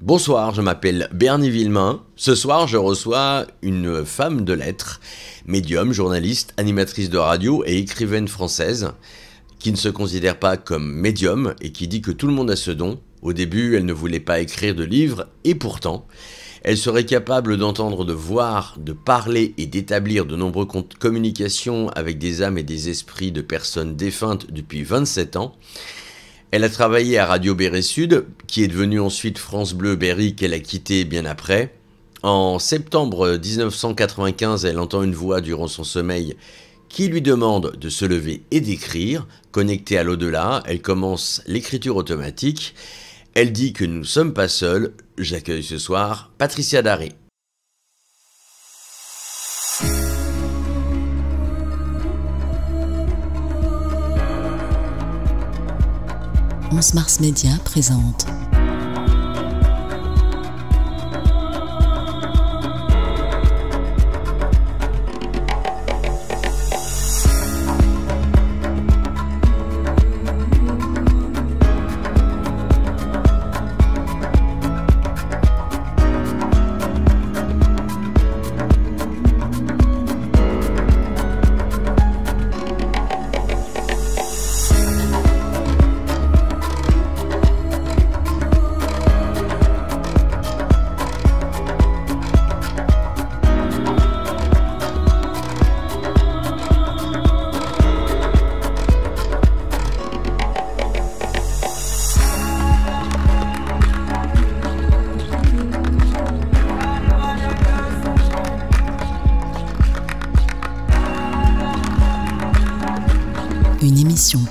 Bonsoir, je m'appelle Bernie Villemain. Ce soir, je reçois une femme de lettres, médium, journaliste, animatrice de radio et écrivaine française, qui ne se considère pas comme médium et qui dit que tout le monde a ce don. Au début, elle ne voulait pas écrire de livres et pourtant, elle serait capable d'entendre, de voir, de parler et d'établir de nombreuses communications avec des âmes et des esprits de personnes défuntes depuis 27 ans. Elle a travaillé à Radio Berry Sud, qui est devenue ensuite France Bleu Berry qu'elle a quitté bien après. En septembre 1995, elle entend une voix durant son sommeil qui lui demande de se lever et d'écrire. Connectée à l'au-delà, elle commence l'écriture automatique. Elle dit que nous ne sommes pas seuls. J'accueille ce soir Patricia Daré. 11 Mars Média présente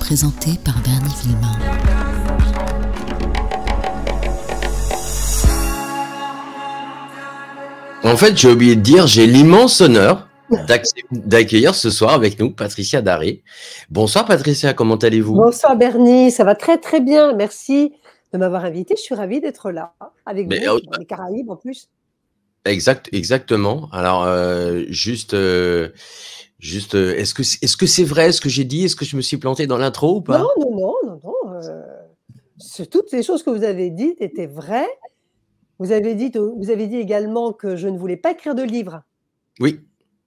présentée par Bernie Villemain. En fait, j'ai oublié de dire, j'ai l'immense honneur d'accueillir ce soir avec nous Patricia Daré. Bonsoir Patricia, comment allez-vous? Bonsoir Bernie, ça va très très bien, merci de m'avoir invité. Je suis ravie d'être là avec vous, euh, les Caraïbes en plus. Exact, exactement. Alors, euh, juste, euh, Juste, euh, est-ce que est-ce que c'est vrai ce que j'ai dit? Est-ce que je me suis planté dans l'intro ou pas? Non, non, non, non, non. Euh, toutes les choses que vous avez dites étaient vraies. Vous avez dit, vous avez dit également que je ne voulais pas écrire de livre. Oui.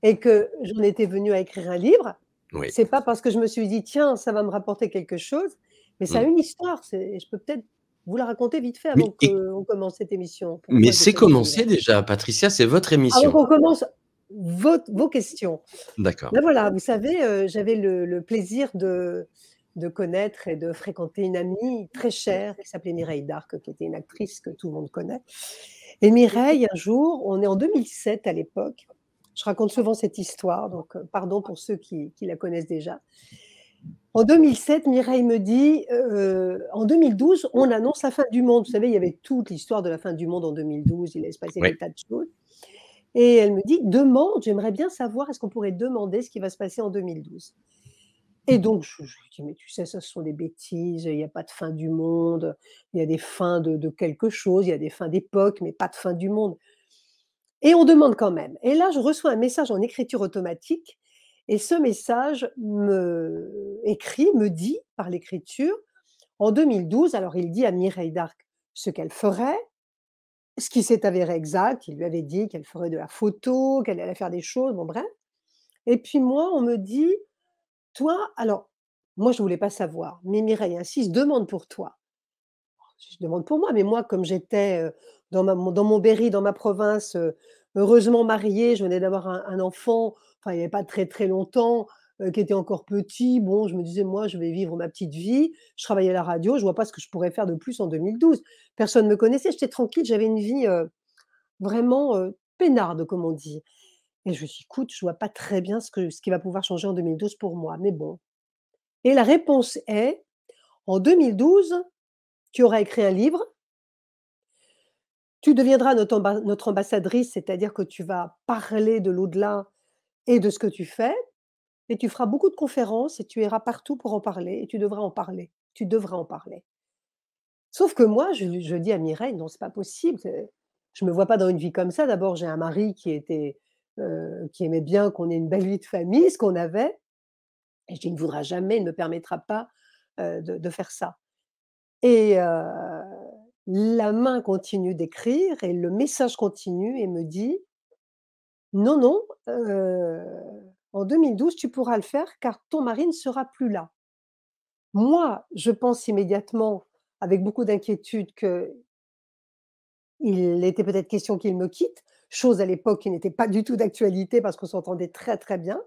Et que j'en étais venu à écrire un livre. Oui. C'est pas parce que je me suis dit tiens, ça va me rapporter quelque chose, mais ça a mm. une histoire. Je peux peut-être vous la raconter vite fait avant qu'on commence cette émission. mais c'est commencé déjà, Patricia, c'est votre émission. Avant qu'on commence, vos, questions. D'accord. Ben voilà, vous savez, euh, j'avais le, plaisir de, de connaître et de fréquenter une amie très chère qui s'appelait Mireille Darc, qui était une actrice que tout le monde connaît. Et Mireille, un jour, on est en 2007 à l'époque, je raconte souvent cette histoire, donc euh, pardon pour ceux qui, la connaissent déjà. En 2007, Mireille me dit, euh, en 2012, on annonce la fin du monde. Vous savez, il y avait toute l'histoire de la fin du monde en 2012, il allait se passer des tas de choses. Et elle me dit demande, j'aimerais bien savoir, est-ce qu'on pourrait demander ce qui va se passer en 2012 Et donc, je, lui dis mais tu sais, ce sont des bêtises, il n'y a pas de fin du monde, il y a des fins de, quelque chose, il y a des fins d'époque, mais pas de fin du monde. Et on demande quand même. Et là, je reçois un message en écriture automatique, et ce message me écrit, me dit par l'écriture, en 2012, alors il dit à Mireille d'Arc ce qu'elle ferait, ce qui s'est avéré exact, il lui avait dit qu'elle ferait de la photo, qu'elle allait faire des choses, bon bref. Et puis moi, on me dit, toi, alors, moi, je ne voulais pas savoir, mais Mireille insiste, demande pour toi. Je demande pour moi, mais moi, comme j'étais dans, dans mon Berry, dans ma province, heureusement mariée, je venais d'avoir un, un, enfant, enfin, il n'y avait pas très très longtemps, euh, qui était encore petit. Bon, je me disais, moi, je vais vivre ma petite vie. Je travaillais à la radio, je vois pas ce que je pourrais faire de plus en 2012. Personne ne me connaissait, j'étais tranquille, j'avais une vie euh, vraiment euh, peinarde, comme on dit. Et je me suis dit, écoute, je vois pas très bien ce, que, ce qui va pouvoir changer en 2012 pour moi, mais bon. Et la réponse est, en 2012, tu auras écrit un livre, tu deviendras notre, notre ambassadrice, c'est-à-dire que tu vas parler de l'au-delà et de ce que tu fais et tu feras beaucoup de conférences et tu iras partout pour en parler et tu devras en parler. Tu devras en parler. Sauf que moi, je, dis à Mireille, non, c'est pas possible. Je me vois pas dans une vie comme ça. D'abord, j'ai un mari qui était, euh, qui aimait bien qu'on ait une belle vie de famille, ce qu'on avait. Et je dis, il ne voudra jamais, il ne me permettra pas euh, de, faire ça. Et euh, la main continue d'écrire et le message continue et me dit: «Non, non, en 2012, tu pourras le faire car ton mari ne sera plus là». Moi, je pense immédiatement, avec beaucoup d'inquiétude, qu'il était peut-être question qu'il me quitte, chose à l'époque qui n'était pas du tout d'actualité parce qu'on s'entendait très, très bien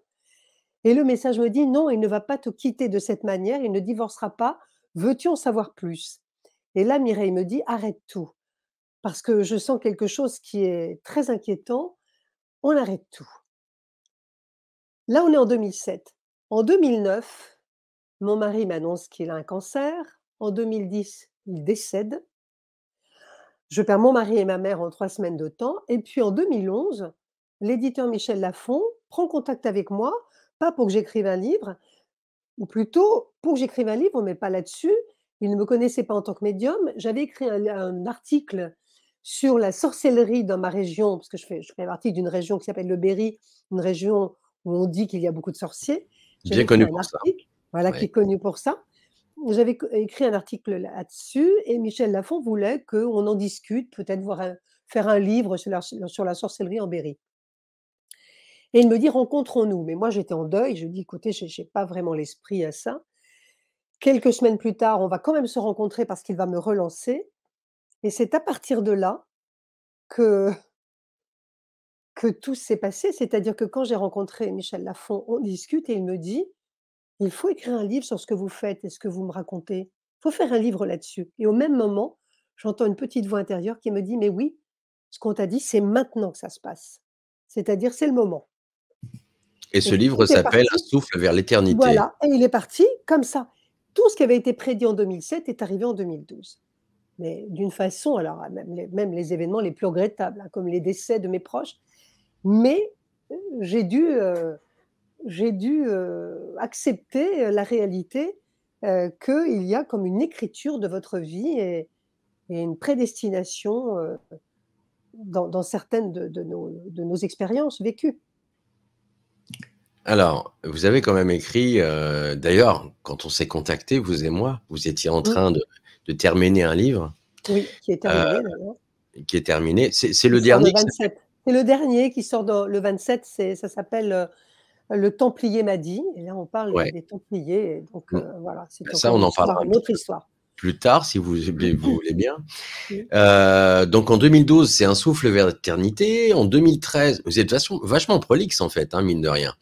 et le message me dit: «Non, il ne va pas te quitter de cette manière, il ne divorcera pas. Veux-tu en savoir plus?» et là, Mireille me dit: «Arrête tout, parce que je sens quelque chose qui est très inquiétant, on arrête tout». Là, on est en 2007. En 2009, mon mari m'annonce qu'il a un cancer. En 2010, il décède. Je perds mon mari et ma mère en 3 semaines de temps et puis en 2011, l'éditeur Michel Lafon prend contact avec moi, pas pour que j'écrive un livre, ou plutôt pour que j'écrive un livre, mais pas là-dessus. Il ne me connaissait pas en tant que médium. J'avais écrit un, article sur la sorcellerie dans ma région, parce que je fais, je partie d'une région qui s'appelle le Berry, une région où on dit qu'il y a beaucoup de sorciers. Bien connu pour ça. article, voilà, qui est connu pour ça. J'avais écrit un article là-dessus et Michel Lafon voulait qu'on en discute, peut-être faire un livre sur la, sur la sorcellerie en Berry. Et il me dit rencontrons-nous. Mais moi j'étais en deuil. Je dis écoutez, j'ai j'ai pas vraiment l'esprit à ça. Quelques semaines plus tard, on va quand même se rencontrer parce qu'il va me relancer. Et c'est à partir de là que que tout s'est passé. C'est-à-dire que quand j'ai rencontré Michel Lafon, on discute et il me dit il faut écrire un livre sur ce que vous faites et ce que vous me racontez. Il faut faire un livre là-dessus. Et au même moment, j'entends une petite voix intérieure qui me dit mais oui, ce qu'on t'a dit, c'est maintenant que ça se passe. C'est-à-dire c'est le moment. Et ce Et livre s'appelle Un souffle vers l'éternité. Voilà, et il est parti comme ça. Tout ce qui avait été prédit en 2007 est arrivé en 2012. Mais d'une façon, alors même les, même les événements les plus regrettables, hein, comme les décès de mes proches, mais euh, j'ai dû, euh, j'ai dû euh, accepter la réalité euh, qu'il y a comme une écriture de votre vie et, et une prédestination dans, dans certaines de, de nos, de nos expériences vécues. Alors, vous avez quand même écrit, d'ailleurs, quand on s'est contacté, vous et moi, vous étiez en Oui, train de, de terminer un livre oui, qui est terminé qui est terminé. C'est le dernier qui s'appelle 27. C'est le dernier qui sort dans le 27, c'est ça s'appelle, heu, Le Templier m'a dit et là on parle des Ouais. des Templiers et donc voilà, c'est Ça, on en parlera une autre histoire. plus tard, si vous, vous voulez bien. Euh, donc en 2012, c'est Un souffle vers l'éternité. En 2013, vous êtes vachement, vachement prolixe en fait, hein, mine de rien.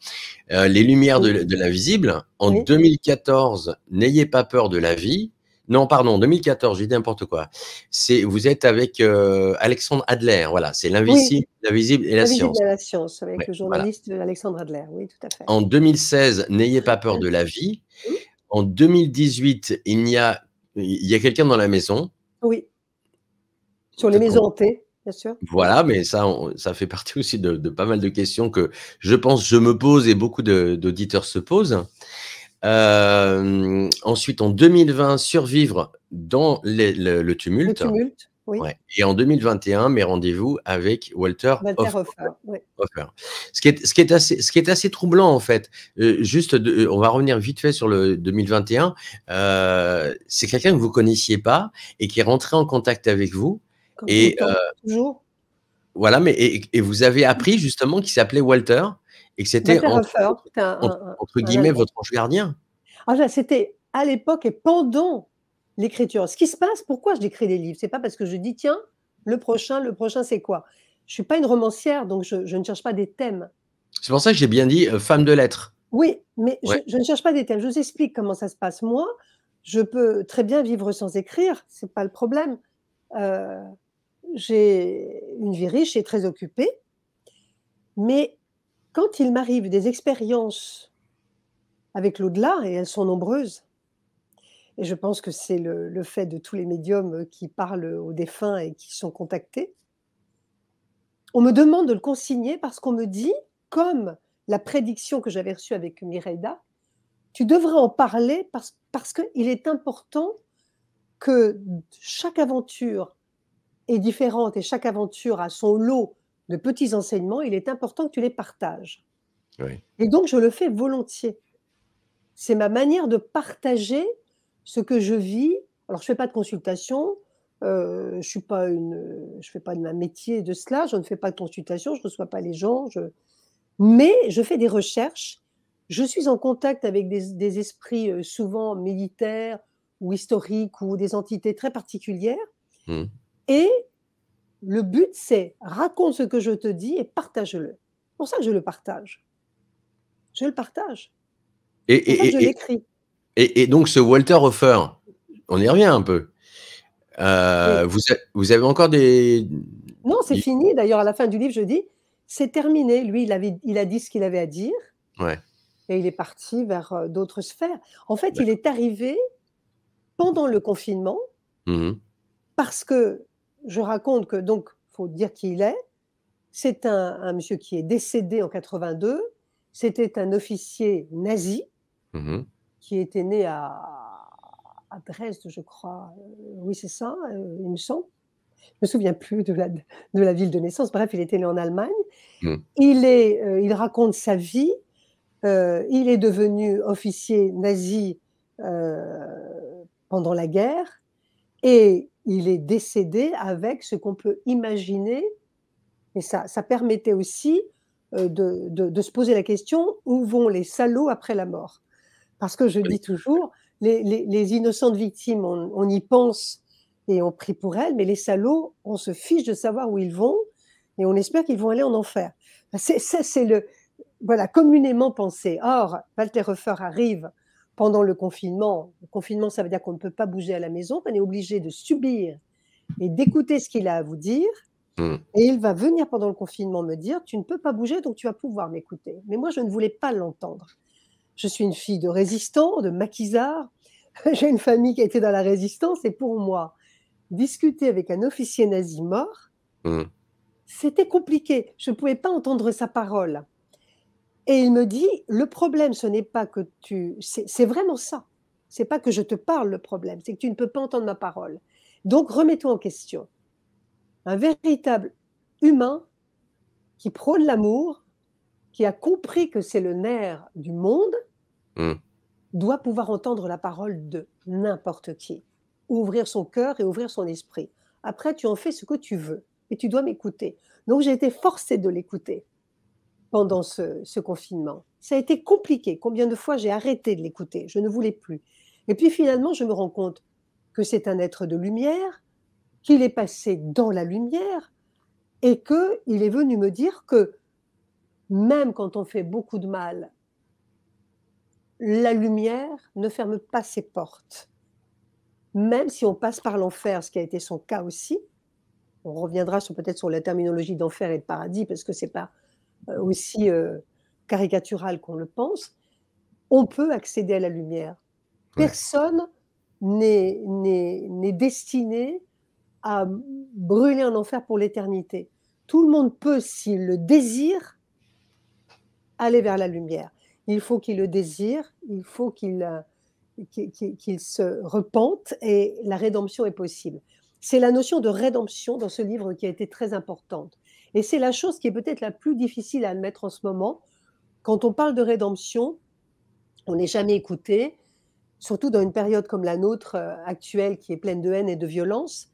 Euh, Les lumières de, l'invisible. En oui, 2014, N'ayez pas peur de la vie. Non, pardon, 2014, j'ai dit n'importe quoi. C'est, vous êtes avec euh, Alexandre Adler, voilà, c'est oui, l'invisible, l'invisible et la science. et la science avec Ouais, le voilà. journaliste Alexandre Adler, oui, tout à fait. En 2016, N'ayez pas peur de la vie. Mmh. En 2018, il y a, il y a quelqu'un dans la maison. Oui, sur les maisons hantées, bien sûr. Voilà, mais ça, on- ça fait partie aussi de, de pas mal de questions que je pense je me pose et beaucoup d'auditeurs se posent. Euh, ensuite, en 2020, survivre dans les- le, le le tumulte. tumulte, oui, Ouais. Et en 2021, mes rendez-vous avec Walter Walter Hofer. Ce qui est, ce qui est assez, ce qui est assez troublant en fait. Euh, juste, de- on va revenir vite fait sur le 2021. Euh, c'est quelqu'un que vous connaissiez pas et qui est rentré en contact avec vous. Comme Et euh, toujours. voilà, mais et, et vous avez appris justement qu'il s'appelait Walter et que c'était entre, guillemets votre ange gardien. Ah c'était à l'époque et pendant l'écriture. Ce qui se passe, pourquoi j'écris des livres? C'est pas parce que je dis: «Tiens, le prochain, le prochain, c'est quoi?» je suis pas une romancière, donc je je ne cherche pas des thèmes. C'est pour ça que j'ai bien dit euh, femme de lettres. Oui, mais je Ouais. je ne cherche pas des thèmes. Je vous explique comment ça se passe. Moi, je peux très bien vivre sans écrire, c'est pas le problème. Heu, j'ai une vie riche et très occupée. Mais quand il m'arrive des expériences avec l'au-delà, et elles sont nombreuses, et je pense que c'est le le fait de tous les médiums, qui parlent aux défunts et qui sont contactés. On me demande de le consigner parce qu'on me dit, comme la prédiction que j'avais reçue avec Mireille Darc: «Tu devrais en parler parce parce qu'il est important que chaque aventure est différente et chaque aventure a son lot de petits enseignements, il est important que tu les partages». Oui. Et donc je le fais volontiers. C'est ma manière de partager ce que je vis. Alors je fais pas de consultation, je une, je fais pas de ma métier de cela, je ne fais pas de consultation, je ne reçois pas les gens, je mais je fais des recherches, je suis en contact avec des des esprits, souvent militaires ou historiques ou des entités très particulières Mmh. et le but, c'est raconte ce que je te dis et partage-le. C'est pour ça que je le partage. Je le partage. Et et et donc ce Walter Hofer, on y revient un peu. Oui. Heu, vous vous avez encore des Non, c'est fini. D'ailleurs, à la fin du livre, je dis: «C'est terminé». Lui, il avait il a dit ce qu'il avait à dire Ouais. et il est parti vers, heu, d'autres sphères. En fait, il est arrivé pendant le confinement Mmh mh. parce que je raconte que donc, faut dire qui il est. C'est un un monsieur qui est décédé en 82. C'était un officier nazi Mmh mh. qui était né à à Dresde, je crois, heu, oui, c'est ça, heu, il me semble. Je me souviens plus de la de la ville de naissance. Bref, il était né en Allemagne. Mmh. Il est, heu, il raconte sa vie. Il est devenu officier nazi, pendant la guerre et il est décédé avec ce qu'on peut imaginer et ça ça permettait aussi, heu, de de de se poser la question: «Où vont les salauds après la mort?» Parce que je Oui. dis toujours: «Les les les innocentes victimes, on on y pense et on prie pour elles, mais les salauds, on se fiche de savoir où ils vont et on espère qu'ils vont aller en enfer». C'est ça, c'est le voilà, communément pensé. Or, Walter Hofer arrive pendant le confinement. Le confinement, ça veut dire qu'on ne peut pas bouger à la maison, qu'on est obligé de subir et d'écouter ce qu'il a à vous dire Mmh. et il va venir pendant le confinement me dire: «Tu ne peux pas bouger, donc tu vas pouvoir m'écouter». Mais moi, je ne voulais pas l'entendre. Je suis une fille de résistants, de maquisards. J'ai une famille qui a été dans la résistance et pour moi, discuter avec un officier nazi mort Mmh. c'était compliqué. Je ne pouvais pas entendre sa parole et il me dit: «Le problème, ce n'est pas que tu» c'est c'est vraiment ça. C'est pas que je te parle le problème, c'est que tu ne peux pas entendre ma parole. Donc remets-toi en question. Un véritable humain qui prône l'amour, qui a compris que c'est le nerf du monde Mmh. doit pouvoir entendre la parole de n'importe qui. Ouvrir son cœur et ouvrir son esprit. Après, tu en fais ce que tu veux, mais tu dois m'écouter. Donc j'ai été forcée de l'écouter pendant ce ce confinement. Ça a été compliqué. Combien de fois j'ai arrêté de l'écouter, je ne voulais plus et puis finalement, je me rends compte que c'est un être de lumière, qu'il est passé dans la lumière et qu'il est venu me dire que même quand on fait beaucoup de mal la lumière ne ferme pas ses portes. Même si on passe par l'enfer, ce qui a été son cas aussi. On reviendra peut-être sur la terminologie d'enfer et de paradis parce que c'est pas, heu, aussi, heu, caricatural qu'on le pense. On peut accéder à la lumière. Personne n'est n'est n'est destiné à brûler en enfer pour l'éternité. Tout le monde peut, s'il le désire aller vers la lumière. Il faut qu'il le désire, il faut qu'il, heu, qu'il qu'il se repente et la rédemption est possible. C'est la notion de rédemption dans ce livre qui a été très importante et c'est la chose qui est peut-être la plus difficile à admettre en ce moment. Quand on parle de rédemption, on n'est jamais écouté, surtout dans une période comme la nôtre, heu, actuelle qui est pleine de haine et de violence.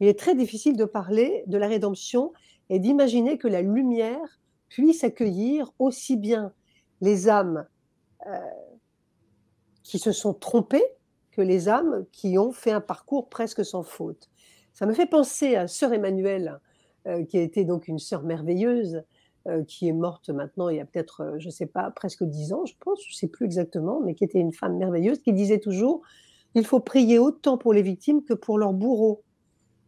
Il est très difficile de parler de la rédemption et d'imaginer que la lumière puisse accueillir aussi bien les âmes, heu, qui se sont trompées, que les âmes qui ont fait un parcours presque sans faute. Ça me fait penser à sœur Emmanuelle, heu, qui a été donc une sœur merveilleuse, heu, qui est morte maintenant il y a peut-être, je sais pas, presque 10 ans, je pense, je sais plus exactement, mais qui était une femme merveilleuse, qui disait toujours: «Il faut prier autant pour les victimes que pour leurs bourreaux,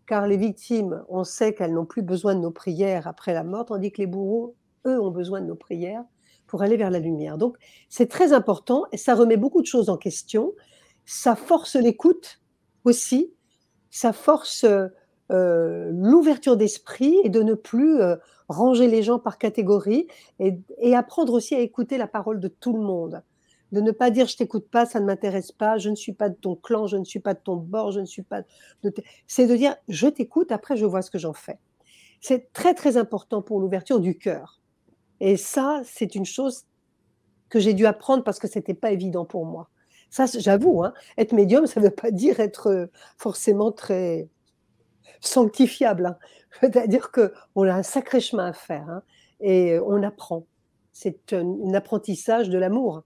car les victimes, on sait qu'elles n'ont plus besoin de nos prières après la mort, tandis que les bourreaux, eux, ont besoin de nos prières pour aller vers la lumière». Donc c'est très important et ça remet beaucoup de choses en question. Ça force l'écoute aussi, ça force, heu, l'ouverture d'esprit et de ne plus, heu, ranger les gens par catégorie et apprendre aussi à écouter la parole de tout le monde. De ne pas dire: «Je t'écoute pas, ça ne m'intéresse pas, je ne suis pas de ton clan, je ne suis pas de ton bord, je ne suis pas de tes» c'est de dire: «Je t'écoute, après je vois ce que j'en fais». C'est très, très important pour l'ouverture du cœur et ça, c'est une chose que j'ai dû apprendre parce que c'était pas évident pour moi. Ça, j'avoue, hein, être médium, ça veut pas dire être, heu, forcément très sanctifiable. Hein. C'est-à-dire qu'on a un sacré chemin à faire hein, et on apprend. C'est un, apprentissage de l'amour.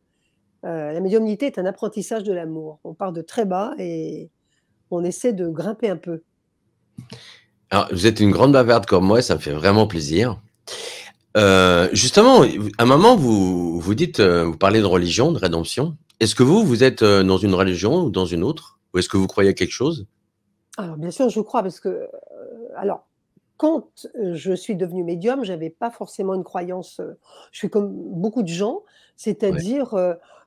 Euh, la médiumnité est un apprentissage de l'amour. On part de très bas et on essaie de grimper un peu. Alors, vous êtes une grande bavarde comme moi, ça me fait vraiment plaisir. Euh, justement, à un moment, vous, vous dites, euh, vous parlez de religion, de rédemption. Est-ce que vous, vous êtes dans une religion ou dans une autre? Ou est-ce que vous croyez à quelque chose? Alors, bien sûr, je crois, parce que, alors, quand je suis devenue médium, je n'avais pas forcément une croyance. je suis comme beaucoup de gens, c'est-à-dire,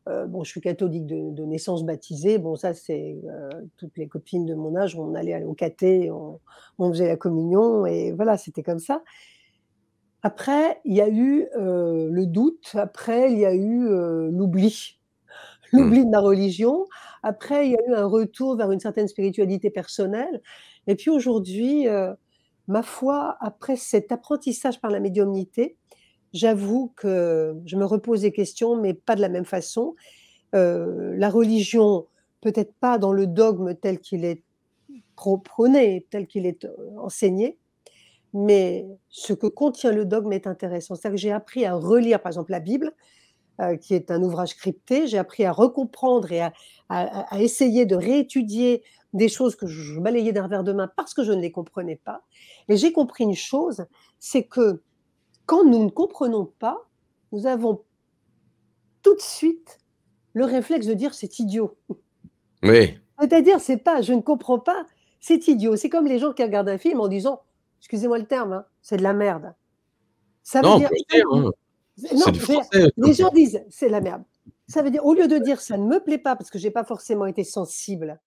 bon, je suis catholique de, naissance baptisée. Bon, ça, c'est toutes les copines de mon âge, on allait au caté, on, on faisait la communion, et voilà, c'était comme ça. Après, il y a eu le doute. Après, il y a eu l'oubli, mmh. l'oubli de ma religion. Après, il y a eu un retour vers une certaine spiritualité personnelle. Et puis aujourd'hui, ma foi, après cet apprentissage par la médiumnité, j'avoue que je me repose des questions, mais pas de la même façon. Euh, la religion, peut-être pas dans le dogme tel qu'il est prôné, tel qu'il est euh, enseigné, mais ce que contient le dogme est intéressant. C'est-à-dire que j'ai appris à relire, par exemple, la Bible, euh, qui est un ouvrage crypté. J'ai appris à recomprendre et à, essayer de réétudier des choses que je balayais d'un revers de main parce que je ne les comprenais pas. Et j'ai compris une chose, c'est que quand nous ne comprenons pas, nous avons tout de suite le réflexe de dire c'est idiot. Oui. C'est-à-dire, c'est pas je ne comprends pas, c'est idiot. C'est comme les gens qui regardent un film en disant, excusez-moi le terme, hein, c'est de la merde. Ça veut non, dire. Hein. Non, les gens disent c'est de la merde. Ça veut dire, au lieu de dire ça ne me plaît pas parce que j'ai pas forcément été sensible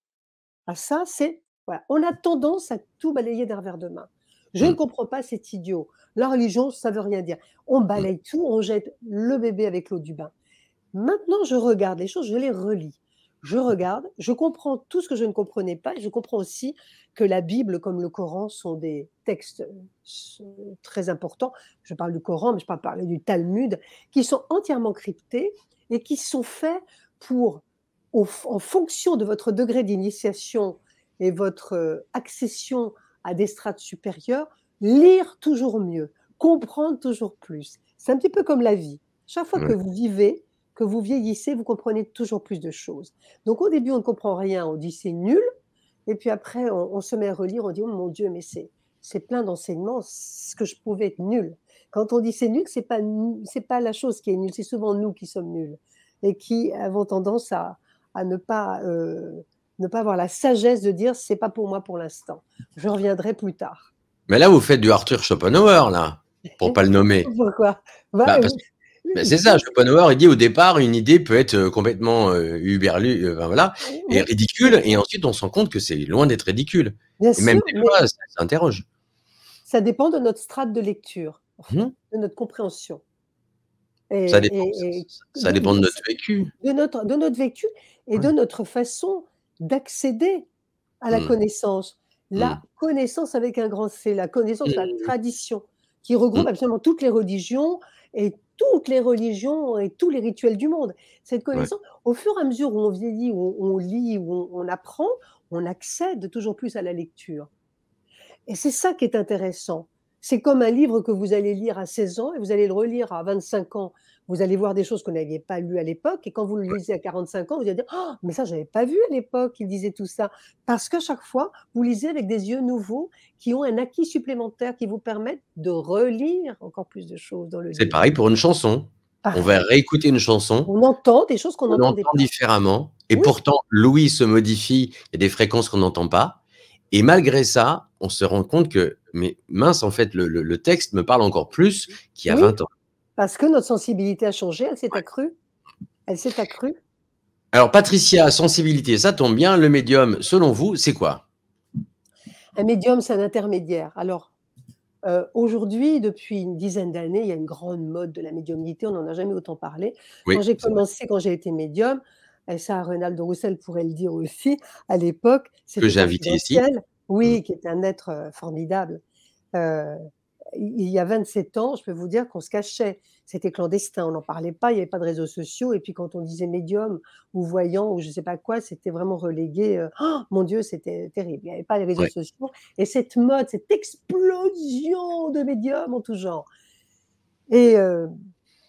à ça, c'est voilà, on a tendance à tout balayer d'un revers de main. Je ne mmh. comprends pas, c'est idiot. La religion, ça veut rien dire. On mmh. balaye tout, on jette le bébé avec l'eau du bain. Maintenant, je regarde les choses, je les relis. Je regarde, je comprends tout ce que je ne comprenais pas, et je comprends aussi que la Bible comme le Coran sont des textes euh, très importants. Je parle du Coran, mais je peux parler du Talmud, qui sont entièrement cryptés et qui sont faits pour, en fonction de votre degré d'initiation et votre euh, accession à des strates supérieures, lire toujours mieux, comprendre toujours plus. C'est un petit peu comme la vie. Chaque fois que vous vivez, que vous vieillissez, vous comprenez toujours plus de choses. Donc au début, on ne comprend rien, on dit c'est nul, et puis après, on, se met à relire, on dit oh mon Dieu, mais c'est c'est plein d'enseignements, ce que je pouvais être nul. Quand on dit c'est nul, c'est pas c'est pas la chose qui est nulle, c'est souvent nous qui sommes nuls et qui avons tendance à, à ne pas euh, ne pas avoir la sagesse de dire c'est pas pour moi pour l'instant. Je reviendrai plus tard. Mais là, vous faites du Arthur Schopenhauer, là, pour pas le nommer. Pourquoi? Bah, C'est ça, Schopenhauer, il dit au départ, une idée peut être euh, complètement euh, uberlu, euh, voilà, et ridicule, et ensuite on se rend compte que c'est loin d'être ridicule. Bien et même des fois, ça s'interroge. Ça dépend de notre strate de lecture, mmh. de notre compréhension. ça dépend, ça, dépend de notre vécu. De notre, de notre vécu et de notre façon d'accéder à la mmh. connaissance. La mmh. connaissance avec un grand C, la connaissance, la mmh. tradition, qui regroupe absolument toutes les religions et toutes les religions et tous les rituels du monde. Cette connaissance, au fur et à mesure où on vieillit, où on lit, où on, apprend, on accède toujours plus à la lecture. Et c'est ça qui est intéressant. C'est comme un livre que vous allez lire à 16 ans et vous allez le relire à 25 ans vous allez voir des choses qu'on n'avait pas lues à l'époque, et quand vous le lisez à 45 ans, vous allez dire oh, mais ça, je n'avais pas vu à l'époque qu'il disait tout ça. Parce qu'à chaque fois, vous lisez avec des yeux nouveaux qui ont un acquis supplémentaire qui vous permettent de relire encore plus de choses dans le livre. C'est pareil pour une chanson. On va réécouter une chanson. On entend des choses qu'on on entend différemment. Et pourtant, Louis se modifie. Il y a des fréquences qu'on n'entend pas. Et malgré ça, on se rend compte que, mais mince, en fait, le, texte me parle encore plus qu'il y a 20 ans. Parce que notre sensibilité a changé, elle s'est accrue. Elle s'est accrue. Alors, Patricia, sensibilité, ça tombe bien. Le médium, selon vous, c'est quoi? Un médium, c'est un intermédiaire. Alors, euh, aujourd'hui, depuis une dizaine d'années, il y a une grande mode de la médiumnité. On n'en a jamais autant parlé. quand j'ai commencé, quand j'ai été médium, et ça, Renald de Roussel pourrait le dire aussi, à l'époque, que j'ai invité ici. Oui, mm. qui est un être euh, formidable. Euh, il y a 27 ans, je peux vous dire qu'on se cachait. C'était clandestin, on n'en parlait pas, il n'y avait pas de réseaux sociaux. Et puis quand on disait médium ou voyant ou je ne sais pas quoi, c'était vraiment relégué. euh, oh, mon Dieu, c'était terrible. Il n'y avait pas les réseaux Ouais. sociaux. Et cette mode, cette explosion de médiums en tout genre. Et euh,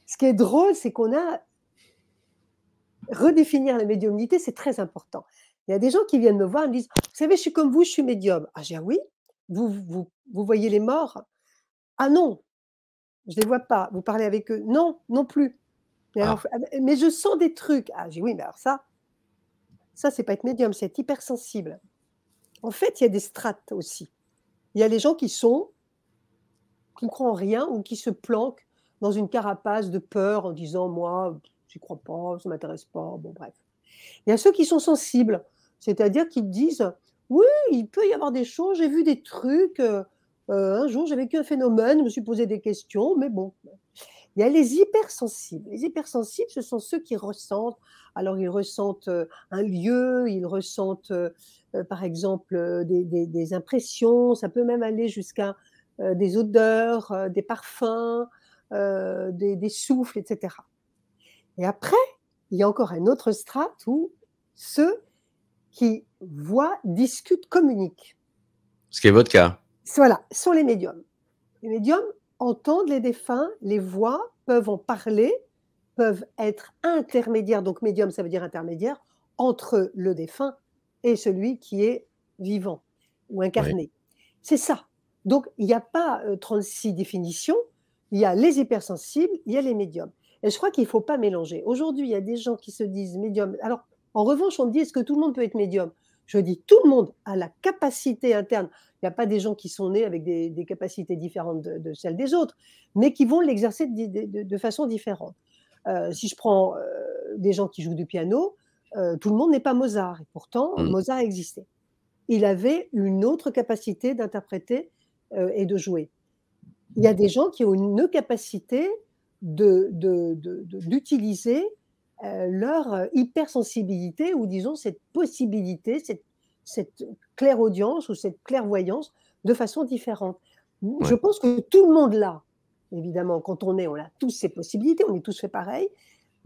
ce qui est drôle, c'est qu'on a redéfinir la médiumnité, c'est très important. Il y a des gens qui viennent me voir et me disent Vous savez, je suis comme vous, je suis médium. Ah, j'ai Ah oui, vous, vous, vous voyez les morts? Ah non, je ne les vois pas. Vous parlez avec eux Non, non plus. Mais, Ah. alors, ah, mais- je sens des trucs. Ah, j'ai dit, oui, mais alors ça, ça, c'est pas être médium, c'est être hypersensible. En fait, il y a des strates aussi. Il y a les gens qui sont, qui ne croient en rien ou qui se planquent dans une carapace de peur en disant Moi, j'y crois pas, ça m'intéresse pas. Bon, bref. Il y a ceux qui sont sensibles, c'est-à-dire qui disent Oui, il peut y avoir des choses, j'ai vu des trucs. euh, un jour, j'ai vécu un phénomène, je me suis posé des questions, mais bon. Il y a les hypersensibles. Les hypersensibles, ce sont ceux qui ressentent. Alors, ils ressentent euh, un lieu, ils ressentent, euh, euh, par exemple, euh, des, impressions. Ça peut même aller jusqu'à euh, des odeurs, euh, des parfums, euh, des, des souffles, etc. Et après, il y a encore un autre strate où ceux qui voient, discutent, communiquent. Ce qui est votre cas. Voilà, sont les médiums. Les médiums entendent les défunts, les voient, peuvent en parler, peuvent être intermédiaires. Donc, médium, ça veut dire intermédiaire entre le défunt et celui qui est vivant ou incarné. C'est ça. Donc, il n'y a pas euh, 36 définitions. Il y a les hypersensibles, il y a les médiums. Et je crois qu'il ne faut pas mélanger. Aujourd'hui, il y a des gens qui se disent médium. Alors, en revanche, on me dit est-ce que tout le monde peut être médium? Je dis tout le monde a la capacité interne. Il n'y a pas des gens qui sont nés avec des, des capacités différentes de, de, celles des autres, mais qui vont l'exercer de, de, de, façon différente. Euh, si je prends euh, des gens qui jouent du piano, euh, tout le monde n'est pas Mozart. Et pourtant, mmh. Mozart existait. Il avait une autre capacité d'interpréter et de jouer. Il y a des gens qui ont une capacité d'utiliser euh, leur hypersensibilité ou disons cette possibilité, cette, cette clairaudience ou cette clairvoyance de façon différente. Ouais. Je pense que tout le monde l'a. Évidemment, quand on est, on a tous ces possibilités, on est tous fait pareil,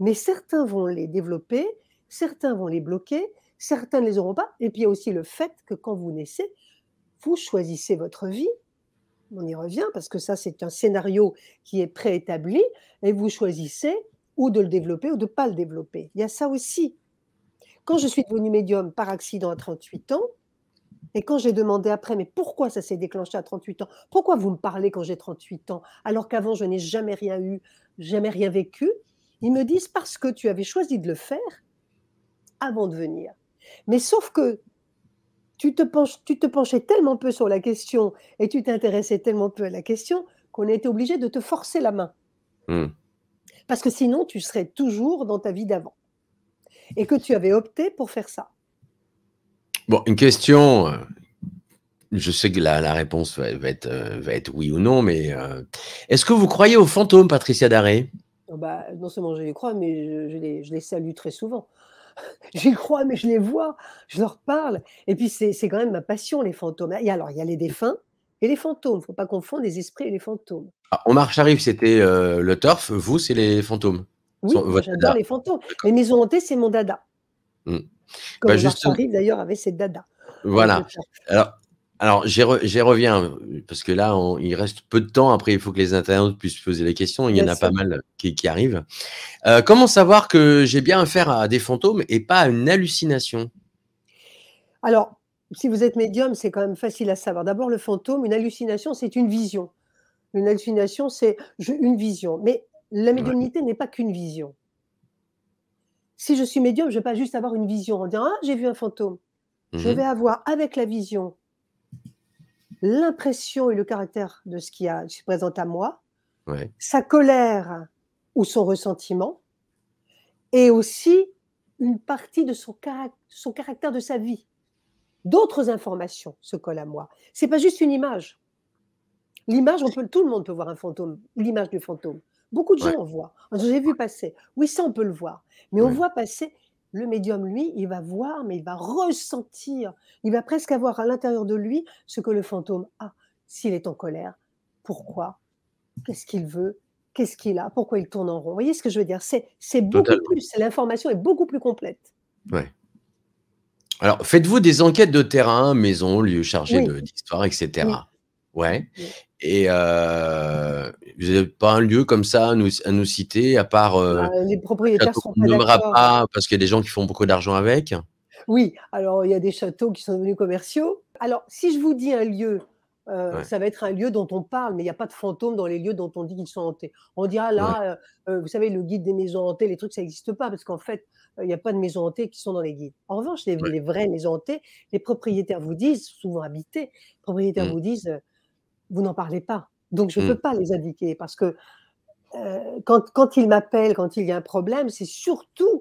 mais certains vont les développer, certains vont les bloquer, certains ne les auront pas. Et puis il y a aussi le fait que quand vous naissez, vous choisissez votre vie. On y revient parce que ça, c'est un scénario qui est préétabli et vous choisissez ou de le développer ou de ne pas le développer. Il y a ça aussi. Quand je suis devenue médium par accident à 38 ans, et quand j'ai demandé après, mais pourquoi ça s'est déclenché à 38 ans? Pourquoi vous me parlez quand j'ai 38 ans? Alors qu'avant je n'ai jamais rien eu, jamais rien vécu Ils me disent parce que tu avais choisi de le faire avant de venir. Mais sauf que tu te, penches, tu te penchais tellement peu sur la question et tu t'intéressais tellement peu à la question qu'on a été obligé de te forcer la main. Mmh. Parce que sinon, tu serais toujours dans ta vie d'avant. Et que tu avais opté pour faire ça. Bon, une question. euh, Je sais que la, la réponse va, va, être, euh, va, être, oui ou non, mais euh, est-ce que vous croyez aux fantômes, Patricia Daré? Bah, Non seulement je les crois, mais je, je, les, je les, salue très souvent. J'y crois, mais je les vois, je leur parle. Et puis, c'est quand même ma passion, les fantômes. Et alors, il y a les défunts et les fantômes. Il ne faut pas confondre les esprits et les fantômes. Ah, Omar Sharif, c'était euh, le turf. Vous, c'est les fantômes. Oui, j'adore les fantômes. Les maisons hantées, c'est mon dada. Mmh. Comme bah, juste... Sharif, d'ailleurs, avait ses dada. Voilà. Alors, alors j'y re, reviens, parce que là, on, il reste peu de temps. Après, il faut que les internautes puissent poser les questions. Il y en a sûr. pas mal qui, qui arrivent. Euh, comment savoir que j'ai bien affaire à des fantômes et pas à une hallucination? Alors, si vous êtes médium, c'est quand même facile à savoir. D'abord, le fantôme, une hallucination, c'est une vision. Une hallucination, c'est une vision. Mais la médiumnité ouais. n'est pas qu'une vision. Si je suis médium, je ne vais pas juste avoir une vision en disant Ah, j'ai vu un fantôme. Mmh. Je vais avoir avec la vision l'impression et le caractère de ce qui se présente à moi, ouais. sa colère ou son ressentiment, et aussi une partie de son, caract son caractère de sa vie. D'autres informations se collent à moi. C'est pas juste une image. L'image, on peut, tout le monde peut voir un fantôme, l'image du fantôme. Beaucoup de gens ouais. en voient. J'ai vu passer. Oui, ça, on peut le voir. Mais ouais. on voit passer le médium, lui, il va voir, mais il va ressentir. Il va presque avoir à l'intérieur de lui ce que le fantôme a. S'il est en colère, pourquoi, qu'est-ce qu'il veut, qu'est-ce qu'il a, pourquoi il tourne en rond? Vous voyez ce que je veux dire? C'est beaucoup plus, l'information est beaucoup plus complète. Ouais. Alors, faites-vous des enquêtes de terrain, maison, lieu chargé d'histoire, etc. Ouais. Et euh, vous n'avez pas un lieu comme ça à nous, à nous citer, à part. Euh, bah, les propriétaires sont pas nommera pas parce qu'il y a des gens qui font beaucoup d'argent avec? Oui, alors il y a des châteaux qui sont devenus commerciaux. Alors, si je vous dis un lieu, euh, ça va être un lieu dont on parle, mais il n'y a pas de fantômes dans les lieux dont on dit qu'ils sont hantés. On dira là, vous savez, le guide des maisons hantées, les trucs, ça n'existe pas parce qu'en fait, il n'y a pas de maisons hantées qui sont dans les guides. En revanche, les, vraies maisons hantées, les propriétaires vous disent, souvent habités, les propriétaires mmh. vous disent, vous n'en parlez pas. Donc, je ne mmh. peux pas les indiquer parce que quand, quand, ils m'appellent, quand il y a un problème, c'est surtout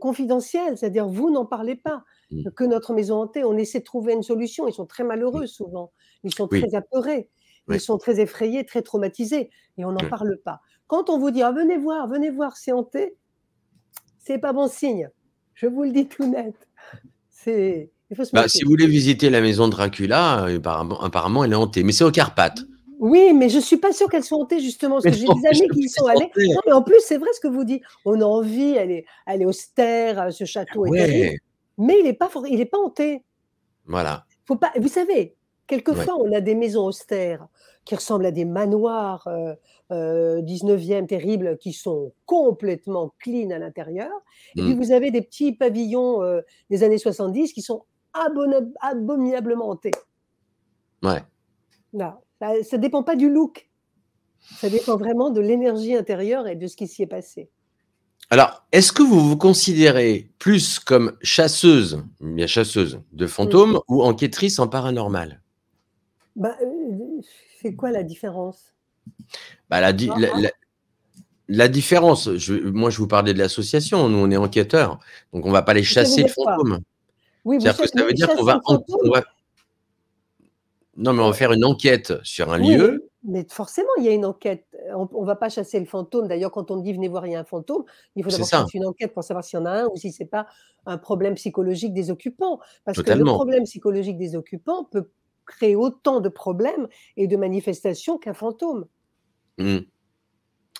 confidentiel, c'est-à-dire vous n'en parlez pas. Mmh. Que notre maison hantée, on essaie de trouver une solution. Ils sont très malheureux souvent, ils sont très apeurés, ils sont très effrayés, très traumatisés, et on n'en parle pas. Quand on vous dit ah, venez voir, venez voir, c'est hanté, c'est pas bon signe. Je vous le dis tout net. C'est bah, si vous voulez visiter la maison de Dracula, apparemment, elle est hantée. Mais c'est aux Carpates. Oui, mais je ne suis pas sûre qu'elles sont hantées, justement, parce que j'ai des amis qui y sont allés. Non, mais en plus, c'est vrai ce que vous dites. On a envie, elle est, elle est austère, euh, ce château est terrible. Mais il n'est pas, il est pas hanté. Voilà. Faut pas, vous savez, quelquefois, on a des maisons austères qui ressemblent à des manoirs euh, 19e euh, terribles qui sont complètement clean à l'intérieur. Et puis mmh. vous avez des petits pavillons euh, des années 70 qui sont abominablement hantés. Ouais. Là, ça ne dépend pas du look. Ça dépend vraiment de l'énergie intérieure et de ce qui s'y est passé. Alors, est-ce que vous vous considérez plus comme chasseuse, bien chasseuse de fantômes ou enquêtrice en paranormal? Bah, euh, C'est quoi la différence? Bah, la, la, différence, moi je vous parlais de l'association, nous on est enquêteurs, donc on ne va pas les chasser le fantôme. Oui, ça veut dire qu'on va, Non, mais on va faire une enquête sur un lieu. Mais forcément, il y a une enquête. On ne va pas chasser le fantôme. D'ailleurs, quand on dit venez voir, il y a un fantôme, il faut d'abord faire une enquête pour savoir s'il y en a un ou si ce n'est pas un problème psychologique des occupants. Parce que le problème psychologique des occupants peut créer autant de problèmes et de manifestations qu'un fantôme. Mmh.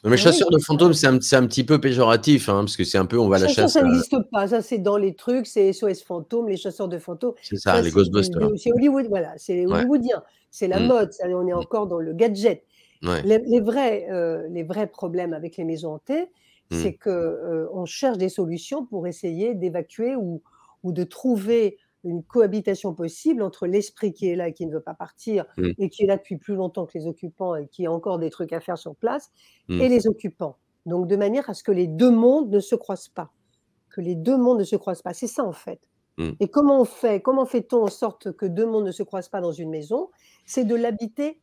Mais ah chasseur de fantômes, c'est un, un, petit peu péjoratif, hein, parce que c'est un peu, on va la chasser. Ça n'existe pas, ça c'est dans les trucs, c'est SOS fantômes, les chasseurs de fantômes. C'est ça, les Ghostbusters. C'est Hollywood, voilà, c'est hollywoodien, c'est la mmh. mode, on est mmh. encore dans le gadget. Les, vrais, euh, les vrais problèmes avec les maisons hantées, c'est qu'on euh, on cherche des solutions pour essayer d'évacuer ou, ou de trouver une cohabitation possible entre l'esprit qui est là et qui ne veut pas partir mmh. et qui est là depuis plus longtemps que les occupants et qui a encore des trucs à faire sur place mmh. et les occupants. Donc de manière à ce que les deux mondes ne se croisent pas, que les deux mondes ne se croisent pas. C'est ça en fait. Mmh. Et comment on fait Comment fait-on en sorte que deux mondes ne se croisent pas dans une maison? C'est de l'habiter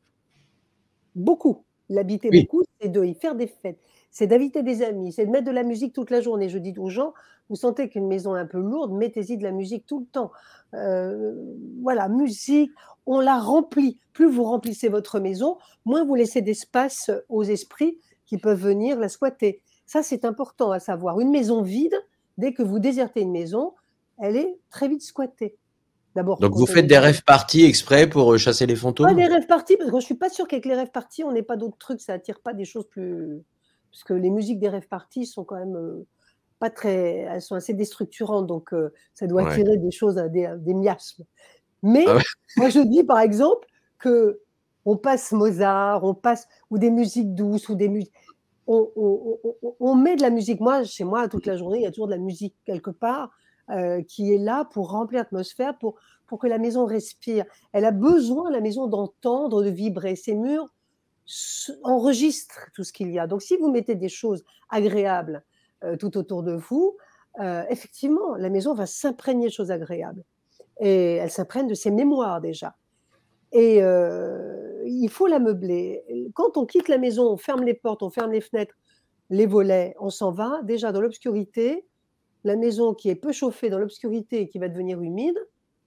beaucoup. L'habiter beaucoup, c'est de y faire des fêtes c'est d'inviter des amis, c'est de mettre de la musique toute la journée. Je dis aux gens, vous sentez qu'une maison est un peu lourde, mettez-y de la musique tout le temps. Euh, voilà, musique, on la remplit. Plus vous remplissez votre maison, moins vous laissez d'espace aux esprits qui peuvent venir la squatter. Ça, c'est important à savoir. Une maison vide, dès que vous désertez une maison, elle est très vite squattée. D'abord. Donc vous faites des rêves parties exprès pour euh, chasser les fantômes Pas des rêves parties, parce que je ne suis pas sûre qu'avec les rêves parties, on n'ait pas d'autres trucs, ça attire pas des choses plus parce que les musiques des rêves parties sont quand même euh, pas très, elles sont assez déstructurantes, donc euh, ça doit attirer des choses, des, des miasmes. Mais ah moi, je dis par exemple que on passe Mozart, on passe ou des musiques douces ou des musiques. On, on, on, met de la musique. Moi, chez moi, toute la journée, il y a toujours de la musique quelque part euh, qui est là pour remplir l'atmosphère, pour, pour que la maison respire. Elle a besoin, la maison, d'entendre, de vibrer. Ces murs enregistre tout ce qu'il y a. Donc, si vous mettez des choses agréables euh, tout autour de vous, euh, effectivement, la maison va s'imprégner de choses agréables. Et elle s'imprègne de ses mémoires déjà. Et il faut la meubler. Quand on quitte la maison, on ferme les portes, on ferme les fenêtres, les volets, on s'en va. Déjà dans l'obscurité, la maison qui est peu chauffée dans l'obscurité et qui va devenir humide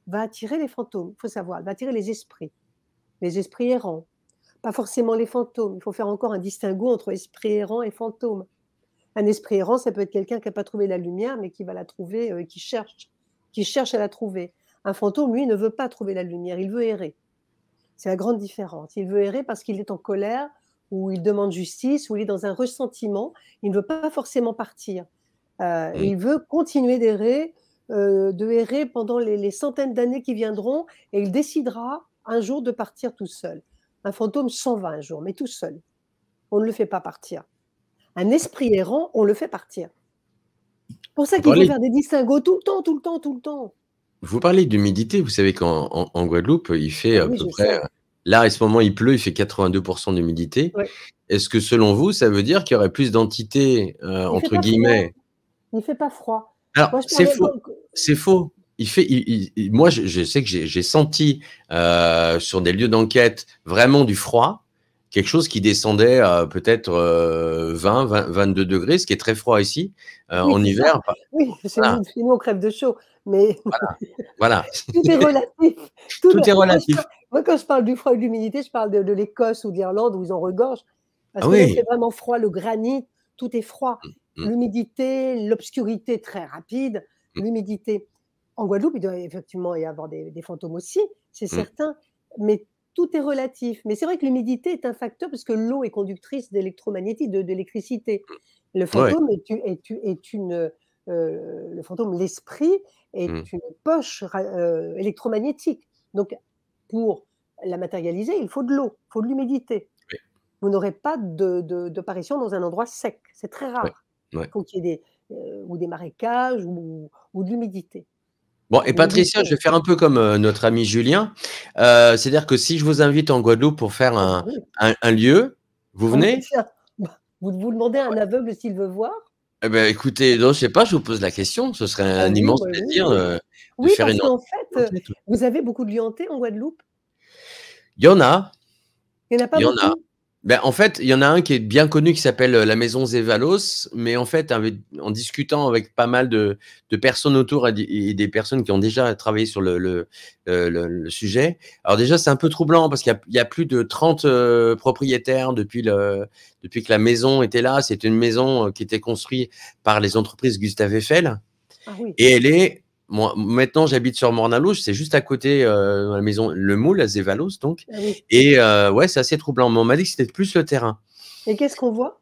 va attirer les fantômes. Il faut savoir, va attirer les esprits, les esprits errants, pas forcément les fantômes. Il faut faire encore un distinguo entre esprit errant et fantôme. Un esprit errant, ça peut être quelqu'un qui n'a pas trouvé la lumière, mais qui va la trouver, euh, qui cherche, qui cherche à la trouver. Un fantôme, lui, ne veut pas trouver la lumière, il veut errer. C'est la grande différence. Il veut errer parce qu'il est en colère, ou il demande justice, ou il est dans un ressentiment. Il ne veut pas forcément partir. Euh. Il veut continuer d'errer, euh, de errer pendant les, les centaines d'années qui viendront, et il décidera un jour de partir tout seul. Un fantôme s'en va un jour, mais tout seul. On ne le fait pas partir. Un esprit errant, on le fait partir. pour ça qu'il faut Parlez- faire des distinguos tout le temps, tout le temps, tout le temps. Vous parlez d'humidité, vous savez qu'en en, en Guadeloupe, il fait Ah à peu près. sais. Là, à ce moment, il pleut, il fait 82% d'humidité. Ouais. Est-ce que selon vous, ça veut dire qu'il y aurait plus d'entités, euh, entre guillemets Il ne fait pas froid. Alors, c'est faux. C'est faux. Il fait, il- il- il- moi, je, je sais que j'ai senti euh, sur des lieux d'enquête vraiment du froid, quelque chose qui descendait à peut-être euh, 20, 20, 22 degrés, ce qui est très froid ici euh, Oui, en c'est hiver. Oui, Voilà. nous, on crève de chaud. Mais Voilà, tout est relatif. tout est moi, je relatif. Moi, quand je parle du froid et de l'humidité, je parle de, de l'Écosse ou de l'Irlande où ils en regorgent. Parce Ah que là, oui. c'est vraiment froid, le granit, tout est froid. Mm. L'humidité, l'obscurité très rapide, Mm. l'humidité. En Guadeloupe, il doit effectivement y avoir des, des fantômes aussi, c'est Mm. certain. Mais tout est relatif. Mais c'est vrai que l'humidité est un facteur parce que l'eau est conductrice d'électromagnétique, de- d'électricité. Le fantôme est, une- est une- est une, euh, le fantôme, l'esprit est une poche euh, électromagnétique. Donc, pour la matérialiser, il faut de l'eau, il faut de l'humidité. Oui. Vous n'aurez pas de- de- d'apparition dans un endroit sec. C'est très rare. Ouais. Il faut qu'il y ait des, euh, ou des marécages ou, ou de l'humidité. Bon, et Patricia, je vais faire un peu comme euh, notre ami Julien. Euh, C'est-à-dire que si je vous invite en Guadeloupe pour faire un, Oui. un- un lieu, vous Ah, venez? Vous, vous demandez à un aveugle s'il veut voir? Eh ben, écoutez, non, je sais pas, je vous pose la question. Ce serait Ah un immense bah oui, plaisir oui. de Oui, faire parce une qu'en fait, vous avez beaucoup de lieux hantés en Guadeloupe? Il y en a. Il n'y en a pas Il y en a. Ben, en fait, il y en a un qui est bien connu qui s'appelle euh, la Maison Zévalos, mais en fait, avec- en discutant avec pas mal de, de personnes autour et des- et des personnes qui ont déjà travaillé sur le, le, le- le- le sujet, alors déjà, c'est un peu troublant parce qu'il y a- il y, a plus de 30 euh, propriétaires depuis, le, depuis que la maison était là. C'était une maison euh, qui était construite par les entreprises Gustave Eiffel Ah oui. et elle est. Moi, maintenant, j'habite sur Mornalouche, c'est juste à côté euh, dans la maison Le Moule, à Zévalos, donc. Ah oui. Et euh, ouais, c'est assez troublant. Mais on m'a dit que c'était plus le terrain. Et qu'est-ce qu'on voit?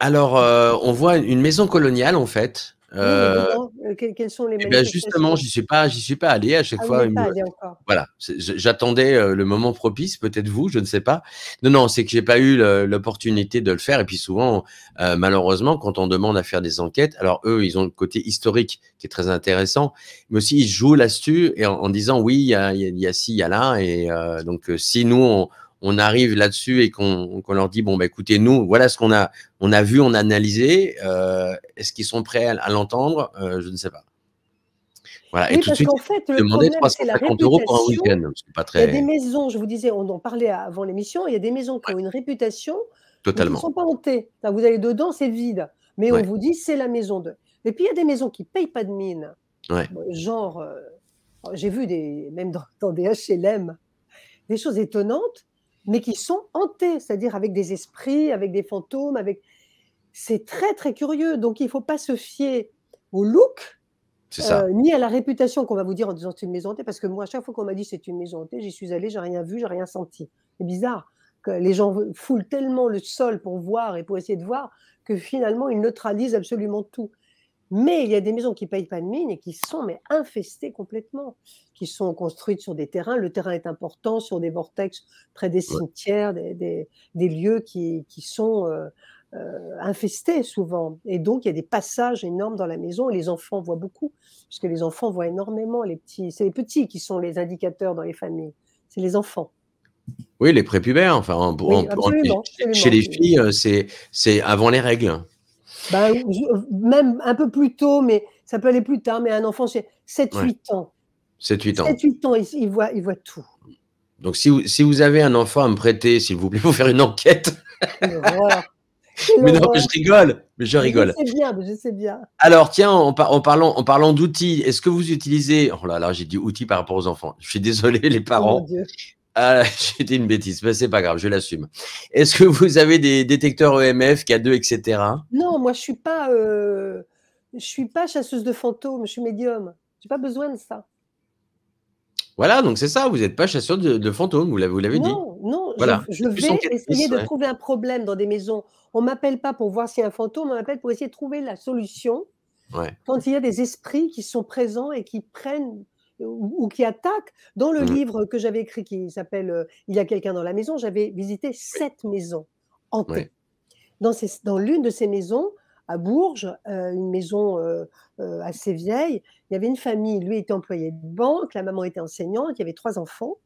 Alors, euh, on voit une maison coloniale en fait. Euh, que- quelles sont les ben manifestations? justement, j'y suis pas, j'y suis pas allé à chaque Ah, fois. pas allé encore? Voilà, j'attendais euh, le moment propice, peut-être vous, je ne sais pas. Non, non, c'est que j'ai pas eu l'opportunité de le faire. Et puis souvent, euh, malheureusement, quand on demande à faire des enquêtes, alors eux, ils ont le côté historique qui est très intéressant, mais aussi ils jouent là-dessus et en, en disant oui, il y a, il y ci, il y a là. Et euh, donc, si nous on, on arrive là-dessus et qu'on leur dit bon, bah écoutez, nous, voilà ce qu'on a, on a vu, on a analysé. euh, Est-ce qu'ils sont prêts à, à l'entendre Euh, Je ne sais pas. Voilà. et tout de parce suite, qu'en fait, le demander problème, c'est la 350 euros pour un réputation. week-end. C'est pas Il y a des maisons, je vous disais, on en parlait avant l'émission, il y a des maisons qui ont une réputation, mais qui ne totalement. sont pas hantées. Là, vous allez dedans, c'est vide. Mais Ouais. on vous dit, c'est la maison de. Et puis, il y a des maisons qui ne payent pas de mine. Ouais. Genre, euh, j'ai vu des, même dans, dans des HLM, des choses étonnantes, mais qui sont hantées, c'est-à-dire avec des esprits, avec des fantômes, avec. C'est très, très curieux. Donc, il ne faut pas se fier au look, ça. euh, ni à la réputation qu'on va vous dire en disant c'est une maison hantée, parce que moi, à chaque fois qu'on m'a dit c'est une maison hantée, j'y suis allée, j'ai rien vu, j'ai rien senti. C'est bizarre que les gens foulent tellement le sol pour voir et pour essayer de voir que finalement ils neutralisent absolument tout. Mais il y a des maisons qui ne payent pas de mine et qui sont mais infestées complètement, qui sont construites sur des terrains. Le terrain est important, sur des vortex près des cimetières, des, des- des lieux qui, qui sont euh, euh, infestés souvent. Et donc il y a des passages énormes dans la maison et les enfants voient beaucoup, puisque les enfants voient énormément. Les petits, c'est les petits qui sont les indicateurs dans les familles. C'est les enfants. Oui, les prépubères, enfin, en- Oui, en- en- absolument, chez- les filles, euh, c'est avant les règles. Ben, même un peu plus tôt, mais ça peut aller plus tard. Mais un enfant, c'est 7-8 ans. 7-8 ans. 7-8 ans, il, il voit, il voit tout. Donc, si vous, si vous avez un enfant à me prêter, s'il vous plaît, pour faire une enquête. Mais non, mais je rigole. Mais je rigole. Je sais bien, je sais bien. Alors, tiens, en, par- en parlant, en parlant d'outils, est-ce que vous utilisez. Oh là là, j'ai dit outils par rapport aux enfants. Je suis désolé, les Oh mon parents. Dieu. Ah, j'ai dit une bêtise, mais c'est pas grave, je l'assume. Est-ce que vous avez des détecteurs EMF, K2, etc. Non, moi, je suis pas, euh, je suis pas chasseuse de fantômes. Je suis médium. J'ai pas besoin de ça. Voilà, donc c'est ça, vous n'êtes pas chasseur de, de fantômes, vous l'avez dit. Non, non, je Voilà, vais essayer de trouver un problème dans des maisons. On m'appelle pas pour voir s'il y a un fantôme, on m'appelle pour essayer de trouver la solution Ouais. quand il y a des esprits qui sont présents et qui prennent ou ou qui attaquent. Dans le Mmh. livre que j'avais écrit qui s'appelle, heu, «Il y a quelqu'un dans la maison», j'avais visité 7 maisons hantées. Dans ces dans l'une de ces maisons, à Bourges, heu, une maison, heu, assez vieille, il y avait une famille, lui était employé de banque, la maman était enseignante, il y avait 3 enfants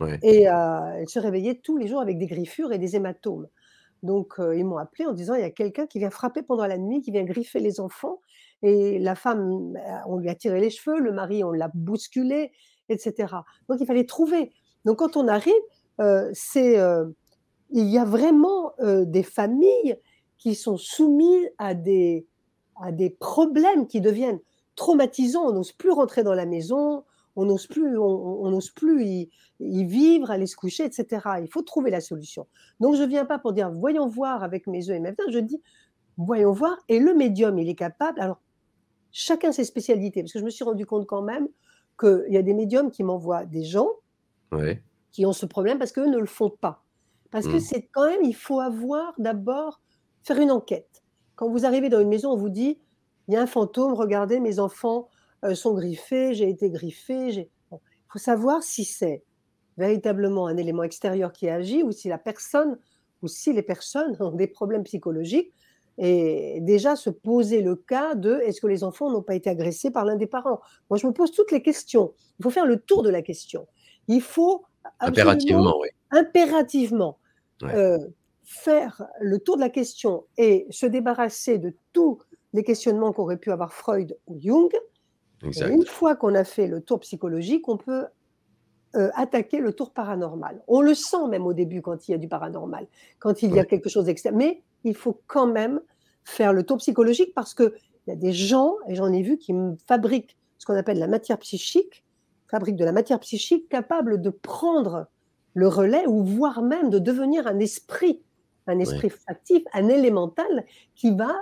Ouais. et elle se réveillait tous les jours avec des griffures et des hématomes. Donc ils m'ont appelé en disant: «Il y a quelqu'un qui vient frapper pendant la nuit, qui vient griffer les enfants» et la femme, bah, on lui a tiré les cheveux, le mari, on l'a bousculé et cetera. Donc il fallait trouver. Donc quand on arrive, c'est, heu, il y a vraiment, heu, des familles qui sont soumises à des à des problèmes qui deviennent traumatisants. On n'ose plus rentrer dans la maison, on n'ose plus on n'ose plus y vivre, aller se coucher et cetera. Il faut trouver la solution. Donc je viens pas pour dire: «Voyons voir avec mes yeux et mes mains», je dis: «Voyons voir» et le médium, il est capable alors chacun ses spécialités, parce que je me suis rendu compte quand même qu'il y a des médiums qui m'envoient des gens Ouais. qui ont ce problème parce qu'eux ne le font pas. Parce que Mmh. c'est quand même il faut avoir d'abord faire une enquête. Quand vous arrivez dans une maison, on vous dit: «Il y a un fantôme, regardez mes enfants, heu, sont griffés, j'ai été griffé, j'ai» bon, il faut savoir si c'est véritablement un élément extérieur qui agit ou si la personne ou si les personnes ont des problèmes psychologiques et déjà se poser le cas de: «Est-ce que les enfants n'ont pas été agressés par l'un des parents?» moi, je me pose toutes les questions. Il faut faire le tour de la question. Il faut Impérativement, oui. impérativement, Ouais. heu, faire le tour de la question et se débarrasser de tous les questionnements qu'aurait pu avoir Freud ou Jung une fois qu'on a fait le tour psychologique, on peut, heu, attaquer le tour paranormal. On le sent même au début quand il y a du paranormal, quand il y a Ouais. quelque chose d'extérieur mais il faut quand même faire le tour psychologique parce qu'il y a des gens et j'en ai vu qui fabriquent ce qu'on appelle la matière psychique, fabriquent de la matière psychique capable de prendre le relais ou voire même de devenir un esprit, un esprit factif, un élémental qui va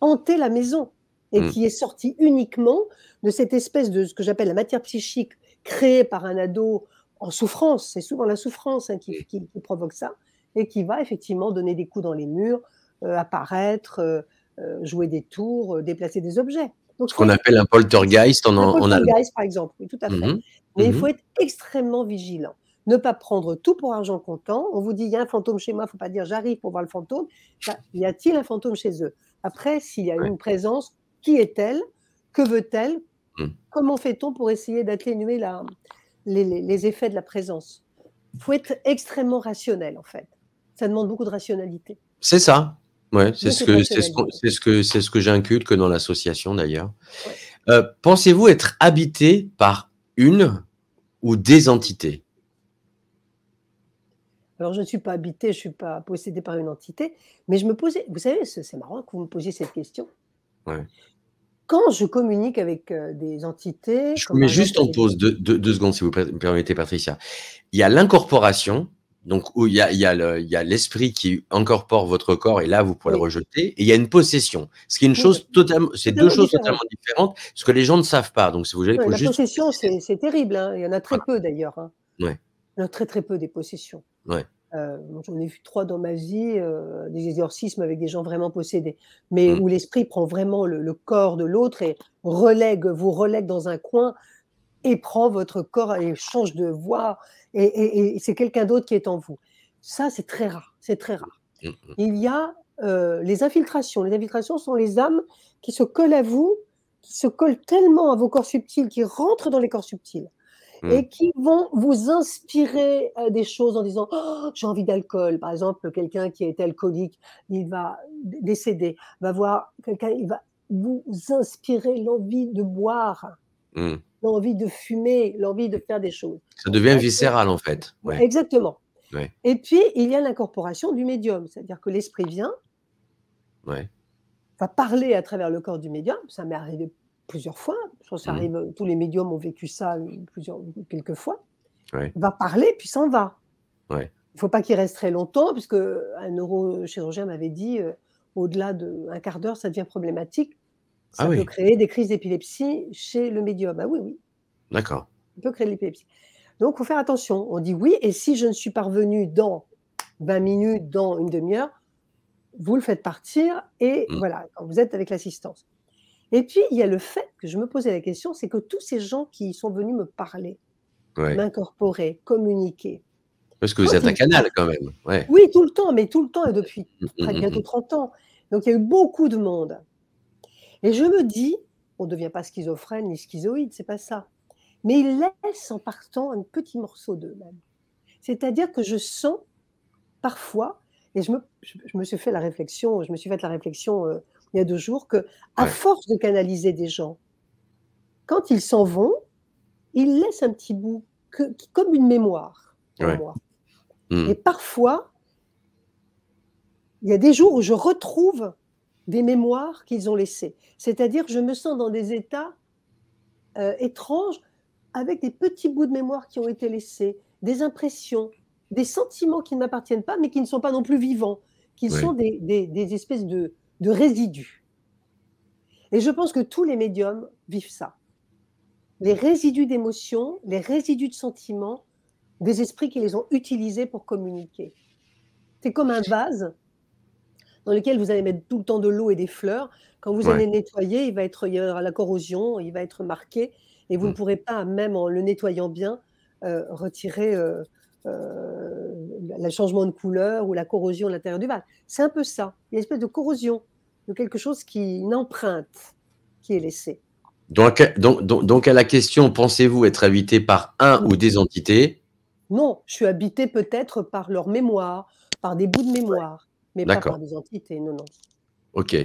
hanter la maison et Mmh. qui est sorti uniquement de cette espèce de ce que j'appelle la matière psychique créée par un ado en souffrance. C'est souvent la souffrance, hein, qui qui qui provoque ça et qui va effectivement donner des coups dans les murs, heu, apparaître, heu heu, jouer des tours, déplacer des objets. Donc Ce qu'on appelle un poltergeist en un en poltergeist, par exemple, oui, tout à fait. Mmh mh. Mais il Mmh faut être extrêmement vigilant. Ne pas prendre tout pour argent comptant. On vous dit: «Il y a un fantôme chez moi», il faut pas dire: «J'arrive pour voir le fantôme». Bah, y a-t-il un fantôme chez eux? Après, s'il y a une présence, qui est-elle? Que veut-elle? Mmh. Comment fait-on pour essayer d'atténuer la les les les effets de la présence? Il faut être extrêmement rationnel, en fait. Ça demande beaucoup de rationalité. C'est ça. Ouais, c'est ce que c'est ce c'est ce que ce que j'inculque dans l'association d'ailleurs. Ouais. Heu, pensez-vous être habité par une ou des entités? Alors je ne suis pas habitée, je suis pas possédée par une entité, mais je me posais vous savez, c'est marrant que vous me posiez cette question. Ouais. Quand je communique avec, heu, des entités, Je mets juste en pause deux deux 2 secondes si vous me permettez Patricia. Il y a l'incorporation, donc où il y a y le l'esprit qui incorpore votre corps et là vous pourrez le Oui. rejeter et il y a une possession. Ce qui est une Oui, chose totalement c'est 2 totalement choses différent. totalement différentes, ce que les gens ne savent pas. Donc si vous voulez, Ouais, la juste possession, c'est terrible, hein. Il y en a très peu d'ailleurs, hein. Ouais. Il y en a très, très peu des possessions. Ouais. Heu, moi j'en ai vu 3 dans ma vie, heu, des exorcismes avec des gens vraiment possédés, mais Mmh. où l'esprit prend vraiment le le corps de l'autre et relègue vous relègue dans un coin et prend votre corps et change de voix et et et c'est quelqu'un d'autre qui est en vous. Ça, c'est très rare, c'est très rare. Mmh mh. Il y a, heu, les infiltrations. Les infiltrations sont les âmes qui se collent à vous, qui se collent tellement à vos corps subtils, qui rentrent dans les corps subtils Mmh. et qui vont vous inspirer, heu, des choses en disant: «Oh, j'ai envie d'alcool». Par exemple, quelqu'un qui est alcoolique, il va dé décéder, va voir quelqu'un, il va vous inspirer l'envie de boire. L'envie de fumer, l'envie de faire des choses. Ça devient viscéral en fait. ouais, exactement. Ouais. Et puis, il y a l'incorporation du médium, c'est-à-dire que l'esprit vient Ouais. va parler à travers le corps du médium. Ça m'est arrivé plusieurs fois. Je pense que ça Mmh. arrive, tous les médiums ont vécu ça, heu, plusieurs quelques fois. Ouais. Va parler puis s'en va. Il faut pas qu'il reste très longtemps puisque un neurochirurgien m'avait dit, heu, au-delà d'1 quart d'heure, ça devient problématique. Ça Ah peut oui. créer des crises d'épilepsie chez le médium. Ah oui, oui. D'accord. il peut créer de l'épilepsie. Donc, il faut faire attention. On dit oui, et si je ne suis pas revenu dans 20 minutes, dans une demi-heure, vous le faites partir et Mmh. voilà, quand vous êtes avec l'assistance. Et puis, il y a le fait que je me posais la question, c'est que tous ces gens qui sont venus me parler, Ouais. m'incorporer, communiquer, Parce que vous êtes un canal quand même. Ouais. oui, tout le temps, mais tout le temps et depuis Mmh, près de mmh, bientôt mmh. 30 ans. Donc, il y a eu beaucoup de monde. Et je me dis, on ne devient pas schizophrène ni schizoïde, c'est pas ça. Mais il laisse en partant un petit morceau d'eux-mêmes. C'est-à-dire que je sens parfois, et je me, je, je me suis fait la réflexion, je me suis fait la réflexion euh, il y a deux jours, que à Ouais. force de canaliser des gens, quand ils s'en vont, ils laissent un petit bout, que, comme une mémoire en Ouais. moi. Mmh. Et parfois, il y a des jours où je retrouve des mémoires qu'ils ont laissées. C'est-à-dire je me sens dans des états euh, étranges avec des petits bouts de mémoire qui ont été laissés, des impressions, des sentiments qui ne m'appartiennent pas, mais qui ne sont pas non plus vivants, qui Oui. sont des, des- des espèces de, de résidus. Et je pense que tous les médiums vivent ça. Les résidus d'émotions, les résidus de sentiments, des esprits qui les ont utilisés pour communiquer. C'est comme un vase dans lequel vous allez mettre tout le temps de l'eau et des fleurs. Quand vous Ouais. allez nettoyer, il va être, il y aura la corrosion, il va être marqué, et vous ne pourrez pas, même en le nettoyant bien, euh, retirer euh, euh, le changement de couleur ou la corrosion à l'intérieur du vase. C'est un peu ça, une espèce de corrosion, de quelque chose qui, une empreinte qui est laissée. Donc, donc, donc, donc, à la question, pensez-vous être habité par un ou des entités? Non, je suis habitée peut-être par leur mémoire, par des bouts de mémoire, mais pas par des entités, non, non. Ok.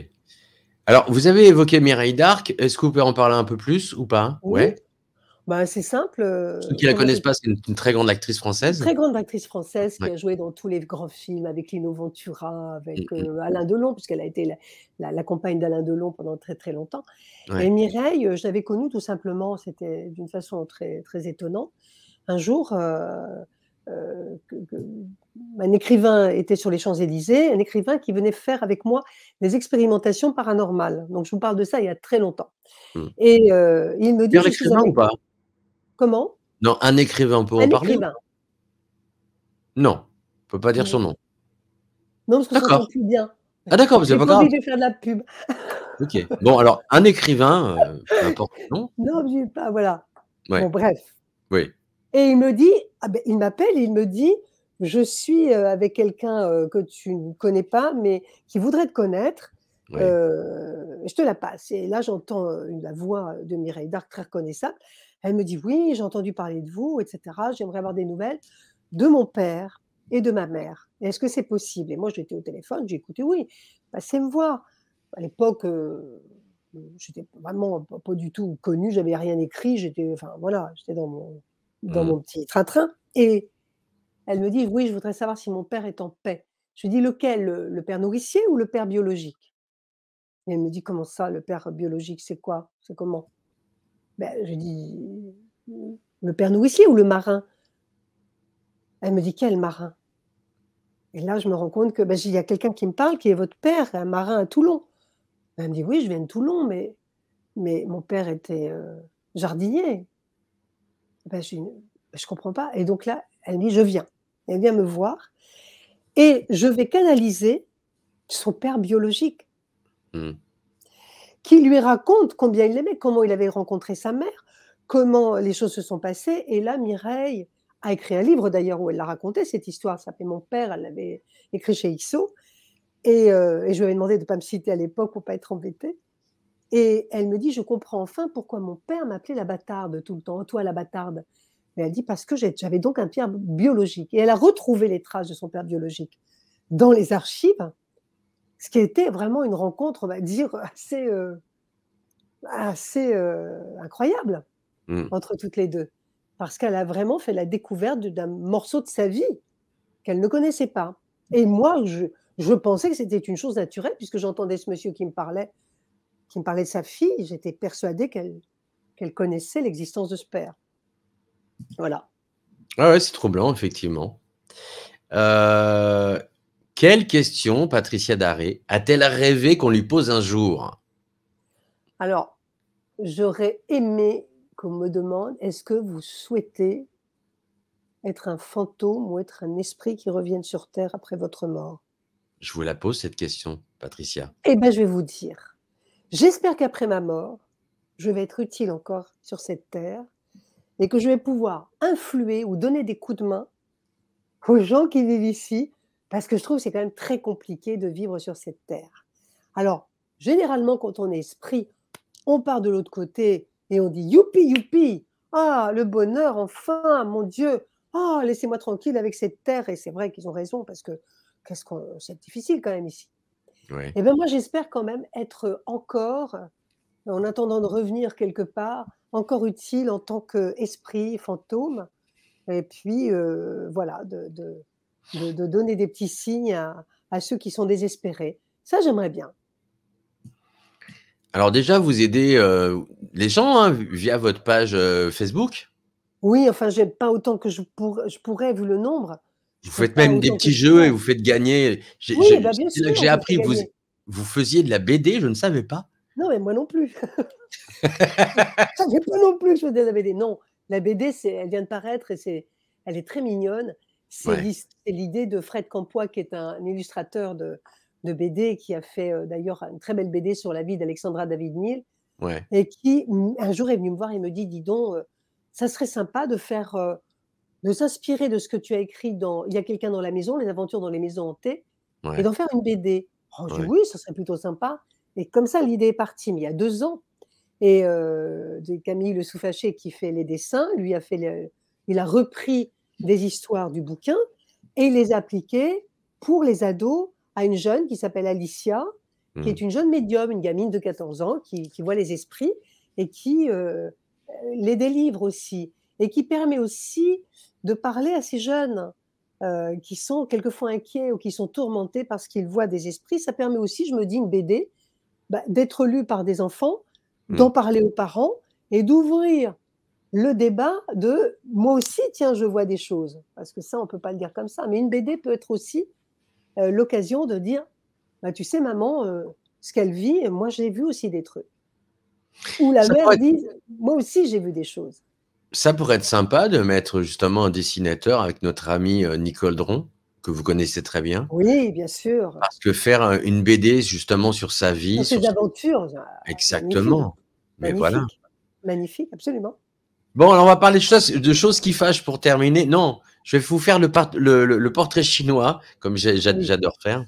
Alors, vous avez évoqué Mireille Darc. Est-ce que vous pouvez en parler un peu plus ou pas? Oui. Ouais. Bah, c'est simple. euh, Ceux qui la comment connaissent pas, c'est une, une très grande actrice française. Très grande actrice française qui Ouais. a joué dans tous les grands films avec Lino Ventura, avec Mm, mm. euh, Alain Delon, puisqu'elle a été la, la- la compagne d'Alain Delon pendant très très longtemps. Ouais. Et Mireille, euh, je l'avais connue tout simplement, c'était d'une façon très, très étonnante. Un jour, euh, euh, que- que- un écrivain était sur les Champs-Élysées, un écrivain qui venait faire avec moi des expérimentations paranormales. Donc je vous parle de ça il y a très longtemps. Mm. Et euh, il me dit, je l'écrivain avec- ou pas? Comment? Non, un écrivain, on peut en Un parler? écrivain. Non, on peut pas dire son nom. Non, parce que ça s'entend plus bien. Ah d'accord, mais c'est J'ai pas grave. envie de faire de la pub. Ok. Bon, alors, un écrivain, euh, peu importe le nom. Non, pas, voilà. Ouais. Bon, bref. Oui. Et il me dit, ah ben, il m'appelle il me dit, je suis euh, avec quelqu'un euh, que tu ne connais pas, mais qui voudrait te connaître. Euh, je te la passe. Et là, j'entends la voix de Mireille Darc très reconnaissable. Elle me dit, oui, j'ai entendu parler de vous, etc. J'aimerais avoir des nouvelles de mon père et de ma mère. Est-ce que c'est possible? Et moi, j'étais au téléphone, j'ai écouté, oui, passez me voir. À l'époque, euh, j'étais vraiment pas, pas du tout connue, j'avais rien écrit, j'étais, enfin voilà, j'étais dans mon, dans Mhm. mon petit train-train. Et elle me dit, oui, je voudrais savoir si mon père est en paix. Je lui dis, lequel le, le père nourricier ou le père biologique? Et elle me dit, comment ça, le père biologique, c'est quoi? C'est comment? Ben, Je dis, le père nourricier ou le marin? Elle me dit, quel marin? Et là, je me rends compte que ben, il y a quelqu'un qui me parle, qui est votre père, un marin à Toulon. Elle me dit, oui, je viens de Toulon, mais, mais mon père était euh, jardinier. Ben, je ne comprends pas. Et donc là, elle me dit, je viens. Elle vient me voir. Et je vais canaliser son père biologique, Mm. qui lui raconte combien il l'aimait, comment il avait rencontré sa mère, comment les choses se sont passées. Et là, Mireille a écrit un livre d'ailleurs où elle l'a raconté, cette histoire. Ça s'appelait Mon père, elle l'avait écrit chez Ixo. Et, euh, et je lui avais demandé de ne pas me citer à l'époque pour ne pas être embêtée. Et elle me dit, je comprends enfin pourquoi mon père m'appelait la bâtarde tout le temps, toi la bâtarde. Mais elle dit, parce que j'avais donc un père biologique. Et elle a retrouvé les traces de son père biologique dans les archives, ce qui était vraiment une rencontre, on va dire, assez, euh, assez euh, incroyable Mm. entre toutes les deux. Parce qu'elle a vraiment fait la découverte d'un morceau de sa vie qu'elle ne connaissait pas. Et moi, je, je pensais que c'était une chose naturelle, puisque j'entendais ce monsieur qui me parlait, qui me parlait de sa fille, j'étais persuadée qu'elle qu'elle connaissait l'existence de ce père. Voilà. Ah ouais, c'est troublant, effectivement. Euh, quelle question, Patricia Daré, a-t-elle rêvé qu'on lui pose un jour? Alors, j'aurais aimé qu'on me demande: «Est-ce que vous souhaitez être un fantôme ou être un esprit qui revienne sur terre après votre mort?» Je vous la pose cette question, Patricia. Eh ben, je vais vous dire, j'espère qu'après ma mort, je vais être utile encore sur cette terre et que je vais pouvoir influer ou donner des coups de main aux gens qui vivent ici, parce que je trouve que c'est quand même très compliqué de vivre sur cette terre. Alors, généralement, quand on est esprit, on part de l'autre côté et on dit youpi, youpi, ah, le bonheur, enfin, mon Dieu, ah, laissez-moi tranquille avec cette terre. Et c'est vrai qu'ils ont raison, parce que qu'est-ce qu'on, c'est difficile quand même ici. Et bien moi, j'espère quand même être encore, en attendant de revenir quelque part, encore utile en tant qu'esprit, fantôme, et puis euh, voilà, de, de, de- de donner des petits signes à, à ceux qui sont désespérés. Ça, j'aimerais bien. Alors déjà, vous aidez euh, les gens hein, via votre page euh, Facebook? Oui, enfin, j'aime pas autant que je, pour- je pourrais, vu le nombre. Vous faites pas même des petits je jeux et vous faites gagner. Oui, bah, c'est là que j'ai appris vous, vous faisiez de la BD, je ne savais pas. Non, mais moi non plus. Je savais pas non plus que je faisais de la BD. Non, la BD, elle vient de paraître et c'est, elle est très mignonne. C'est Ouais. l'idée de Fred Campois, qui est un, un illustrateur de, de BD, qui a fait euh, d'ailleurs une très belle BD sur la vie d'Alexandra David-Neal, Ouais. et qui, un jour, est venu me voir et me dit, dis donc, euh, ça serait sympa de faire, euh, de s'inspirer de ce que tu as écrit dans Il y a quelqu'un dans la maison, les aventures dans les maisons hantées, et Ouais. d'en faire une BD. Oh, oui, ça serait plutôt sympa. Et comme ça, l'idée est partie, mais il y a deux ans. Et euh, Camille Le Soufaché qui fait les dessins, lui a fait, le- il a repris des histoires du bouquin et les a appliquées pour les ados à une jeune qui s'appelle Alicia, qui est une jeune médium, une gamine de 14 ans qui, qui voit les esprits et qui euh, les délivre aussi. Et qui permet aussi de parler à ces jeunes euh, qui sont quelquefois inquiets ou qui sont tourmentés parce qu'ils voient des esprits. Ça permet aussi, je me dis, une BD, bah, d'être lue par des enfants, Mm. d'en parler aux parents et d'ouvrir le débat de moi aussi, tiens, je vois des choses. Parce que ça, on ne peut pas le dire comme ça. Mais une BD peut être aussi euh, l'occasion de dire bah, tu sais, maman, euh, ce qu'elle vit, moi, j'ai vu aussi des trucs. Ou la Ça mère pourrait- dit moi aussi, j'ai vu des choses. Ça pourrait être sympa de mettre justement un dessinateur avec notre ami euh, Nicole Dron, que vous connaissez très bien. Oui, bien sûr. Parce que faire un- une BD justement sur sa vie, sur ses aventures. ah, exactement. Mais Magnifique. voilà. Magnifique, absolument. Bon, alors on va parler de choses, de choses qui fâchent pour terminer. Non, je vais vous faire le, par- le- le- le portrait chinois, comme Oui. j'adore faire.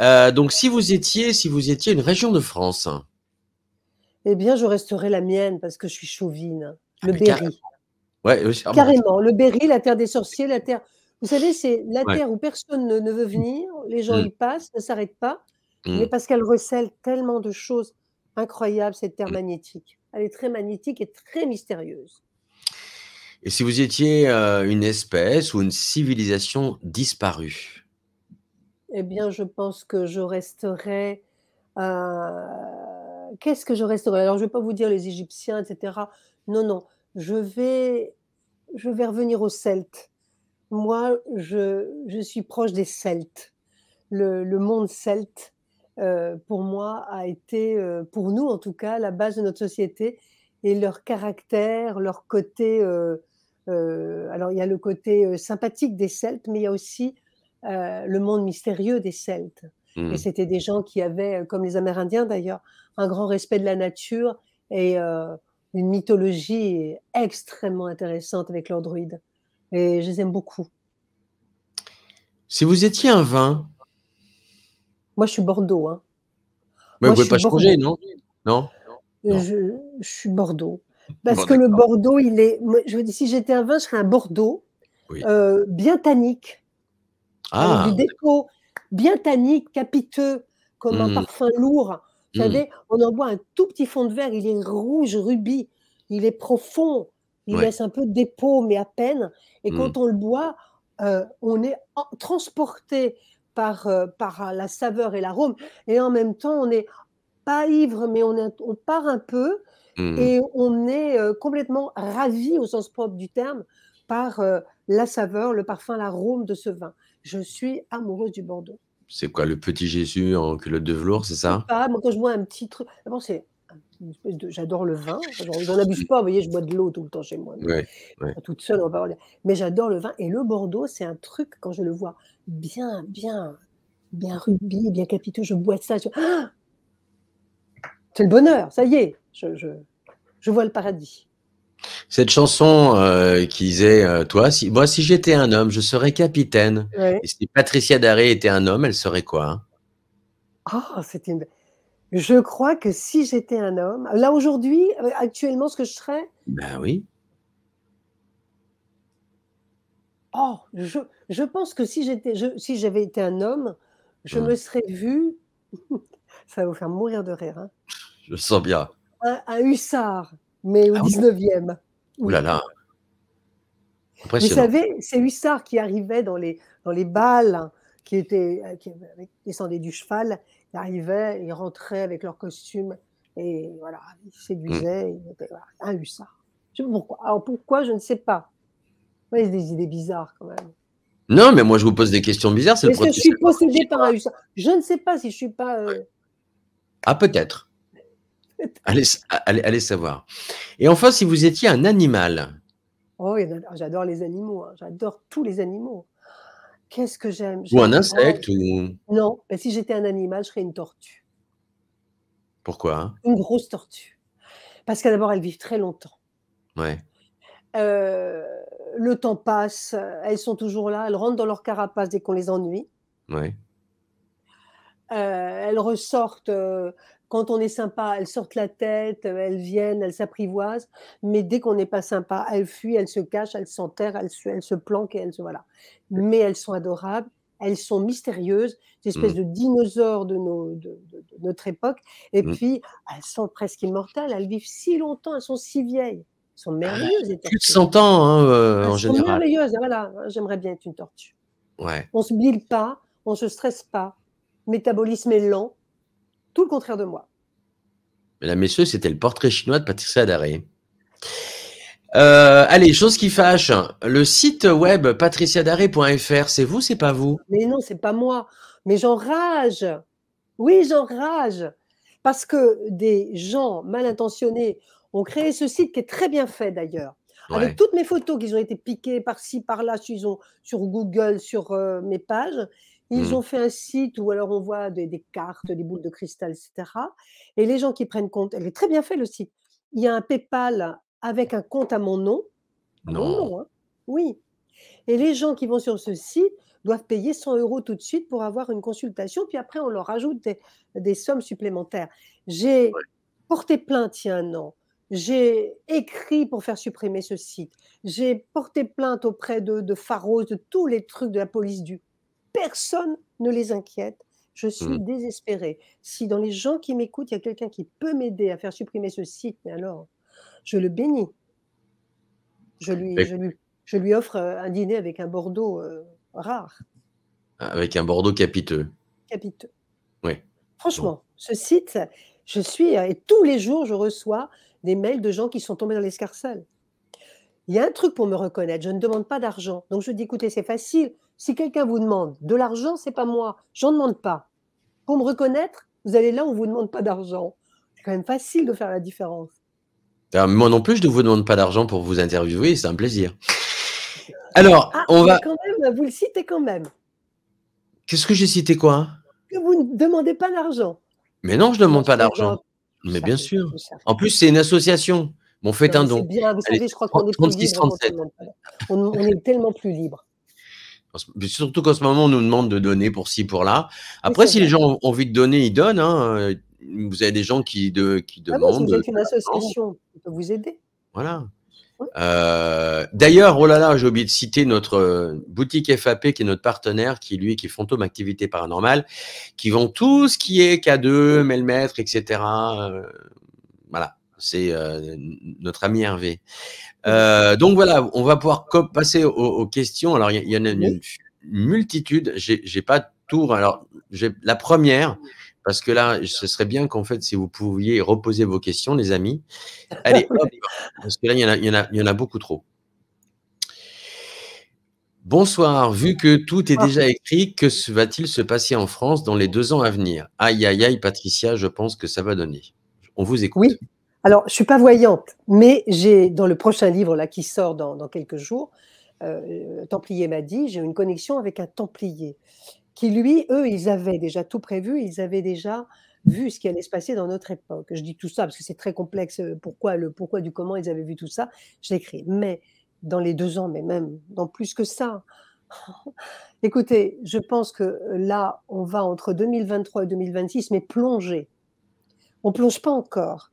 Euh, donc, si vous étiez, si vous étiez une région de France, Eh bien, je resterai la mienne parce que je suis chauvine. Ah, Le carrément. Berry. ouais, oui, ah Carrément. Le Berry, la terre des sorciers, la terre. Vous savez, c'est la Ouais. terre où personne ne, ne veut venir. Les gens Mm. y passent, ne s'arrêtent pas. mm. Mais parce qu'elle recèle tellement de choses incroyables, cette terre Mm. magnétique. Elle est très magnétique et très mystérieuse. Et si vous étiez euh, une espèce ou une civilisation disparue, Eh bien, je pense que je resterai. euh, Qu'est-ce que je resterai Alors, je ne vais pas vous dire les Égyptiens, etc. Non, non. Je vais, je vais revenir aux Celtes. Moi, je, je suis proche des Celtes. Le, le monde celte, euh, pour moi, a été, euh, pour nous en tout cas, la base de notre société et leur caractère, leur côté. euh, alors, il y a le côté sympathique des Celtes, mais il y a aussi le monde mystérieux des Celtes. mm, Et c'était des gens qui avaient, comme les Amérindiens d'ailleurs, un grand respect de la nature et euh, une mythologie extrêmement intéressante avec leurs druides. Et je les aime beaucoup. si vous étiez un vin, Moi, je suis Bordeaux. Hein. mais Moi, vous je pouvez pas changer, non? Non? Non. Je, je suis Bordeaux. Parce Bon, que le. Bordeaux, il est. Je veux dire, si j'étais un vin, je serais un Bordeaux Oui. euh, bien tannique, Ah, avec du dépôt, bien tannique, capiteux, comme un Mm. parfum lourd. Vous savez, on en boit un tout petit fond de verre, il est rouge, rubis, il est profond, il Ouais. laisse un peu de dépôt, mais à peine. Et quand on le boit, euh, on est en- transporté par, euh, par la saveur et l'arôme. Et en même temps, on n'est pas ivre, mais on, est, on part un peu mm. et on est euh, complètement ravi au sens propre du terme par euh, la saveur, le parfum, l'arôme de ce vin. Je suis amoureuse du Bordeaux. C'est quoi le petit Jésus en culotte de velours, c'est ça? Moi, quand je bois un petit truc, d'abord c'est J'adore le vin. J'en abuse pas, vous voyez, je bois de l'eau tout le temps chez moi. Ouais, ouais. Toute seule, on va pas Mais j'adore le vin. Et le Bordeaux, c'est un truc, quand je le vois bien, bien, bien rubis, bien capiteux, je bois ça. je- Ah c'est le bonheur, ça y est. Je, je, je vois le paradis. Cette chanson euh, qui disait euh, Toi, si, moi, si j'étais un homme, je serais capitaine. Ouais. Et si Patricia Daré était un homme, elle serait quoi hein? Ah, c'était une... Je crois que si j'étais un homme, là aujourd'hui, euh, actuellement, ce que je serais, Ben oui. oh, je, je pense que si j'étais, je- si j'avais été un homme, je Hmm. me serais vu, ça va vous faire mourir de rire, hein, Je sens bien. un, un hussard, mais au Ah oui 19e. Ouh là là. Vous savez, ces hussards qui arrivaient dans les, dans les balles, qui, étaient, euh, qui descendaient du cheval, ils arrivaient, ils rentraient avec leur costume, et voilà, ils Hmm. séduisaient, ils étaient- voilà, un hussard. Je sais pas pourquoi. Alors pourquoi, je ne sais pas. Ouais, c'est des idées bizarres quand même. Non, mais moi, je vous pose des questions bizarres. C'est Est-ce que je suis possédée par un hussard? Je ne sais pas si je suis pas. euh, Ah, peut-être. Allez, allez, allez savoir. Et enfin, si vous étiez un animal, Oh, a- j'adore les animaux. hein, J'adore tous les animaux. Qu'est-ce que j'aime ou un insecte, ou. oh, non, mais si j'étais un animal, je serais une tortue. Pourquoi hein? Une grosse tortue. Parce que d'abord, elles vivent très longtemps. Ouais. Euh, le temps passe, elles sont toujours là, elles rentrent dans leur carapace dès qu'on les ennuie. Ouais. Euh, elles ressortent euh, quand on est sympa, elles sortent la tête, euh, elles viennent, elles s'apprivoisent. Mais dès qu'on n'est pas sympa, elles fuient, elles se cachent, elles s'enterrent, elles, se- elles se planquent et elles se voilà. Mais elles sont adorables, elles sont mystérieuses, des espèces Mm. de dinosaures de, nos- de- de- de notre époque. Et Mm. puis, elles sont presque immortelles, elles vivent si longtemps, elles sont si vieilles. Elles sont merveilleuses, les Plus de tortues. 100 ans, hein, euh, Elles en sont général. merveilleuses, voilà. J'aimerais bien être une tortue. Ouais. On se bile pas, on se stresse pas, métabolisme est lent, tout le contraire de moi. Mesdames, Messieurs, c'était le portrait chinois de Patricia Daré. Euh, allez, chose qui fâche. Le site web patriciadaré.fr, c'est vous, c'est pas vous? Mais non, c'est pas moi. Mais j'enrage. Oui, j'enrage. Parce que des gens mal intentionnés ont créé ce site qui est très bien fait d'ailleurs. Ouais. Avec toutes mes photos qui ont été piquées par-ci, par-là, sur, sur Google, sur euh, mes pages. Ils Mm. ont fait un site où alors on voit des, des cartes, des boules de cristal, etc. Et les gens qui prennent compte, elle est très bien fait le site. Il y a un PayPal avec un compte à mon nom. Mon Non. nom, hein. Oui. Et les gens qui vont sur ce site doivent payer 100 euros tout de suite pour avoir une consultation, puis après on leur ajoute des, des sommes supplémentaires. J'ai porté plainte il y a un an. J'ai écrit pour faire supprimer ce site. J'ai porté plainte auprès de, de Pharos, de tous les trucs de la police du. Personne ne les inquiète. Je suis Mm. désespérée. Si dans les gens qui m'écoutent, il y a quelqu'un qui peut m'aider à faire supprimer ce site, mais alors, je le bénis. Je lui, Et- je lui, je lui offre euh, un dîner avec un Bordeaux euh, rare, Avec un Bordeaux capiteux. capiteux. Oui. Franchement, ce site, je suis, euh, et tous les jours, je reçois des mails de gens qui sont tombés dans l'escarcelle. Il y a un truc pour me reconnaître, je ne demande pas d'argent. Donc je dis, écoutez, c'est facile. Si quelqu'un vous demande de l'argent, c'est pas moi. J'en demande pas. Pour me reconnaître, vous allez là où on vous demande pas d'argent. C'est quand même facile de faire la différence. Alors, moi non plus, je ne vous demande pas d'argent pour vous interviewer, c'est un plaisir. Alors, Ah, on va. quand même, vous le citez quand même. Qu'est-ce que j'ai cité quoi? Que vous ne demandez pas d'argent. Mais non, je ne demande pas Je d'argent. je Mais bien sûr. je. En plus, c'est une association. Bon, faites Non, un don. Bien, vous Allez, savez, je crois qu'on est plus 36, libre quand on 37. demande pas d'argent. on, on est tellement plus libre. Surtout qu'en ce moment, on nous demande de donner pour ci, pour là. Après, si les gens ont envie de donner, ils donnent. hein. Vous avez des gens qui, de, qui Ah bon, si demandent. vous êtes une association, on peut vous aider. Voilà. Euh, D'ailleurs, oh là là, j'ai oublié de citer notre euh, boutique FAP qui est notre partenaire, qui lui, qui est Fantôme Activité Paranormale, qui vend tout ce qui est K2, Melmètre, etc. Euh, c'est euh, notre ami Hervé. Euh, donc voilà, on va pouvoir passer aux, aux questions. Alors, il y, en a une, une multitude. J'ai pas tout. Alors, j'ai la première, parce que là, ce serait bien qu'en fait, si vous pouviez reposer vos questions, les amis. Allez, hop, parce que là, il y en a, il y en a, il y en a beaucoup trop. Bonsoir, vu que tout est déjà écrit, que va-t-il se passer en France dans les deux ans à venir? Aïe, aïe, aïe, Patricia, je pense que ça va donner. On vous écoute. Oui. Alors, je suis pas voyante, mais j'ai dans le prochain livre là qui sort dans, dans quelques jours, euh, Templier m'a dit, j'ai une connexion avec un Templier qui lui, eux, ils avaient déjà tout prévu, ils avaient déjà vu ce qui allait se passer dans notre époque. Je dis tout ça parce que c'est très complexe. euh, Pourquoi le pourquoi du comment ils avaient vu tout ça, je l'écris. Mais dans les deux ans, mais même dans plus que ça. Écoutez, je pense que là, on va entre 2023 et 2026, mais plonger. On plonge pas encore.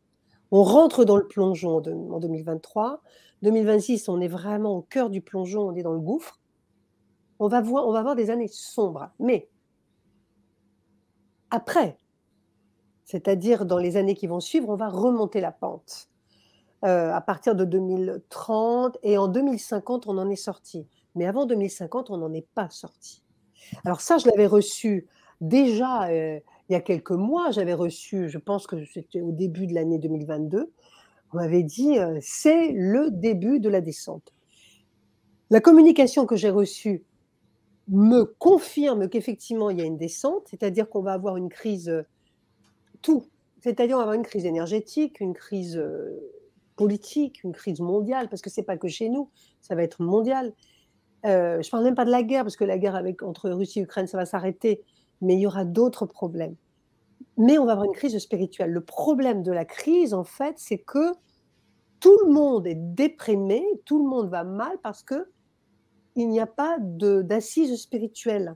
On rentre dans le plongeon en 2023. 2026, on est vraiment au cœur du plongeon, on est dans le gouffre. On va voir, on va avoir des années sombres. Mais après, c'est-à-dire dans les années qui vont suivre, on va remonter la pente. Euh, à partir de 2030 et en 2050, on en est sorti. Mais avant 2050, on n'en est pas sorti. Alors ça, je l'avais reçu déjà euh, il y a quelques mois. J'avais reçu, je pense que c'était au début de l'année 2022. On m'avait dit, euh, c'est le début de la descente. La communication que j'ai reçue me confirme qu'effectivement, il y a une descente, c'est-à-dire qu'on va avoir une crise, euh, tout. C'est-à-dire on va avoir une crise énergétique, une crise euh, politique, une crise mondiale, parce que c'est pas que chez nous, ça va être mondial. Euh, je parle même pas de la guerre, parce que la guerre entre Russie et Ukraine, ça va s'arrêter, mais il y aura d'autres problèmes. Mais on va avoir une crise spirituelle. Le problème de la crise, en fait, c'est que tout le monde est déprimé, tout le monde va mal parce que il n'y a pas d'assises spirituelles.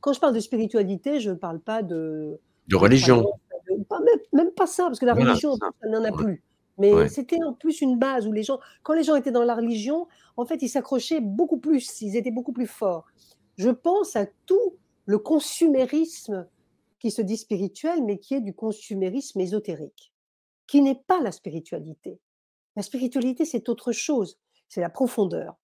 Quand je parle de spiritualité, je ne parle pas de, De religion. de- même, même pas ça, parce que la Voilà, religion, n'en a plus. Mais Ouais. c'était en plus une base où les gens, quand les gens étaient dans la religion, en fait, ils s'accrochaient beaucoup plus, ils étaient beaucoup plus forts. Je pense à tout le consumérisme qui se dit spirituel, mais qui est du consumérisme ésotérique, qui n'est pas la spiritualité. La spiritualité, c'est autre chose, c'est la profondeur.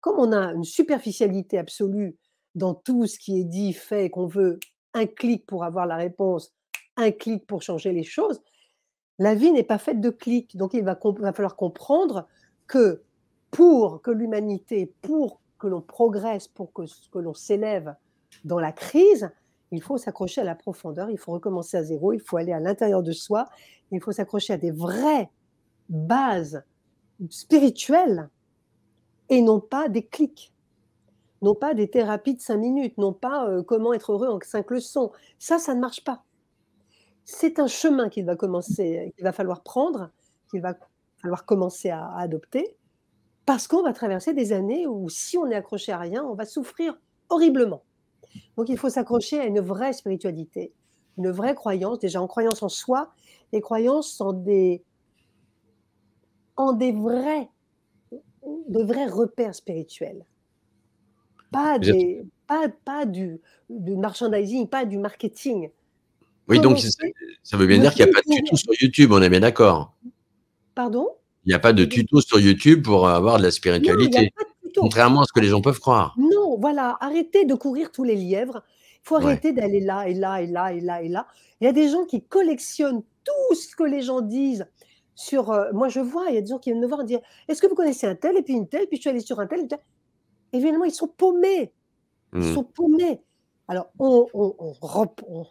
Comme on a une superficialité absolue dans tout ce qui est dit, fait, qu'on veut un clic pour avoir la réponse, un clic pour changer les choses, la vie n'est pas faite de clics. Donc il va, falloir comprendre que pour que l'humanité, pour que l'on progresse, pour que l'on s'élève dans la crise, il faut s'accrocher à la profondeur, il faut recommencer à zéro, il faut aller à l'intérieur de soi, il faut s'accrocher à des vraies bases spirituelles et non pas des clics, non pas des thérapies de cinq minutes, non pas euh, comment être heureux en cinq leçons. Ça, ça ne marche pas. C'est un chemin qu'il va commencer, va falloir prendre, qu'il va falloir commencer à, à adopter, parce qu'on va traverser des années où si on est accroché à rien, on va souffrir horriblement. Donc il faut s'accrocher à une vraie spiritualité, une vraie croyance, déjà en croyance en soi et croyance en des, en des vrais, de vrais repères spirituels. Pas, êtes- des, pas, pas du, du merchandising, pas du marketing. Oui, donc ça, veut bien dire qu'il n'y a pas de tuto sur YouTube, on est bien d'accord. Pardon? Il n'y a pas de tuto sur YouTube pour avoir de la spiritualité, contrairement à ce que les gens peuvent croire. Non, voilà, arrêtez de courir tous les lièvres. Il faut Ouais. arrêter d'aller là et là et là et là et là. Il y a des gens qui collectionnent tout ce que les gens disent sur. euh, moi, je vois, il y a des gens qui viennent me voir et dire Est-ce que vous connaissez un tel et puis une telle, puis je suis allée sur un tel, et tel. Évidemment, ils sont paumés. Ils Hmm. sont paumés. Alors, on, on-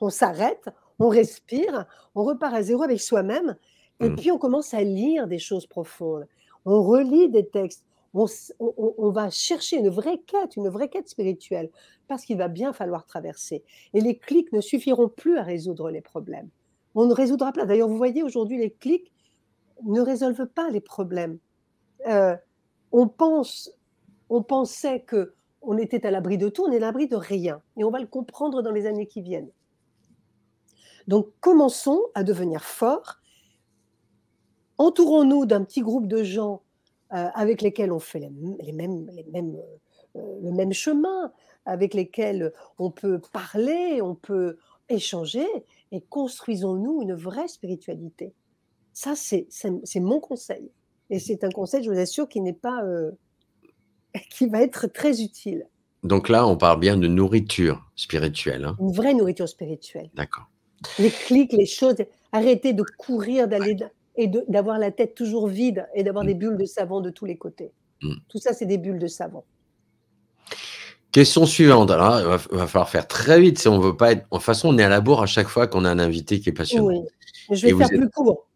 on s'arrête, on respire, on repart à zéro avec soi-même, et Mm. puis on commence à lire des choses profondes. On relit des textes. On, va chercher une vraie quête, une vraie quête spirituelle, parce qu'il va bien falloir traverser. Et les clics ne suffiront plus à résoudre les problèmes. On ne résoudra pas. D'ailleurs, vous voyez, aujourd'hui, les clics ne résolvent pas les problèmes. Euh, on pense, on pensait que on était à l'abri de tout, on est à l'abri de rien. Et on va le comprendre dans les années qui viennent. Donc, commençons à devenir forts. Entourons-nous d'un petit groupe de gens avec lesquels on fait les, mêmes, les mêmes, euh, euh, le même chemin, avec lesquels on peut parler, on peut échanger, et construisons-nous une vraie spiritualité. Ça, c'est mon conseil. Et c'est un conseil, je vous assure, qui n'est pas, euh, qui va être très utile. Donc là, on parle bien de nourriture spirituelle. hein. Une vraie nourriture spirituelle. D'accord. Les clics, les choses, arrêtez de courir, d'aller et d'avoir la tête toujours vide et d'avoir Mm. des bulles de savon de tous les côtés. Mm. Tout ça, c'est des bulles de savon. Question suivante. Alors, il va, va falloir faire très vite si on veut pas être. De toute façon, on est à la bourre à chaque fois qu'on a un invité qui est passionnant. Oui. Je vais Et faire êtes- plus court.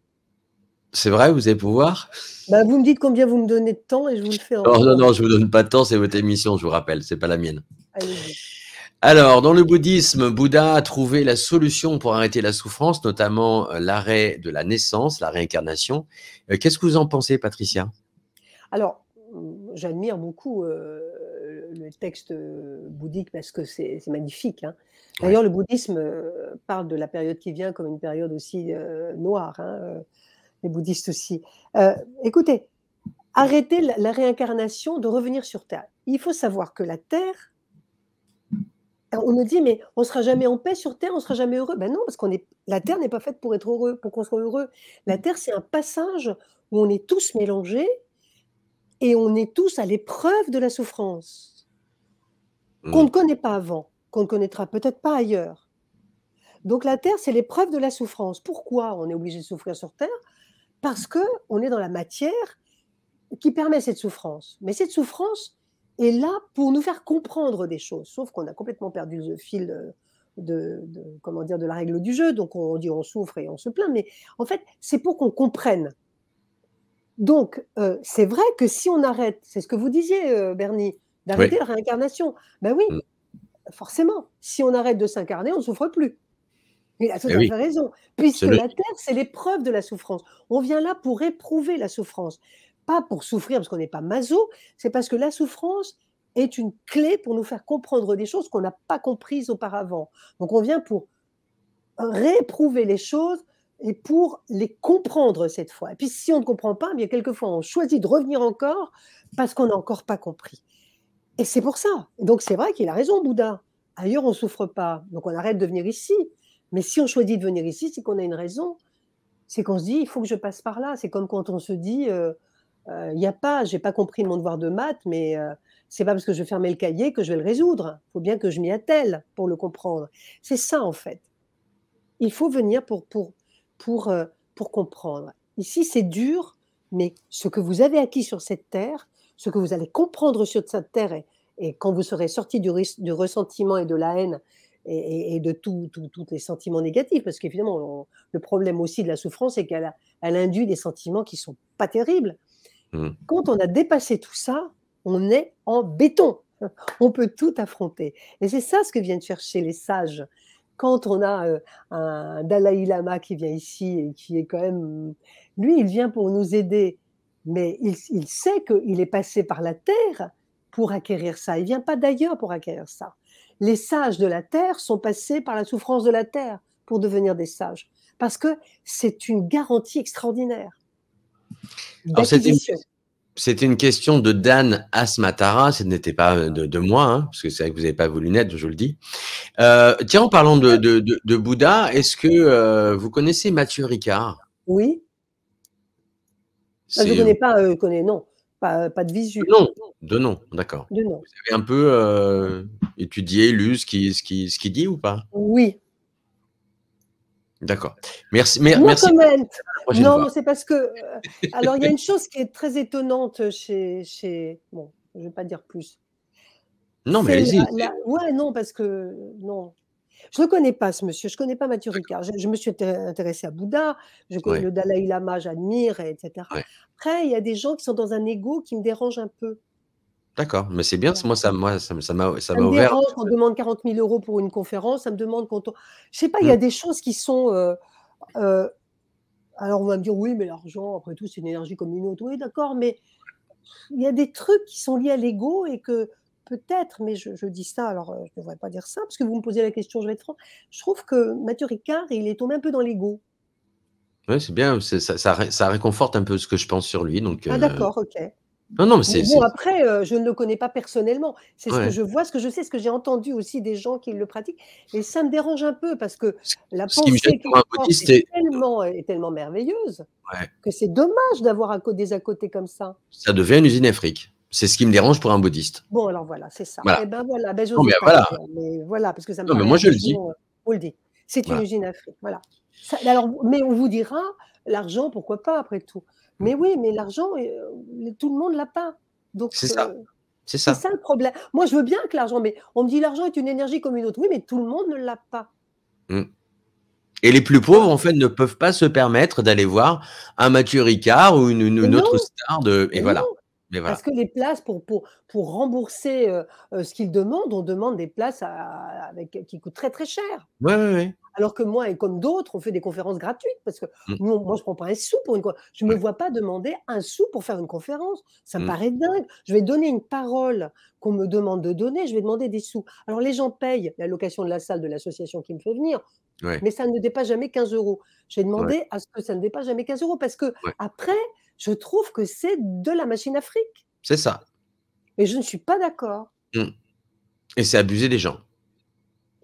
C'est vrai, vous allez pouvoir? Bah, Vous me dites combien vous me donnez de temps et je vous le fais en. Non, non, non, je ne vous donne pas de temps, c'est votre émission, je vous rappelle, c'est pas la mienne. Alors, dans le bouddhisme, Bouddha a trouvé la solution pour arrêter la souffrance, notamment euh, l'arrêt de la naissance, la réincarnation. Euh, qu'est-ce que vous en pensez, Patricia? Alors, j'admire beaucoup euh, le texte bouddhique parce que c'est magnifique. Hein. D'ailleurs, le bouddhisme parle de la période qui vient comme une période aussi noire. Hein, les bouddhistes aussi. écoutez, arrêter la réincarnation, de revenir sur Terre. Il faut savoir que la Terre on nous dit, mais on ne sera jamais en paix sur Terre, on ne sera jamais heureux. Ben non, parce qu'on est, la Terre n'est pas faite pour être heureux, pour qu'on soit heureux. La Terre, c'est un passage où on est tous mélangés et on est tous à l'épreuve de la souffrance qu'on ne connaît pas avant, qu'on ne connaîtra peut-être pas ailleurs. Donc la Terre, c'est l'épreuve de la souffrance. Pourquoi on est obligé de souffrir sur Terre? Parce que on est dans la matière qui permet cette souffrance. Mais cette souffrance, et là pour nous faire comprendre des choses. Sauf qu'on a complètement perdu le fil de, comment dire, de la règle du jeu. Donc on dit on souffre et on se plaint. Mais en fait, c'est pour qu'on comprenne. Donc euh, c'est vrai que si on arrête, c'est ce que vous disiez, euh, Bernie, d'arrêter la réincarnation. Ben oui, mm. forcément. Si on arrête de s'incarner, on ne souffre plus. Il a tout eh à fait raison. Puisque la Terre, c'est l'épreuve de la souffrance. On vient là pour éprouver la souffrance pas pour souffrir parce qu'on n'est pas maso, c'est parce que la souffrance est une clé pour nous faire comprendre des choses qu'on n'a pas comprises auparavant. Donc on vient pour réprouver les choses et pour les comprendre cette fois. Et puis si on ne comprend pas, bien quelquefois on choisit de revenir encore parce qu'on n'a encore pas compris. Et c'est pour ça. Donc c'est vrai qu'il a raison, Bouddha. Ailleurs on souffre pas, donc on arrête de venir ici. Mais si on choisit de venir ici, c'est qu'on a une raison. C'est qu'on se dit, il faut que je passe par là. C'est comme quand on se dit, euh, il n'y a pas, j'ai pas compris mon devoir de maths, mais c'est pas parce que je vais le cahier que je vais le résoudre. Il faut bien que je m'y attelle pour le comprendre. C'est ça en fait. Il faut venir pour, pour, pour, pour comprendre. Ici, c'est dur, mais ce que vous avez acquis sur cette terre, ce que vous allez comprendre sur cette terre, et, quand vous serez sorti du, du, ressentiment et de la haine et, de tous les sentiments négatifs, parce qu'évidemment, le problème aussi de la souffrance, c'est qu'elle elle induit des sentiments qui sont pas terribles. Mmh. Quand on a dépassé tout ça, on est en béton. On peut tout affronter. Et c'est ça ce que viennent chercher les sages. Quand on a euh, un Dalai Lama qui vient ici et qui est quand même... Lui, il vient pour nous aider, mais il, sait qu'il est passé par la terre pour acquérir ça. Il vient pas d'ailleurs pour acquérir ça. Les sages de la terre sont passés par la souffrance de la terre pour devenir des sages. Parce que c'est une garantie extraordinaire. C'était une, question de Dan Asmatara, ce n'était pas de, moi, hein, parce que c'est vrai que vous n'avez pas voulu naître, je le dis. Euh, tiens, en parlant de, de, Bouddha, est-ce que euh, vous connaissez Mathieu Ricard? Oui. Ah, je ne connais pas, euh, connais, non, pas, pas de visu. Non, de nom, d'accord. Vous avez un peu étudié, lu ce qu'il ce qui, ce qui dit ou pas? Oui, D'accord. Merci. merci. Non, c'est parce que. Euh, alors, il y a une chose qui est très étonnante chez. chez bon, je ne vais pas dire plus. Non, mais allez-y. Ouais, non, parce que. Non. Je ne connais pas, ce monsieur. Je ne connais pas Mathieu Ricard. Je, me suis intéressée à Bouddha. Je connais le Dalai Lama, j'admire, etc. Après, il y a des gens qui sont dans un ego qui me dérange un peu. D'accord, mais c'est bien, moi ça moi ça ça m'a ça m'a ouvert dérange on demande 40 000 euros pour une conférence, ça me demande quand on je sais pas, il y a mmh. des choses qui sont, euh, euh, alors on va me dire: «Oui, mais l'argent, après tout, c'est une énergie comme une autre». Oui, d'accord, mais il y a des trucs qui sont liés à l'ego et que peut-être, mais je dis ça, alors, euh, je ne devrais pas dire ça, parce que vous me posez la question, je vais être franc. Je trouve que Mathieu Ricard, il est tombé un peu dans l'ego. Oui, c'est bien, ça ça réconforte un peu ce que je pense sur lui, donc Ah d'accord, OK. Non, non, mais c'est. Bon, après, euh, je ne le connais pas personnellement. C'est ce que je vois, ce que je sais, ce que j'ai entendu aussi des gens qui le pratiquent. Et ça me dérange un peu parce que la pensée est, tellement, est tellement merveilleuse que c'est dommage d'avoir des à côté comme ça. Ça devient une usine afrique. C'est ce qui me dérange pour un bouddhiste. Bon, alors voilà, c'est ça. Voilà. Et eh ben voilà, ben, non, mais voilà. mais voilà, parce que ça me non, mais moi je le dis. On le dit. C'est une usine afrique. Voilà. alors, mais on vous dira, l'argent, pourquoi pas, après tout? Mais oui, mais l'argent, euh, tout le monde l'a pas. Donc c'est ça. Euh, c'est ça. ça le problème. Moi, je veux bien que l'argent, mais on me dit l'argent est une énergie comme une autre. Oui, mais tout le monde ne l'a pas. Mmh. Et les plus pauvres, en fait, ne peuvent pas se permettre d'aller voir un Mathieu Ricard ou une, une autre star de. Et voilà. parce que les places pour pour pour rembourser, heu, ce qu'ils demandent, on demande des places à avec qui coûtent très, très cher. Ouais, ouais, ouais. Alors que moi et comme d'autres, on fait des conférences gratuites parce que Mmh. nous, moi, je prends pas un sou pour une co je me Ouais. vois pas demander un sou pour faire une conférence. Ça me Mmh. paraît dingue. Je vais donner une parole qu'on me demande de donner, je vais demander des sous. Alors les gens payent la location de la salle de l'association qui me fait venir, Ouais. mais ça ne dépasse jamais 15 €. J'ai Ouais. demandé à ce que ça ne dépasse jamais 15 € parce Ouais. qu'après, je trouve que c'est de la machine à fric C'est ça. et je ne suis pas d'accord. Mmh. Et c'est abuser des gens.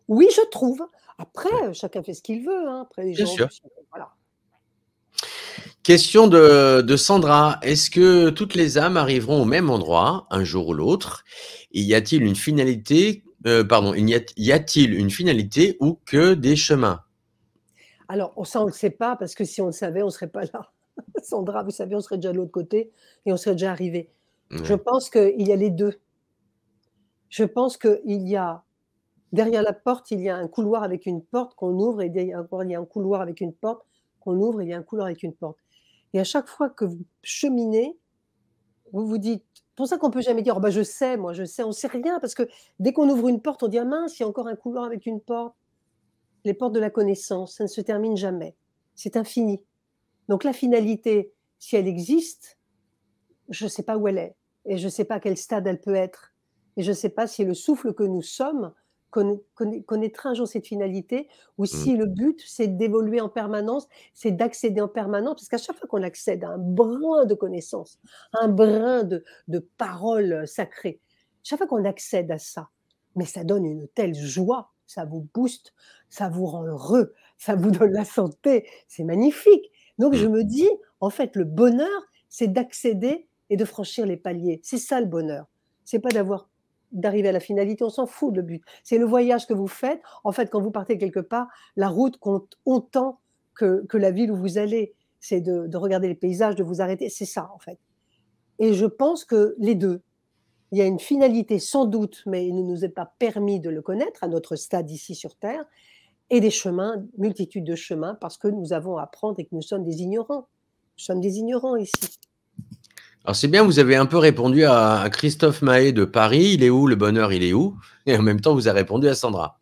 Oui, je trouve. Après, chacun fait ce qu'il veut, hein. Après les Bien gens sûr. voilà. Question de, de Sandra. Est-ce que toutes les âmes arriveront au même endroit un jour ou l'autre? Y a-t-il une finalité euh, Pardon, y a-t-il une finalité ou que des chemins? Alors, on ça, on le sait pas parce que si on le savait, on serait pas là. Sandra, vous savez, on serait déjà de l'autre côté et on serait déjà arrivé. Je pense qu'il y a les 2. Je pense qu'il y a derrière la porte, il y a un couloir avec une porte qu'on ouvre et derrière il y a un couloir avec une porte qu'on ouvre et il y a un couloir avec une porte. Et à chaque fois que vous cheminez, vous vous dites pour ça qu'on peut jamais dire: «Oh bah, je sais, moi, je sais». On sait rien parce que dès qu'on ouvre une porte, on dit: «Ah mince, il y a encore un couloir avec une porte». Les portes de la connaissance, ça ne se termine jamais. C'est infini. Donc la finalité, si elle existe, je ne sais pas où elle est et je ne sais pas à quel stade elle peut être et je ne sais pas si le souffle que nous sommes conna conna connaîtra un jour cette finalité ou Mm. si le but, c'est d'évoluer en permanence, c'est d'accéder en permanence parce qu'à chaque fois qu'on accède à un brin de connaissance, un brin de de paroles, sacrées, chaque fois qu'on accède à ça, mais ça donne une telle joie, ça vous booste, ça vous rend heureux, ça vous donne la santé, c'est magnifique. Donc je Mm. me dis, en fait, le bonheur, c'est d'accéder et de franchir les paliers. C'est ça le bonheur. C'est pas d'avoir d'arriver à la finalité, on s'en fout, le but. C'est le voyage que vous faites. En fait, quand vous partez quelque part, la route compte autant que que la ville où vous allez. C'est de de regarder les paysages, de vous arrêter, c'est ça, en fait. Et je pense que les 2. Il y a une finalité sans doute, mais il ne nous est pas permis de le connaître à notre stade ici sur terre et des chemins, multitude de chemins parce que nous avons à apprendre et que nous sommes des ignorants. Nous sommes des ignorants ici. Alors c'est bien, vous avez un peu répondu à, Christophe Mahé de Paris. Il est où? Le bonheur Il est où? Et en même temps, vous avez répondu à Sandra.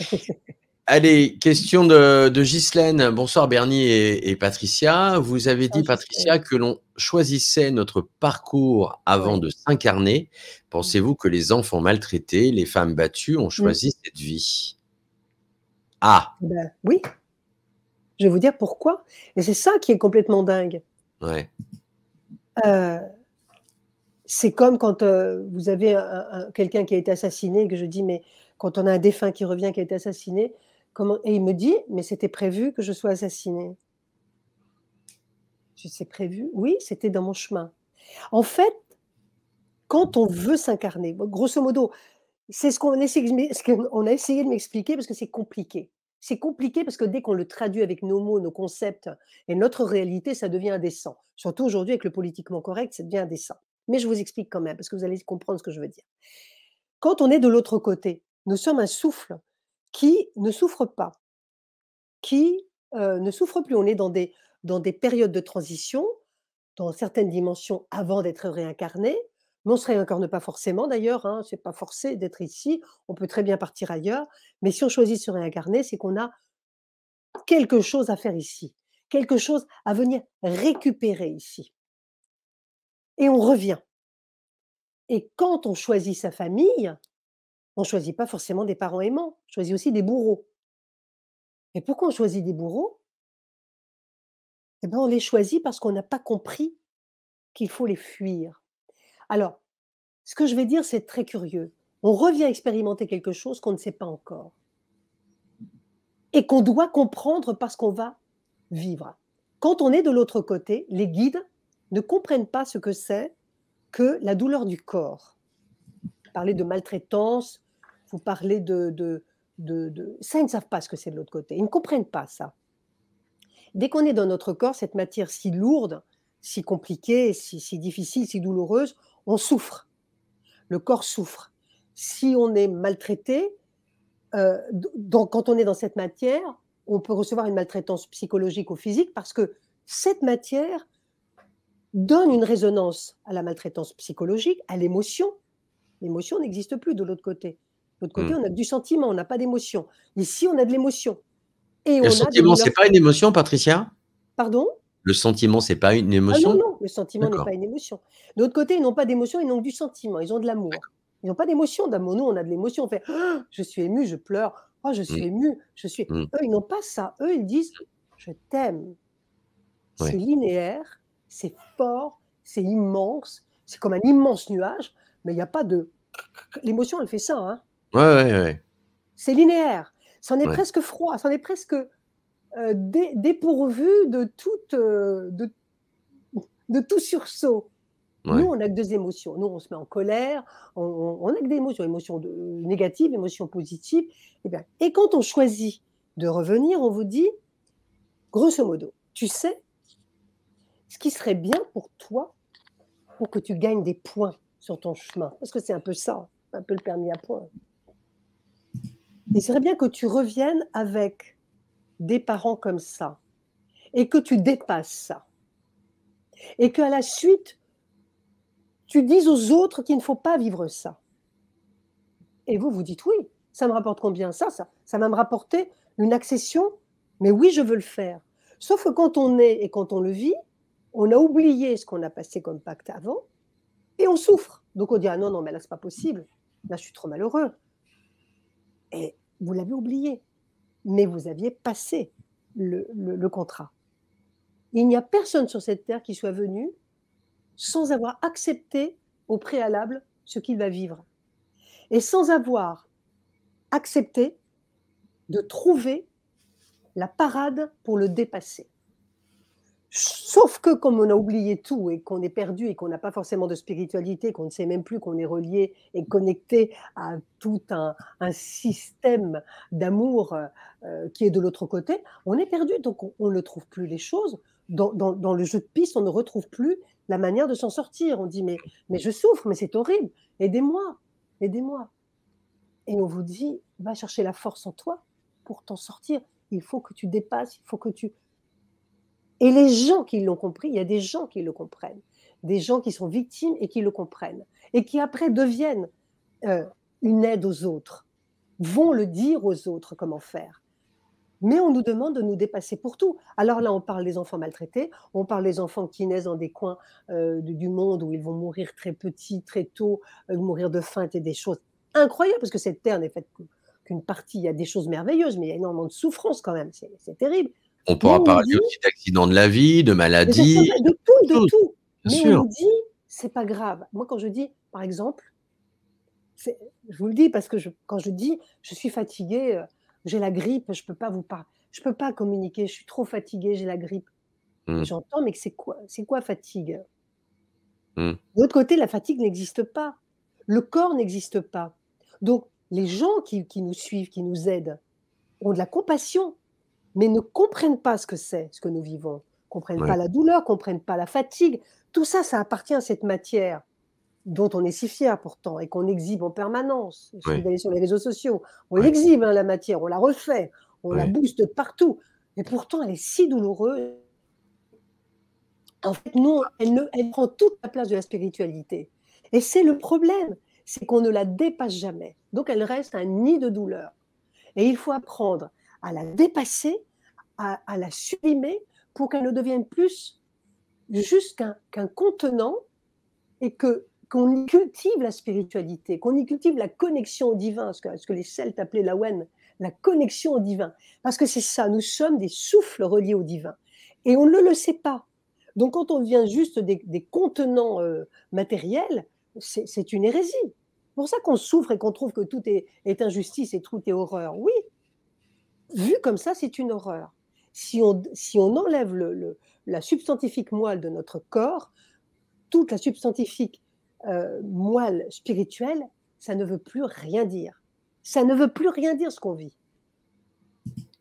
Allez, question de, de Ghislaine. Bonsoir Bernie et, et Patricia. Vous avez dit, Patricia, que l'on choisissait notre parcours avant de s'incarner. Pensez-vous que les enfants maltraités, les femmes battues ont choisi cette vie? Ah, Ben, oui. Je vais vous dire pourquoi et c'est ça qui est complètement dingue. ouais. Heu, c'est comme quand, heu, vous avez un un quelqu'un qui a été assassiné que je dis: «Mais quand on a un défunt qui revient, qui a été assassiné, comment» et il me dit: «Mais c'était prévu que je sois assassiné». Je «C'est prévu?» «Oui, c'était dans mon chemin». En fait, quand on veut s'incarner, grosso modo, c'est ce qu'on a essayé de m'expliquer parce que c'est compliqué. C'est compliqué parce que dès qu'on le traduit avec nos mots, nos concepts et notre réalité, ça devient indécent. Surtout aujourd'hui avec le politiquement correct, ça devient indécent. Mais je vous explique quand même parce que vous allez comprendre ce que je veux dire. Quand on est de l'autre côté, nous sommes un souffle qui ne souffre pas, qui, heu, ne souffre plus. On est dans des dans des périodes de transition, dans certaines dimensions avant d'être réincarné, mais on se réincarne pas forcément d'ailleurs, hein, c'est pas forcé d'être ici, on peut très bien partir ailleurs, mais si on choisit de se réincarner, c'est qu'on a quelque chose à faire ici, quelque chose à venir récupérer ici. Et on revient. Et quand on choisit sa famille, on choisit pas forcément des parents aimants, on choisit aussi des bourreaux. Et pourquoi on choisit des bourreaux? Eh ben, on les choisit parce qu'on n'a pas compris qu'il faut les fuir. Alors, ce que je vais dire, c'est très curieux. On revient expérimenter quelque chose qu'on ne sait pas encore et qu'on doit comprendre parce qu'on va vivre. Quand on est de l'autre côté, les guides ne comprennent pas ce que c'est que la douleur du corps. Vous parlez de maltraitance, vous parlez de de de de ça, ils ne savent pas ce que c'est de l'autre côté. Ils ne comprennent pas ça. Dès qu'on est dans notre corps, cette matière si lourde, si compliquée, si si difficile, si douloureuse, on souffre. Le corps souffre. Si on est maltraité, heu, d donc quand on est dans cette matière, on peut recevoir une maltraitance psychologique ou physique parce que cette matière donne une résonance à la maltraitance psychologique, à l'émotion. L'émotion n'existe plus de l'autre côté. De l'autre côté, Hmm. on a du sentiment, on n'a pas d'émotion. Ici, on a de l'émotion. Et on Le a sentiment, c'est douleurs- pas une émotion, Patricia? Pardon? Le sentiment, c'est pas une Ah émotion? non, non, le sentiment n'est pas une émotion. De l'autre côté, ils n'ont pas d'émotion, ils n'ont que du sentiment, ils ont de l'amour. Ils n'ont pas d'émotion d'amour. Nous, on a de l'émotion, on fait je suis ému, je pleure, oh, je suis Mm. ému, je suis. Mm. Eux, ils n'ont pas ça. Eux, ils disent je t'aime. Ouais. C'est linéaire, c'est fort, c'est immense, c'est comme un immense nuage, mais il n'y a pas de. L'émotion, elle fait ça. Hein. Ouais, ouais, ouais. C'est linéaire. C'en est Ouais. presque froid, c'en est presque dé- dépourvu de, toute, euh, de, de tout sursaut. Ouais. Nous, on n'a que deux émotions. Nous, on se met en colère, on- n'a que des émotions, émotions de- négatives, émotions positives. Et, bien, et quand on choisit de revenir, on vous dit, grosso modo, tu sais, ce qui serait bien pour toi, pour que tu gagnes des points sur ton chemin, parce que c'est un peu ça, un peu le permis à points. Il serait bien que tu reviennes avec des parents comme ça, et que tu dépasses ça, et qu'à la suite, tu dises aux autres qu'il ne faut pas vivre ça. Et vous, vous dites oui, ça me rapporte combien ça, ça Ça va me rapporter une accession, mais oui, je veux le faire. Sauf que quand on est et quand on le vit, on a oublié ce qu'on a passé comme pacte avant et on souffre. Donc on dit ah non, non, mais là, c'est pas possible. Là, je suis trop malheureux. Et vous l'avez oublié, mais vous aviez passé le, contrat. Il n'y a personne sur cette terre qui soit venu sans avoir accepté au préalable ce qu'il va vivre. Et sans avoir accepté de trouver la parade pour le dépasser. Sauf que comme on a oublié tout et qu'on est perdu et qu'on n'a pas forcément de spiritualité, qu'on ne sait même plus qu'on est relié et connecté à tout un, système d'amour euh, qui est de l'autre côté, on est perdu. Donc on, ne trouve plus les choses. Dans le jeu de piste, on ne retrouve plus la manière de s'en sortir. On dit mais, mais je souffre, mais c'est horrible. Aidez-moi, aidez-moi. Et on vous dit, va chercher la force en toi pour t'en sortir. Il faut que tu dépasses, il faut que tu... Et les gens qui l'ont compris, il y a des gens qui le comprennent, des gens qui sont victimes et qui le comprennent, et qui après deviennent euh, une aide aux autres, vont le dire aux autres comment faire. Mais on nous demande de nous dépasser pour tout. Alors là, on parle des enfants maltraités, on parle des enfants qui naissent dans des coins euh, du monde où ils vont mourir très petits, très tôt, euh, mourir de faim, et des choses incroyables, parce que cette terre n'est faite qu'une partie, il y a des choses merveilleuses, mais il y a énormément de souffrance quand même, c'est terrible. On pourra on parler dit- aussi d'accidents de la vie, de maladies. de tout, de tout. bien Mais sûr. on dit, c'est pas grave. Moi, quand je dis, par exemple, je vous le dis parce que je- quand je dis, je suis fatiguée, euh, j'ai la grippe, je peux pas vous parler, je peux pas communiquer, je suis trop fatiguée, j'ai la grippe. Mm. J'entends, mais c'est quoi, c'est quoi fatigue? Mm. De l'autre côté, la fatigue n'existe pas. Le corps n'existe pas. Donc, les gens qui, qui nous suivent, qui nous aident, ont de la compassion, mais ne comprennent pas ce que c'est, ce que nous vivons. Comprennent Ouais. pas la douleur, comprennent pas la fatigue. Tout ça, ça appartient à cette matière dont on est si fier pourtant et qu'on exhibe en permanence. Il suffit Ouais. d'aller sur les réseaux sociaux. On Ouais. l'exhibe, hein, la matière, on la refait, on la booste partout. Et pourtant, elle est si douloureuse. En fait, non, elle, ne, elle prend toute la place de la spiritualité. Et c'est le problème, c'est qu'on ne la dépasse jamais. Donc, elle reste un nid de douleur. Et il faut apprendre à la dépasser, à, la sublimer pour qu'elle ne devienne plus juste qu'un contenant et que qu'on y cultive la spiritualité, qu'on y cultive la connexion au divin, ce que, les Celtes appelaient la Wen, la connexion au divin. Parce que c'est ça, nous sommes des souffles reliés au divin. Et on ne le sait pas. Donc quand on devient juste des, contenants euh, matériels, c'est c'est une hérésie. C'est pour ça qu'on souffre et qu'on trouve que tout est, est injustice et tout est horreur. Oui, vu comme ça, c'est une horreur. Si on, si on enlève le, le- la substantifique moelle de notre corps, toute la substantifique euh, moelle spirituelle, ça ne veut plus rien dire. Ça ne veut plus rien dire ce qu'on vit.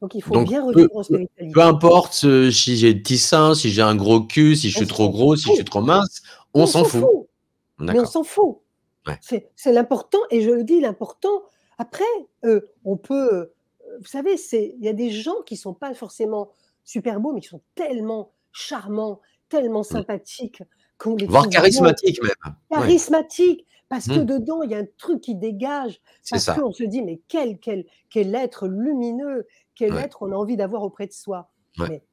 Donc il faut Donc, bien revivre en spiritualité. Peu importe euh, si j'ai de petits seins, si j'ai un gros cul, si je On suis trop gros, si je suis trop mince, on s'en fout. Mais on s'en fout. Ouais. C'est l'important, et je le dis, l'important. Après, euh, on peut vous savez, c'est il y a des gens qui sont pas forcément super beaux, mais qui sont tellement charmants, tellement Mmh. sympathiques qu'on les Voire trouve beaux. charismatique même. Ouais. Charismatiques, parce que Mmh. dedans, il y a un truc qui dégage, C'est parce qu'on se dit: «Mais quel quel quel être lumineux, quel Ouais. être on a envie d'avoir auprès de soi». Ouais. Mais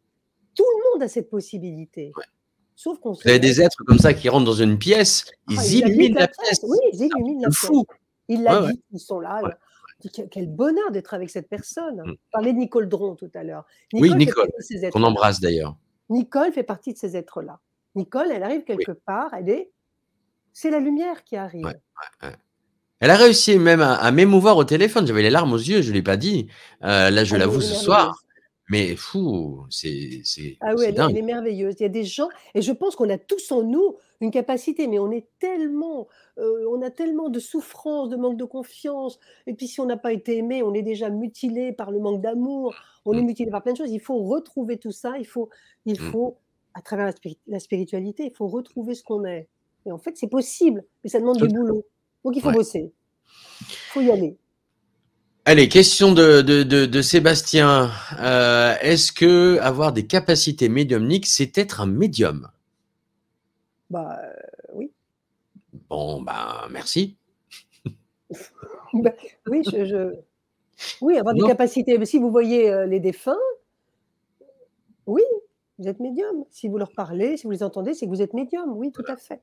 tout le monde a cette possibilité. Sauf qu'on Vous avez des êtres comme ça qui rentrent dans une pièce, ils ah, illuminent la pièce. pièce. Oui, ils illuminent la pièce. fou. Il l'a Ouais, ouais. ils sont là. Ouais. Quel bonheur d'être avec cette personne. Mmh. On parlait de Nicole Dron tout à l'heure. Oui, Nicole, qu'on embrasse d'ailleurs. Nicole fait partie de ces êtres-là. Nicole, elle arrive quelque part, elle est c'est la lumière qui arrive. Ouais, ouais, ouais. Elle a réussi même à, à m'émouvoir au téléphone. J'avais les larmes aux yeux, je ne l'ai pas dit. Euh, là, je Ah, l'avoue ce soir. Mais fou, c'est Ah oui, elle, est merveilleuse. Il y a des gens, et je pense qu'on a tous en nous une capacité, mais on est tellement, euh, on a tellement de souffrance, de manque de confiance. Et puis si on n'a pas été aimé, on est déjà mutilé par le manque d'amour. On est Mm. mutilé par plein de choses. Il faut retrouver tout ça. Il faut, il Mm. faut, à travers la, spiri- la spiritualité, il faut retrouver ce qu'on est. Et en fait, c'est possible, mais ça demande Tout du boulot. Donc il faut Ouais. bosser. Il faut y aller. Allez, question de, de, de, de Sébastien. Euh, Est-ce que avoir des capacités médiumniques, c'est être un médium? Bah euh, oui. Bon, ben, merci. Bah, oui, je, je- oui, avoir des capacités. Mais Si vous voyez euh, les défunts, oui, vous êtes médium. Si vous leur parlez, si vous les entendez, c'est que vous êtes médium. Oui, tout à fait.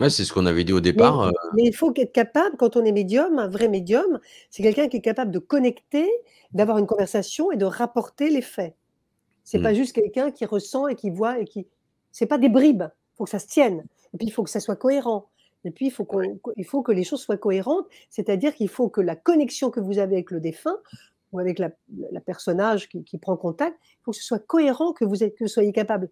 Ouais, c'est ce qu'on avait dit au départ. euh, mais il faut être capable, quand on est médium, un vrai médium, c'est quelqu'un qui est capable de connecter, d'avoir une conversation et de rapporter les faits. C'est Mm. pas juste quelqu'un qui ressent et qui voit et qui. C'est pas des bribes. Il faut que ça se tienne. Et puis il faut que ça soit cohérent. Et puis il faut, il faut que les choses soient cohérentes, c'est-à-dire qu'il faut que la connexion que vous avez avec le défunt ou avec la, la personnage qui, qui prend contact, il faut que ce soit cohérent, que vous, êtes, que vous soyez capable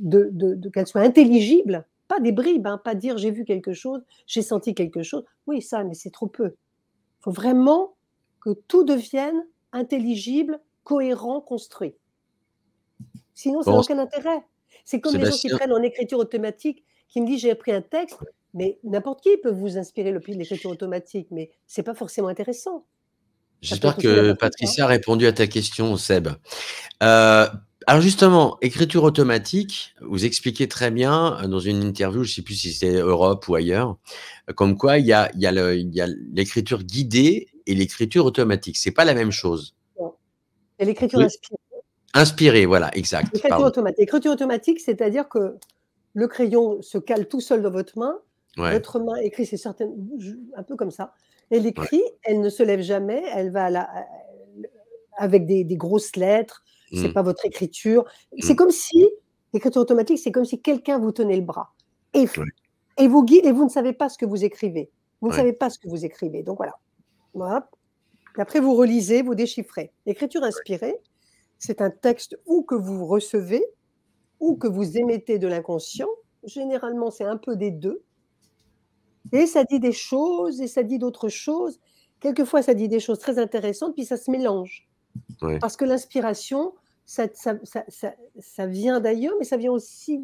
de, de- de- qu'elle soit intelligible, pas des bribes, hein, pas dire j'ai vu quelque chose, j'ai senti quelque chose. Oui, ça, mais c'est trop peu. Il faut vraiment que tout devienne intelligible, cohérent, construit. Sinon, ça Bon, n'a aucun intérêt. C'est comme les gens qui prennent en écriture automatique, qui me disent j'ai appris un texte, mais n'importe qui peut vous inspirer le- l'écriture automatique, mais c'est pas forcément intéressant. J'espère que. Patricia a répondu à ta question, Seb. Euh, alors justement, écriture automatique, vous expliquez très bien euh, dans une interview, je ne sais plus si c'est Europe ou ailleurs, euh, comme quoi il y a, l'écriture guidée et l'écriture automatique. C'est pas la même chose. L'écriture inspirée. Inspiré, voilà, exact. L'écriture pardon. automatique. L'écriture automatique, c'est-à-dire que le crayon se cale tout seul dans votre main, Ouais. votre main écrit, c'est certain, un peu comme ça. Elle écrit, elle ne se lève jamais, elle va à la- à- avec des, des grosses lettres, c'est Mm. pas votre écriture. C'est Mm. comme si, l'écriture automatique, c'est comme si quelqu'un vous tenait le bras et, Ouais. et vous guide et vous ne savez pas ce que vous écrivez. Vous ne savez pas ce que vous écrivez. Donc voilà. Voilà. Après, vous relisez, vous déchiffrez. L'écriture inspirée, c'est un texte ou que vous recevez ou que vous émettez de l'inconscient. Généralement, c'est un peu des deux. Et ça dit des choses et ça dit d'autres choses. Quelquefois, ça dit des choses très intéressantes, puis ça se mélange. Ouais. Parce que l'inspiration, ça, ça, ça, ça- ça vient d'ailleurs, mais ça vient aussi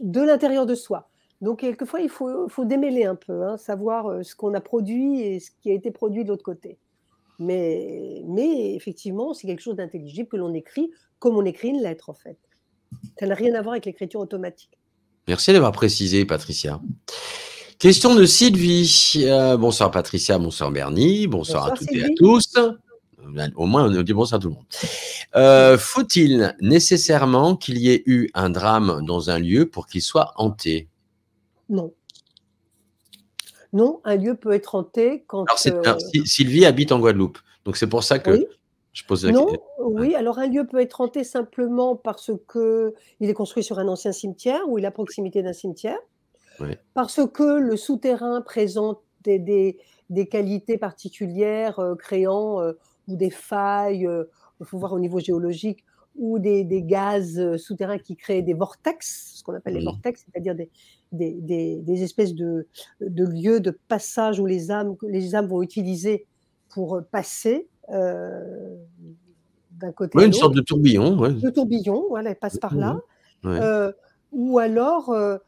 de l'intérieur de soi. Donc, quelquefois, il faut, faut démêler un peu, hein, savoir euh, ce qu'on a produit et ce qui a été produit de l'autre côté. Mais, mais effectivement, c'est quelque chose d'intelligible que l'on écrit comme on écrit une lettre, en fait. Ça n'a rien à voir avec l'écriture automatique. Merci d'avoir précisé, Patricia. Question de Sylvie. Euh, bonsoir Patricia, bonsoir Bernie, bonsoir, à toutes et à tous. Au moins, on dit bonsoir à tout le monde. Euh, Faut-il nécessairement qu'il y ait eu un drame dans un lieu pour qu'il soit hanté? Non. Non, un lieu peut être hanté quand. Alors, euh, Sylvie habite en Guadeloupe, donc c'est pour ça que Oui. je pose la Non, question. oui, alors un lieu peut être hanté simplement parce que il est construit sur un ancien cimetière ou il est à proximité d'un cimetière, Oui. parce que le souterrain présente des, des- des qualités particulières euh, créant euh, ou des failles, il faut voir au niveau géologique, ou des, des gaz souterrains qui créent des vortex, ce qu'on appelle les vortex, c'est-à-dire des, des, des- des espèces de, de lieux de passage où les âmes, les âmes vont utiliser pour passer euh, d'un côté Ouais, à une sorte de tourbillon. ouais. Le tourbillon, voilà, elle passe par là. Ouais. Euh, ou alors, euh,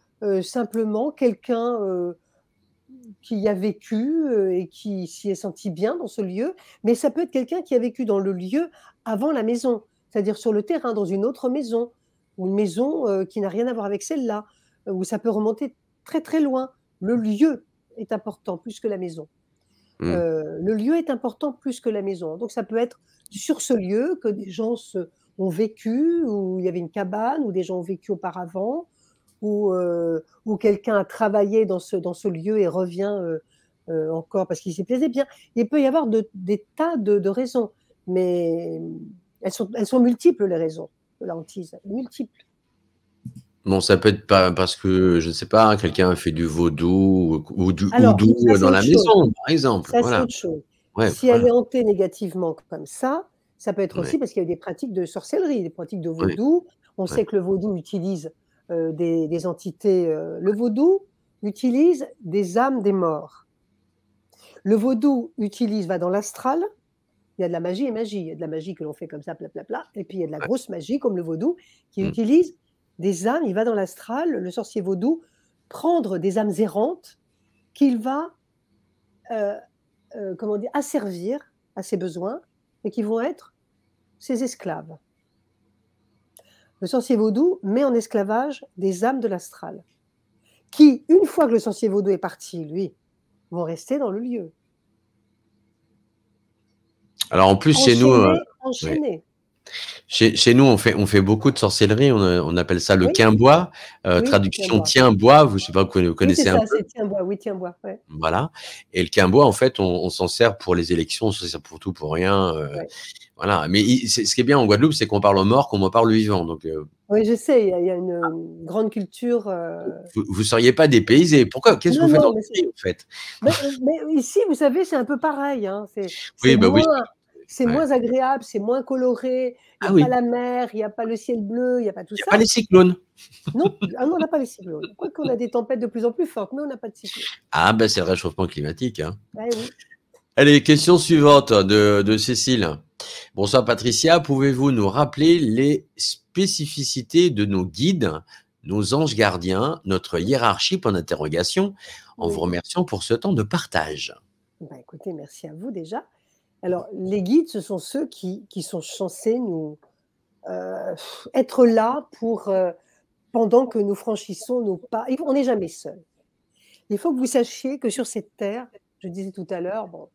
simplement, quelqu'un qui y a vécu et qui s'y est senti bien dans ce lieu, mais ça peut être quelqu'un qui a vécu dans le lieu avant la maison, c'est-à-dire sur le terrain, dans une autre maison, ou une maison qui n'a rien à voir avec celle-là, euh, où ça peut remonter très très loin. Le lieu est important plus que la maison. Mmh. le lieu est important plus que la maison. Donc ça peut être sur ce lieu que des gens se, ont vécu, où il y avait une cabane, où des gens ont vécu auparavant, où, où quelqu'un a travaillé dans ce, dans ce lieu et revient encore parce qu'il s'y plaisait bien. Il peut y avoir de, des tas de, raisons, mais elles sont, elles sont multiples, les raisons de la hantise, multiples. Bon, ça peut être pas parce que, je ne sais pas, quelqu'un a fait du vaudou ou du houdou dans la maison, par exemple. Ça, c'est autre chose. si elle est hantée négativement comme ça, ça peut être aussi parce qu'il y a des pratiques de sorcellerie, des pratiques de vaudou. On sait que le vaudou utilise euh, des, entités. Euh, le vaudou utilise des âmes des morts. Le vaudou utilise, va dans l'astral. Il y a de la magie et magie. Il y a de la magie que l'on fait comme ça, pla, pla, pla. Et puis il y a de la grosse magie, comme le vaudou, qui mm. utilise des âmes. Il va dans l'astral, le sorcier vaudou, prendre des âmes errantes qu'il va, euh, comment dire, asservir à ses besoins et qui vont être ses esclaves. Le sorcier vaudou met en esclavage des âmes de l'astral, qui, une fois que le sorcier vaudou est parti, lui, vont rester dans le lieu. Alors en plus, chez nous, euh, chez, nous, on fait, on fait beaucoup de sorcellerie. On, appelle ça le quimbois. Euh, traduction tien-bois. Vous, je sais pas, vous connaissez un ça, peu. Tien-bois, oui, tien-bois. Voilà. Et le quimbois, en fait, on, s'en sert pour les élections, on s'en sert pour tout, pour rien. Euh, voilà. Mais ce qui est bien en Guadeloupe, c'est qu'on parle au mort comme on parle au vivant. Donc, euh, oui, je sais, il y, a une grande culture. Vous ne seriez pas dépaysé. Pourquoi? Qu'est-ce que vous faites en pays, en fait? Mais, ici, vous savez, c'est un peu pareil. Hein. oui, bah oui c'est moins agréable, c'est moins coloré, il n'y a ah pas la mer, il n'y a pas le ciel bleu, il n'y a pas tout ça. Pas les cyclones. Non, ah non on n'a pas les cyclones. Quoique on a des tempêtes de plus en plus fortes, mais on n'a pas de cyclones. Ah ben c'est le réchauffement climatique. Hein. Allez, question suivante de, de Cécile. Bonsoir Patricia, pouvez-vous nous rappeler les spécificités de nos guides, nos anges gardiens, notre hiérarchie pour interrogation, en vous remerciant pour ce temps de partage? Bah, écoutez, merci à vous déjà. Alors, les guides, ce sont ceux qui, sont censés nous euh, être là pour euh, pendant que nous franchissons nos pas. On n'est jamais seul. Il faut que vous sachiez que sur cette terre, je disais tout à l'heure, bon,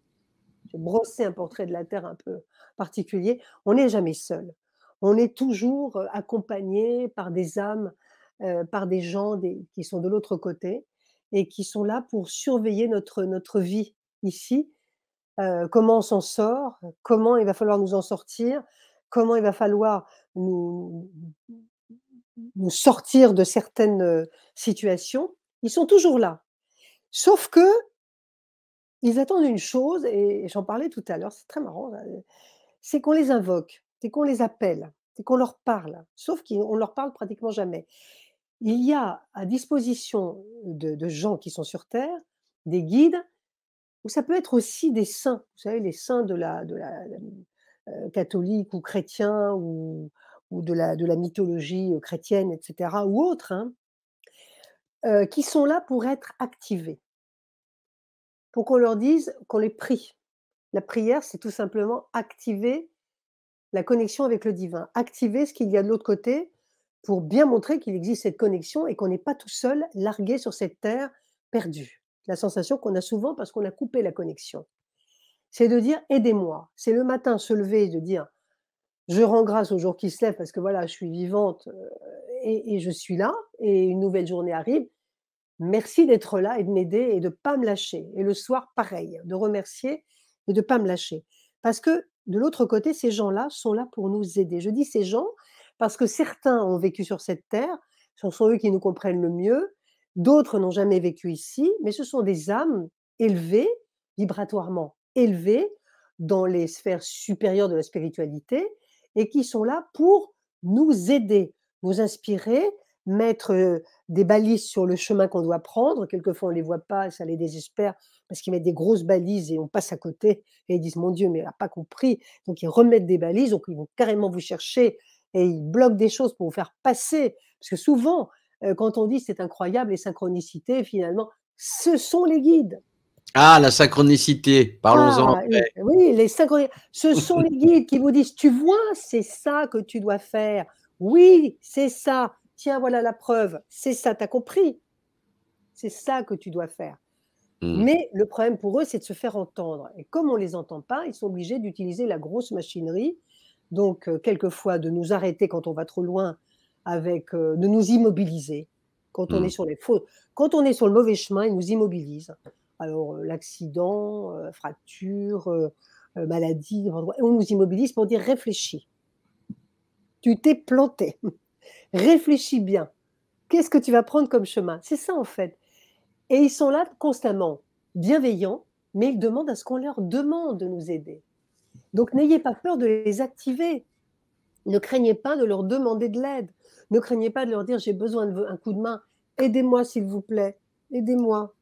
j'ai brossé un portrait de la terre un peu particulier, on n'est jamais seul. On est toujours euh, accompagné par des âmes, par des gens qui sont de l'autre côté et qui sont là pour surveiller notre, notre vie ici comment on s'en sort, comment il va falloir nous en sortir, comment il va falloir nous, sortir de certaines situations. Ils sont toujours là. Sauf que ils attendent une chose, et j'en parlais tout à l'heure, c'est très marrant, c'est qu'on les invoque, c'est qu'on les appelle, c'est qu'on leur parle. Sauf qu'on leur parle pratiquement jamais. Il y a à disposition de gens qui sont sur Terre des guides ou ça peut être aussi des saints, vous savez, les saints de la, euh, catholique ou chrétien ou, ou de, la, de la mythologie euh, chrétienne, etc., ou autres, hein, euh, qui sont là pour être activés, pour qu'on leur dise, qu'on les prie. La prière, c'est tout simplement activer la connexion avec le divin, activer ce qu'il y a de l'autre côté pour bien montrer qu'il existe cette connexion et qu'on n'est pas tout seul largué sur cette terre perdue la sensation qu'on a souvent parce qu'on a coupé la connexion. C'est de dire aidez-moi. C'est le matin se lever et de dire je rends grâce au jour qui se lève parce que voilà, je suis vivante euh, et, je suis là et une nouvelle journée arrive. Merci d'être là et de m'aider et de ne pas me lâcher. Et le soir, pareil, de remercier et de ne pas me lâcher. Parce que de l'autre côté, ces gens-là sont là pour nous aider. Je dis ces gens parce que certains ont vécu sur cette terre, ce sont eux qui nous comprennent le mieux, D'autres n'ont jamais vécu ici, mais ce sont des âmes élevées, vibratoirement élevées, dans les sphères supérieures de la spiritualité, et qui sont là pour nous aider, nous inspirer, mettre des balises sur le chemin qu'on doit prendre. Quelquefois, on ne les voit pas, ça les désespère, parce qu'ils mettent des grosses balises et on passe à côté, et ils disent, mon Dieu, mais elle n'a pas compris. Donc, ils remettent des balises, donc ils vont carrément vous chercher, et ils bloquent des choses pour vous faire passer. Parce que souvent, quand on dit c'est incroyable, les synchronicités, finalement, ce sont les guides. Ah, la synchronicité, parlons-en Ah, oui, les synchronis ce sont les guides qui vous disent: «Tu vois, c'est ça que tu dois faire. Oui, c'est ça. Tiens, voilà la preuve. C'est ça, tu as compris? C'est ça que tu dois faire». Mmh. Mais le problème pour eux, c'est de se faire entendre et comme on les entend pas, ils sont obligés d'utiliser la grosse machinerie, donc heu, quelquefois de nous arrêter quand on va trop loin avec, heu de nous immobiliser quand on est Mmh. sur les faux quand on est sur le mauvais chemin, ils nous immobilisent. Alors, heu, l'accident, heu, fracture, maladie, on nous immobilise pour dire: «Réfléchis. Tu t'es planté. Réfléchis bien. Qu'est-ce que tu vas prendre comme chemin?» c'est ça, en fait et ils sont là constamment, bienveillants, mais ils demandent à ce qu'on leur demande de nous aider. Donc n'ayez pas peur de les activer. Ne craignez pas de leur demander de l'aide. Ne craignez pas de leur dire: «J'ai besoin de v un coup de main. Aidez-moi s'il vous plaît. Aidez-moi».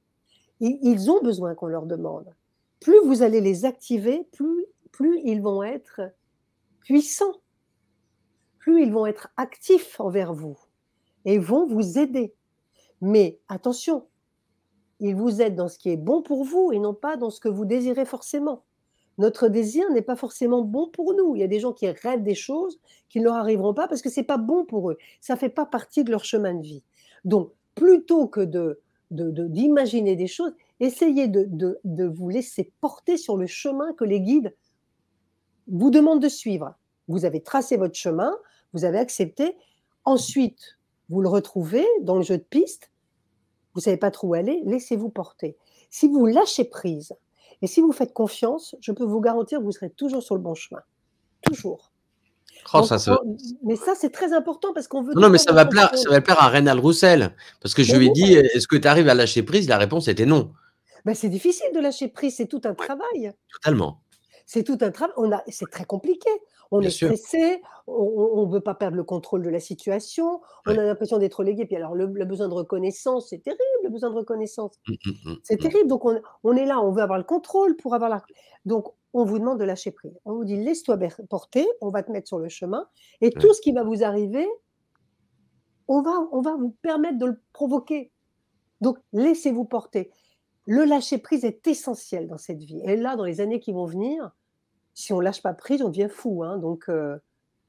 Ils ils ont besoin qu'on leur demande. Plus vous allez les activer, plus plus ils vont être puissants. Plus ils vont être actifs envers vous et vont vous aider. Mais attention, ils vous aident dans ce qui est bon pour vous et non pas dans ce que vous désirez forcément. Notre désir n'est pas forcément bon pour nous. Il y a des gens qui rêvent des choses qui ne leur arriveront pas parce que c'est pas bon pour eux. Ça fait pas partie de leur chemin de vie. Donc plutôt que de d'imaginer des choses, essayez de de vous laisser porter sur le chemin que les guides vous demandent de suivre. Vous avez tracé votre chemin, vous avez accepté. Ensuite, vous le retrouvez dans le jeu de piste. Vous savez pas trop où aller, laissez-vous porter. Si vous lâchez prise et si vous faites confiance, je peux vous garantir que vous serez toujours sur le bon chemin. Toujours. Oh, Donc ça se on mais ça, c'est très important parce qu'on veut non, non, mais ça va plaire ça va plaire à Reynald Roussel parce que je Mais lui ai dit: «Est-ce que tu arrives à lâcher prise?» la réponse était non. Bah, c'est difficile de lâcher prise, c'est tout un travail. totalement. C'est tout un travail. On a c'est très compliqué. On Bien est sûr. stressé, on on veut pas perdre le contrôle de la situation, on Ouais. a l'impression d'être relégué. Puis alors le le besoin de reconnaissance, c'est terrible le besoin de reconnaissance. Mmh, mmh, mmh, C'est terrible. Donc on on est là, on veut avoir le contrôle pour avoir la donc on vous demande de lâcher prise. On vous dit: «Laisse-toi porter, on va te mettre sur le chemin et Ouais. tout ce qui va vous arriver» «on va on va vous permettre de le provoquer». Donc laissez-vous porter. Le lâcher prise est essentiel dans cette vie et là, dans les années qui vont venir, si on lâche pas prise, on devient fou, hein, donc heu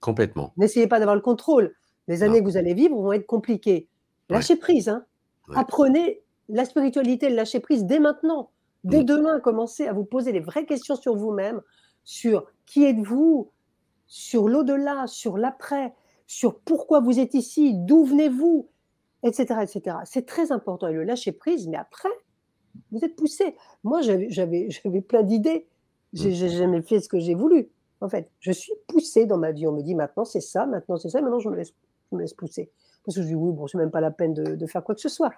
Complètement. n'essayez pas d'avoir le contrôle. Les Non. années que vous allez vivre vont être compliquées. Ouais. Lâchez prise, hein. Ouais. Apprenez la spiritualité, le lâcher prise dès maintenant. Dès demain, commencez à vous poser les vraies questions sur vous-même, sur qui êtes-vous, sur l'au-delà, sur l'après, sur pourquoi vous êtes ici, d'où venez-vous, et cetera, et cetera. C'est très important et le lâcher prise, mais après, vous êtes poussé. Moi, j'avais plein d'idées. J'ai Mmh. j'ai jamais fait ce que j'ai voulu, en fait. Je suis poussée dans ma vie. On me dit: «Maintenant, c'est ça, maintenant, c'est ça», maintenant je me laisse je me laisse pousser. Parce que je dis: «Oui, bon, c'est même pas la peine de de faire quoi que ce soit».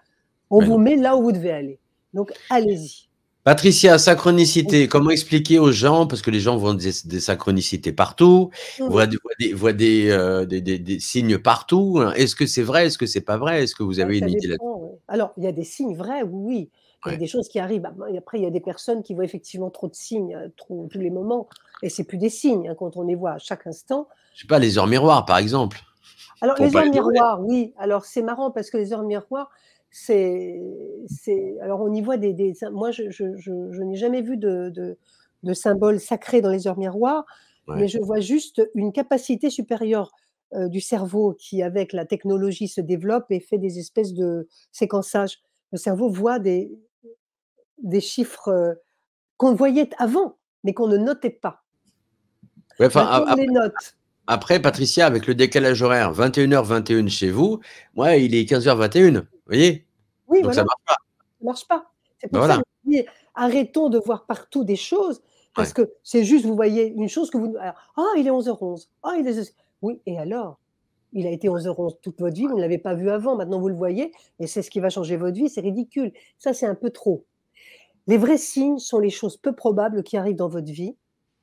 On vous non. met là où vous devez aller. Donc allez-y. Patricia, Oui. synchronicité, comment expliquer aux gens? Parce que les gens voient des des synchronicités partout, Mmh voient mh. des voient des voient des, heu, des des des signes partout. Est-ce que c'est vrai? Est-ce que c'est pas vrai? Est-ce que vous Bah, avez une idée là ouais. Alors, il y a des signes vrais, oui, oui. Il y a des choses qui arrivent. Bah, après, il y a des personnes qui voient effectivement trop de signes, heu, trop tous les moments et c'est plus des signes, hein, quand on les voit à chaque instant. Je sais pas, les heures miroirs, par exemple? Alors les heures miroirs, oui. Alors c'est marrant parce que les heures miroirs, c'est c'est alors on y voit des des moi je je je je n'ai jamais vu de de de symbole sacré dans les heures miroirs, mais je vois juste une capacité supérieure, heu, du cerveau qui, avec la technologie, se développe et fait des espèces de séquençage. Le cerveau voit des des chiffres, heu, qu'on voyait avant, mais qu'on ne notait pas. Ouais, enfin, les après, Patricia, avec le décalage horaire, 21:21 chez vous, moi, il est 15:21, vous voyez? Oui, Donc ça voilà. marche pas. Ça marche pas. C'est pour ça que voilà. je dis: «Arrêtons de voir partout des choses», parce Ouais. que c'est juste, vous voyez une chose que vous «Ah, il est 11:11. Ah, il est ceci». Oui et alors? Il a été Ouais. 11:11 toute votre vie, vous ne l'avez pas vu avant, maintenant vous le voyez et c'est ce qui va changer votre vie, c'est ridicule. Ça, c'est un peu trop. Les vrais signes sont les choses peu probables qui arrivent dans votre vie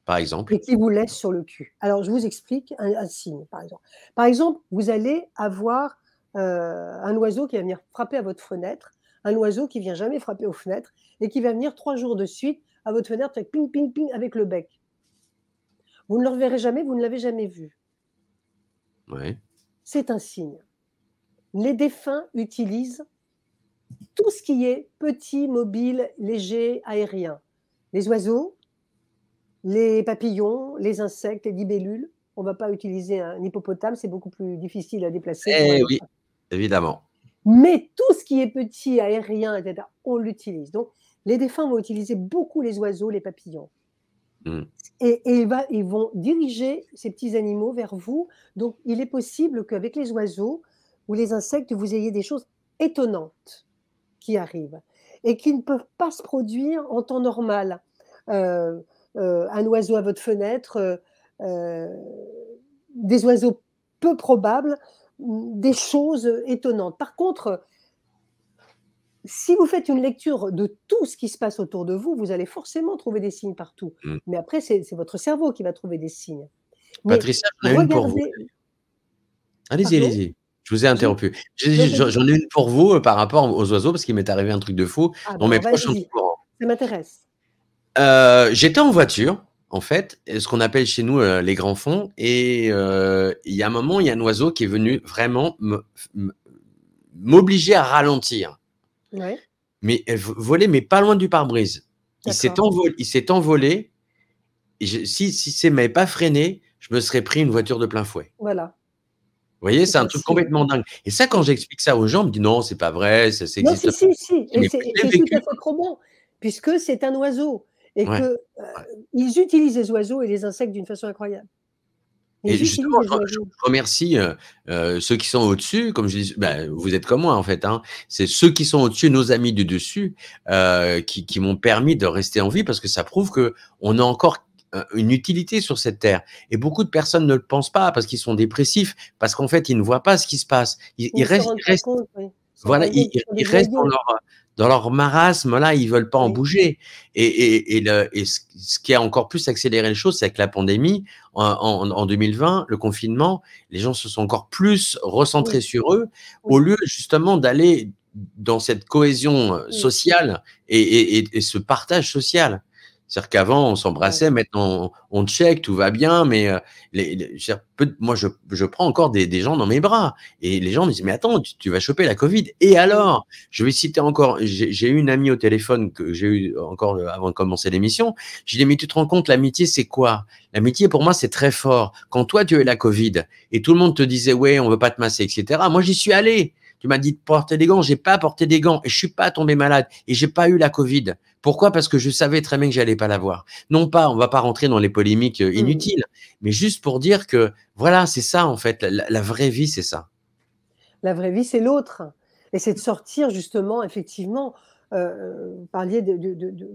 Par exemple? et qui vous laissent sur le cul. Alors je vous explique un un signe, par exemple. Par exemple, vous allez avoir, heu, un oiseau qui va venir frapper à votre fenêtre, un oiseau qui vient jamais frapper aux fenêtres et qui va venir 3 jours de suite à votre fenêtre avec ping, ping, ping avec le bec. Vous ne le reverrez jamais, vous ne l'avez jamais vu. Ouais. C'est un signe. Les défunts utilisent tout ce qui est petit, mobile, léger, aérien. Les oiseaux, les papillons, les insectes, les libellules. On ne va pas utiliser un hippopotame, c'est beaucoup plus difficile à déplacer. Eh oui, évidemment. Mais tout ce qui est petit, aérien, etc., on l'utilise. Donc, les défunts vont utiliser beaucoup les oiseaux, les papillons. Hmm. Et, ils vont diriger ces petits animaux vers vous. Donc, il est possible qu'avec les oiseaux ou les insectes, vous ayez des choses étonnantes qui arrivent et qui ne peuvent pas se produire en temps normal. Euh, euh, un oiseau à votre fenêtre, euh, des oiseaux peu probables, des choses étonnantes. Par contre, si vous faites une lecture de tout ce qui se passe autour de vous, vous allez forcément trouver des signes partout. Mm. Mais après, c'est votre cerveau qui va trouver des signes. Patricia, j'en ai une pour vous. Allez-y, allez-y. Je vous ai interrompu. J'en ai une pour vous euh, par rapport aux oiseaux, parce qu'il m'est arrivé un truc de fou. Ah, bah, Ça m'intéresse. Euh, j'étais en voiture, en fait, ce qu'on appelle chez nous euh, les grands fonds, et il y a un moment, il y a un oiseau qui est venu vraiment m'obliger à ralentir. Mais elle volait, mais pas loin du pare-brise. Il s'est envolé. Il s'est envolé. Et si si c'est m'avait pas freiné, je me serais pris une voiture de plein fouet. Voilà. Vous voyez, c'est un truc complètement dingue. Et ça, quand j'explique ça aux gens, on me dit non, c'est pas vrai, ça existe. Non, si, si, si. Et c'est tout à fait bon, puisque c'est un oiseau et qu'ils que euh, utilisent les oiseaux et les insectes d'une façon incroyable. Et justement, je, remercie euh, euh, ceux qui sont au-dessus, comme je dis, ben, vous êtes comme moi en fait. Hein. C'est ceux qui sont au-dessus, nos amis du dessus, euh, qui, qui m'ont permis de rester en vie parce que ça prouve que on a encore une utilité sur cette terre. Et beaucoup de personnes ne le pensent pas parce qu'ils sont dépressifs, parce qu'en fait, ils ne voient pas ce qui se passe. Ils, restent, voilà, ils, restent dans leur, dans leur marasme, là, ils veulent pas en bouger. Et, et, et, le, et, ce qui a encore plus accéléré les choses, c'est que la pandémie, en, en, en, 2020, le confinement, les gens se sont encore plus recentrés sur eux, au lieu justement d'aller dans cette cohésion euh, sociale et, ce partage social. C'est-à-dire qu'avant, on s'embrassait, maintenant, on, check, tout va bien, mais euh, les, moi, je, je, prends encore des, des, gens dans mes bras. Et les gens me disent, mais attends, tu, vas choper la Covid. Et alors Je vais citer encore, j'ai eu une amie au téléphone que j'ai eu encore euh, avant de commencer l'émission. Je lui ai dit, mais tu te rends compte, l'amitié, c'est quoi? L'amitié, pour moi, c'est très fort. Quand toi, tu as eu la Covid et tout le monde te disait, ouais, on veut pas te masser, etc., moi, j'y suis allé. Tu m'as dit de porter des gants, j'ai pas porté des gants et je suis pas tombé malade et j'ai pas eu la Covid. Pourquoi? Parce que je savais très bien que j'allais pas l'avoir. Non pas, on va pas rentrer dans les polémiques euh, mmh. inutiles, mais juste pour dire que voilà, c'est ça en fait, la, vraie vie, c'est ça. La vraie vie, c'est l'autre, et c'est de sortir justement, effectivement. Euh, vous parliez de,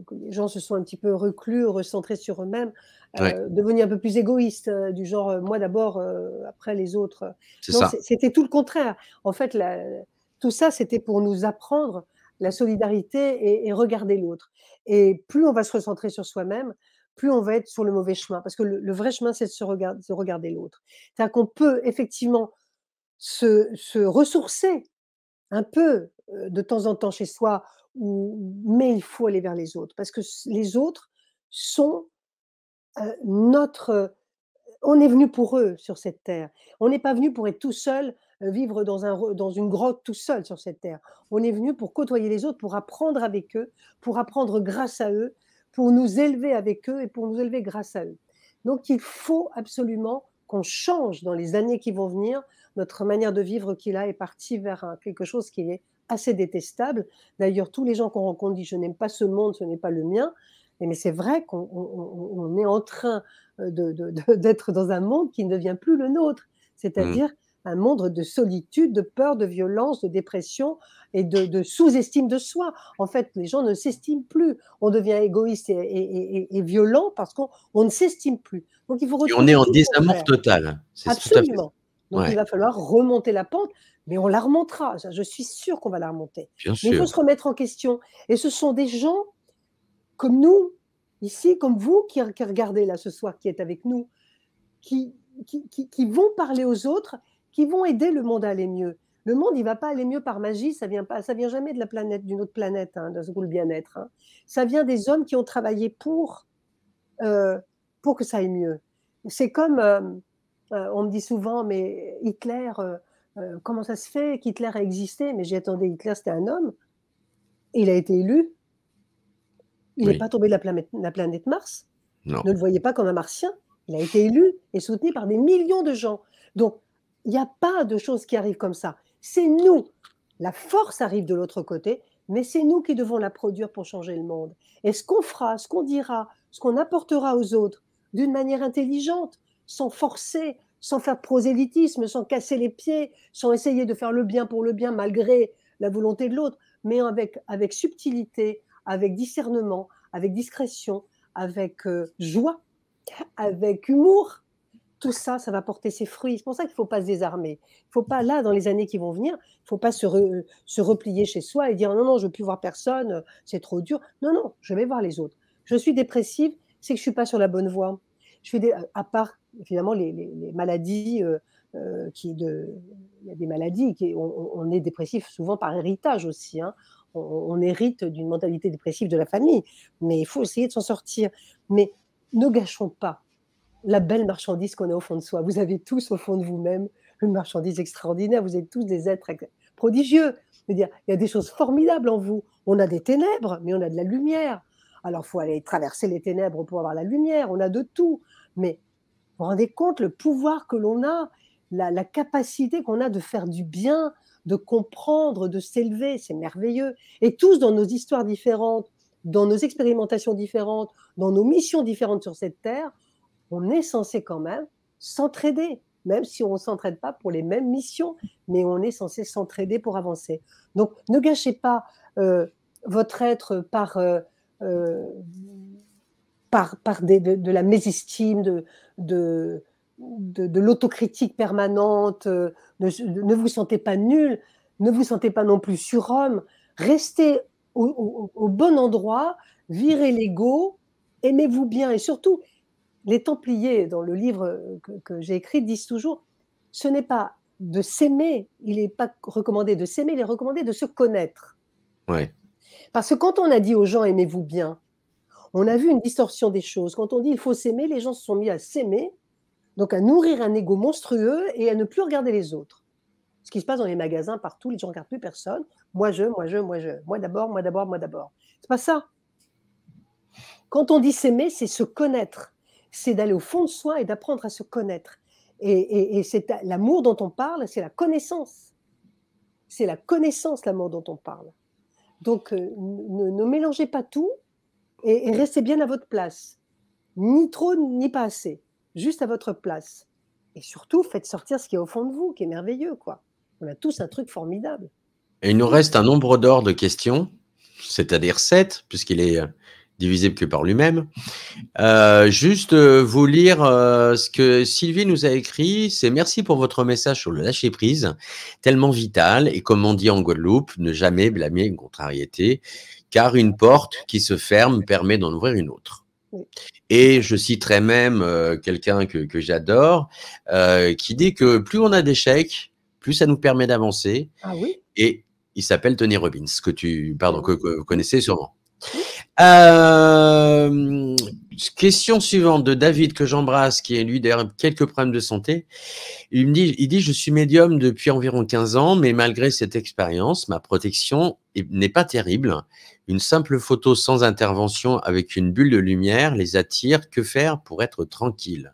que les gens se sont un petit peu reclus, recentrés sur eux-mêmes, euh, devenus un peu plus égoïstes, euh, du genre moi d'abord, après les autres. C'était tout le contraire. En fait, tout ça, c'était pour nous apprendre la solidarité et, regarder l'autre. Et plus on va se recentrer sur soi-même, plus on va être sur le mauvais chemin. Parce que le, vrai chemin, c'est de se, regarder l'autre. C'est-à-dire qu'on peut effectivement se, se, ressourcer un peu de temps en temps chez soi, mais il faut aller vers les autres. Parce que les autres sont notre... On est venu pour eux sur cette terre. On n'est pas venu pour être tout seul, vivre dans, un, dans une grotte tout seul sur cette terre. On est venu pour côtoyer les autres, pour apprendre avec eux, pour apprendre grâce à eux, pour nous élever avec eux et pour nous élever grâce à eux. Donc il faut absolument qu'on change dans les années qui vont venir. Notre manière de vivre qui là est partie vers quelque chose qui est assez détestable. D'ailleurs, tous les gens qu'on rencontre disent je n'aime pas ce monde, ce n'est pas le mien. Mais c'est vrai qu'on est en train d'être dans un monde qui ne devient plus le nôtre, c'est-à-dire mmh. Un monde de solitude, de peur, de violence, de dépression et de, sous-estime de soi. En fait, les gens ne s'estiment plus. On devient égoïste et, violent parce qu'on ne s'estime plus. Donc il faut et on est en désamour total. Absolument. Donc il va falloir remonter la pente, mais on la remontera. Je suis sûre qu'on va la remonter. mais il faut se remettre en question. Et ce sont des gens comme nous, ici, comme vous qui, regardez là ce soir, qui êtes avec nous, qui, qui, vont parler aux autres, qui vont aider le monde à aller mieux. Le monde, il va pas aller mieux par magie, ça vient pas, ça vient jamais de la planète, d'une autre planète, hein, de ce le bien-être. Hein. Ça vient des hommes qui ont travaillé pour, euh, pour que ça aille mieux. C'est comme, euh, euh, on me dit souvent, mais Hitler, comment ça se fait qu'Hitler a existé? Mais j'y attendais, Hitler, c'était un homme. il a été élu. Il n'est Oui. pas tombé de la planète, la planète Mars. Non. Ne le voyez pas comme un martien. Il a été élu et soutenu par des millions de gens. Donc, il n'y a pas de choses qui arrivent comme ça. C'est nous. La force arrive de l'autre côté, mais c'est nous qui devons la produire pour changer le monde. Et ce qu'on fera, ce qu'on dira, ce qu'on apportera aux autres d'une manière intelligente, sans forcer, sans faire prosélytisme, sans casser les pieds, sans essayer de faire le bien pour le bien malgré la volonté de l'autre, mais avec, avec subtilité, avec discernement, avec discrétion, avec euh, joie, avec humour, tout ça, ça va porter ses fruits. C'est pour ça qu'il ne faut pas se désarmer. Il ne faut pas, là, dans les années qui vont venir, il ne faut pas se, se replier chez soi et dire non, non, je ne veux plus voir personne, c'est trop dur. Non, non, je vais voir les autres. Je suis dépressive, c'est que je ne suis pas sur la bonne voie. Je des, à part, évidemment, les, les- maladies, euh, euh, qui il y a des maladies, qui, on, on est dépressif souvent par héritage aussi. hein. On, on hérite d'une mentalité dépressive de la famille, mais il faut essayer de s'en sortir. Mais ne gâchons pas la belle marchandise qu'on a au fond de soi. Vous avez tous au fond de vous-même une marchandise extraordinaire. Vous êtes tous des êtres prodigieux. Dire, il y a des choses formidables en vous. On a des ténèbres, mais on a de la lumière. Alors, il faut aller traverser les ténèbres pour avoir la lumière. On a de tout. Mais vous vous rendez compte le pouvoir que l'on a, la capacité qu'on a de faire du bien, de comprendre, de s'élever. C'est merveilleux. Et tous dans nos histoires différentes, dans nos expérimentations différentes, dans nos missions différentes sur cette terre, on est censé quand même s'entraider, même si on ne s'entraide pas pour les mêmes missions, mais on est censé s'entraider pour avancer. Donc ne gâchez pas euh, votre être par, euh, euh, par, par de, la mésestime, de, de, de, l'autocritique permanente, ne, vous sentez pas nul, ne vous sentez pas non plus surhomme, restez au- au bon endroit, virez l'ego, aimez-vous bien et surtout, les Templiers, dans le livre que, que j'ai écrit, disent toujours ce n'est pas de s'aimer, il n'est pas recommandé de s'aimer, il est recommandé de se connaître. Ouais. Parce que quand on a dit aux gens aimez-vous bien, on a vu une distorsion des choses. Quand on dit il faut s'aimer, les gens se sont mis à s'aimer, donc à nourrir un ego monstrueux et à ne plus regarder les autres. Ce qui se passe dans les magasins partout, les gens ne regardent plus personne. Moi je, moi je, moi je. Moi d'abord, moi d'abord, moi d'abord. C'est pas ça. Quand on dit s'aimer, c'est se connaître. C'est d'aller au fond de soi et d'apprendre à se connaître. Et, c'est l'amour dont on parle, c'est la connaissance. C'est la connaissance, l'amour dont on parle. Donc, euh, ne, mélangez pas tout et, et restez bien à votre place. Ni trop, ni pas assez. Juste à votre place. Et surtout, faites sortir ce qui est au fond de vous, qui est merveilleux, quoi. On a tous un truc formidable. Et il nous reste un nombre d'or de questions, c'est-à-dire 7, puisqu'il est euh, divisible que par lui-même. Euh, juste euh, vous lire euh, ce que Sylvie nous a écrit. C'est merci pour votre message sur le lâcher-prise, tellement vital. Et comme on dit en Guadeloupe, ne jamais blâmer une contrariété, car une porte qui se ferme permet d'en ouvrir une autre. Et je citerai même euh, quelqu'un que, que j'adore, qui dit que plus on a d'échecs, plus ça nous permet d'avancer. Ah oui? Et il s'appelle Tony Robbins, que tu pardon, que, que vous connaissez sûrement. Euh, question suivante de David que j'embrasse, qui est lui derrière quelques problèmes de santé. Il me dit, il dit, je suis médium depuis environ 15 ans, mais malgré cette expérience, ma protection est- n'est pas terrible. Une simple photo sans intervention avec une bulle de lumière les attire. Que faire pour être tranquille?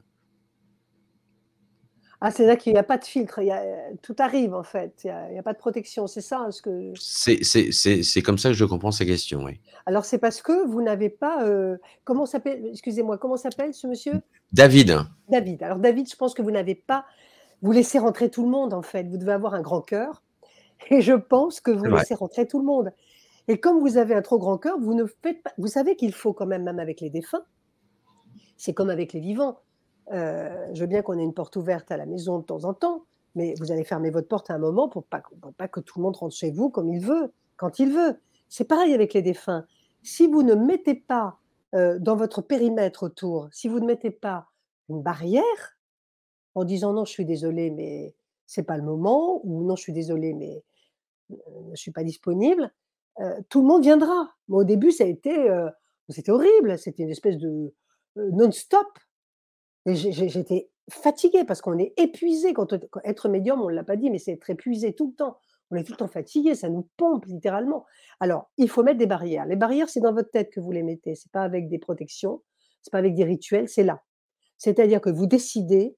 Ah, c'est là qu'il n'y a pas de filtre. il y a- tout arrive, en fait. Il n'y a, pas de protection. C'est ça hein, ce que. C'est comme ça que je comprends sa question, oui. Alors, c'est parce que vous n'avez pas. euh, comment s'appelle Excusez-moi, comment s'appelle ce monsieur? David, David. Alors, David, je pense que vous n'avez pas. Vous laissez rentrer tout le monde, en fait. Vous devez avoir un grand cœur. Et je pense que vous laissez rentrer tout le monde. Et comme vous avez un trop grand cœur, vous ne faites pas. Vous savez qu'il faut quand même, même avec les défunts, c'est comme avec les vivants. Euh, je veux bien qu'on ait une porte ouverte à la maison de temps en temps, mais vous allez fermer votre porte à un moment pour pas, pas que tout le monde rentre chez vous comme il veut, quand il veut. C'est pareil avec les défunts. Si vous ne mettez pas euh, dans votre périmètre autour, si vous ne mettez pas une barrière en disant non, je suis désolé, mais c'est pas le moment, ou non, je suis désolé, mais euh, je suis pas disponible, tout le monde viendra. Moi, au début, ça a été, c'était horrible, c'était une espèce de non-stop. J'étais fatiguée parce qu'on est épuisé quand- être médium, on ne l'a pas dit, mais c'est être épuisé tout le temps. on est tout le temps fatigué, ça nous pompe littéralement. Alors, il faut mettre des barrières. Les barrières, c'est dans votre tête que vous les mettez, c'est pas avec des protections, c'est pas avec des rituels, c'est là. C'est-à-dire que vous décidez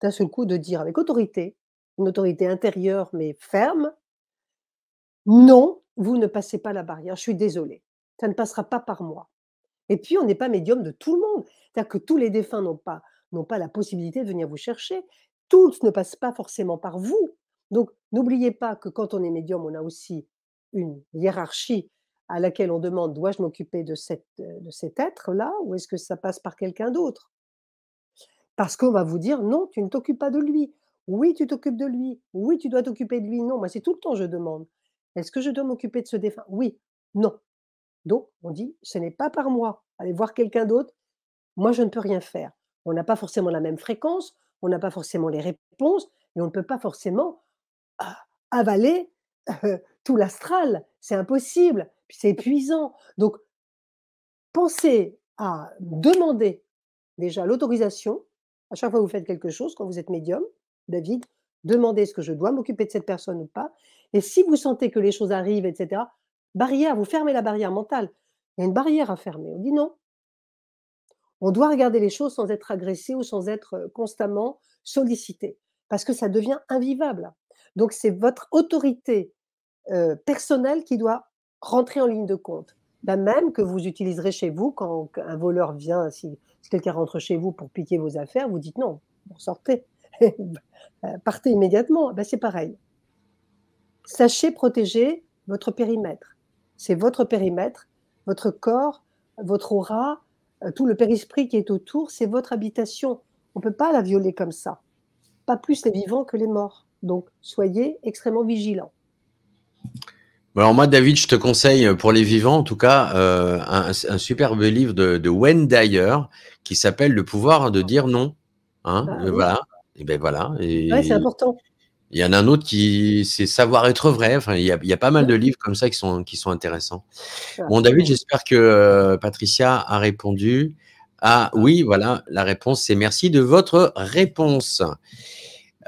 d'un seul coup de dire avec autorité, une autorité intérieure mais ferme, non, vous ne passez pas la barrière, je suis désolée, ça ne passera pas par moi. Et puis, on n'est pas médium de tout le monde. C'est-à-dire que tous les défunts n'ont pas, n'ont pas la possibilité de venir vous chercher. Tous ne passent pas forcément par vous. Donc, n'oubliez pas que quand on est médium, on a aussi une hiérarchie à laquelle on demande dois-je m'occuper de, cette, de cet être-là ou est-ce que ça passe par quelqu'un d'autre? Parce qu'on va vous dire non, tu ne t'occupes pas de lui. Oui, tu t'occupes de lui. Oui, tu dois t'occuper de lui. Non, moi, c'est tout le temps je demande. Est-ce que je dois m'occuper de ce défunt? Oui, non. Donc, on dit, ce n'est pas par moi. Allez voir quelqu'un d'autre. Moi, je ne peux rien faire. On n'a pas forcément la même fréquence, on n'a pas forcément les réponses, et on ne peut pas forcément ah, avaler tout l'astral. C'est impossible. C'est épuisant. Donc, pensez à demander déjà l'autorisation à chaque fois que vous faites quelque chose, quand vous êtes médium, David, demandez est-ce que je dois m'occuper de cette personne ou pas. Et si vous sentez que les choses arrivent, etc., barrière, vous fermez la barrière mentale. Il y a une barrière à fermer. On dit non. On doit regarder les choses sans être agressé ou sans être constamment sollicité, parce que ça devient invivable. Donc c'est votre autorité personnelle qui doit rentrer en ligne de compte. La même que vous utiliserez chez vous quand un voleur vient, si, quelqu'un rentre chez vous pour piquer vos affaires, vous dites non, vous sortez, partez immédiatement. Ben, c'est pareil. Sachez protéger votre périmètre. C'est votre périmètre, votre corps, votre aura, euh, tout le périsprit qui est autour, c'est votre habitation. On ne peut pas la violer comme ça. Pas plus les vivants que les morts. Donc, soyez extrêmement vigilants. Alors moi, David, je te conseille euh, pour les vivants, en tout cas, euh, un, superbe livre de, de Wayne Dyer qui s'appelle Le pouvoir de dire non. Hein bah voilà. Et ben voilà. c'est important. Il y en a un autre qui, c'est savoir être vrai. Enfin, il y, a, pas mal de livres comme ça qui sont, qui sont intéressants. Bon, David, j'espère que euh, Patricia a répondu. Ah oui, voilà, la réponse, c'est merci de votre réponse.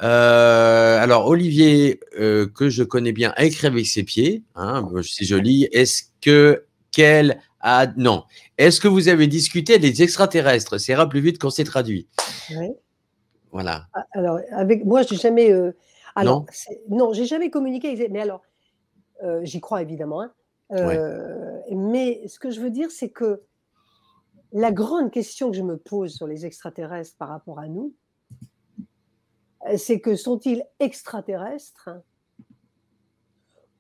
Euh, alors, Olivier, euh, que je connais bien, a écrit avec ses pieds. Hein, c'est joli. Est-ce que quel a non Est-ce que vous avez discuté des extraterrestres? C'est ira plus vite qu'on s'est traduit. Oui. Voilà. Ah, alors, avec moi, j'ai jamais. Alors, non, j'ai jamais communiqué. Mais alors, euh, j'y crois évidemment. Hein. Euh, mais ce que je veux dire, c'est que la grande question que je me pose sur les extraterrestres par rapport à nous, euh, c'est que sont-ils extraterrestres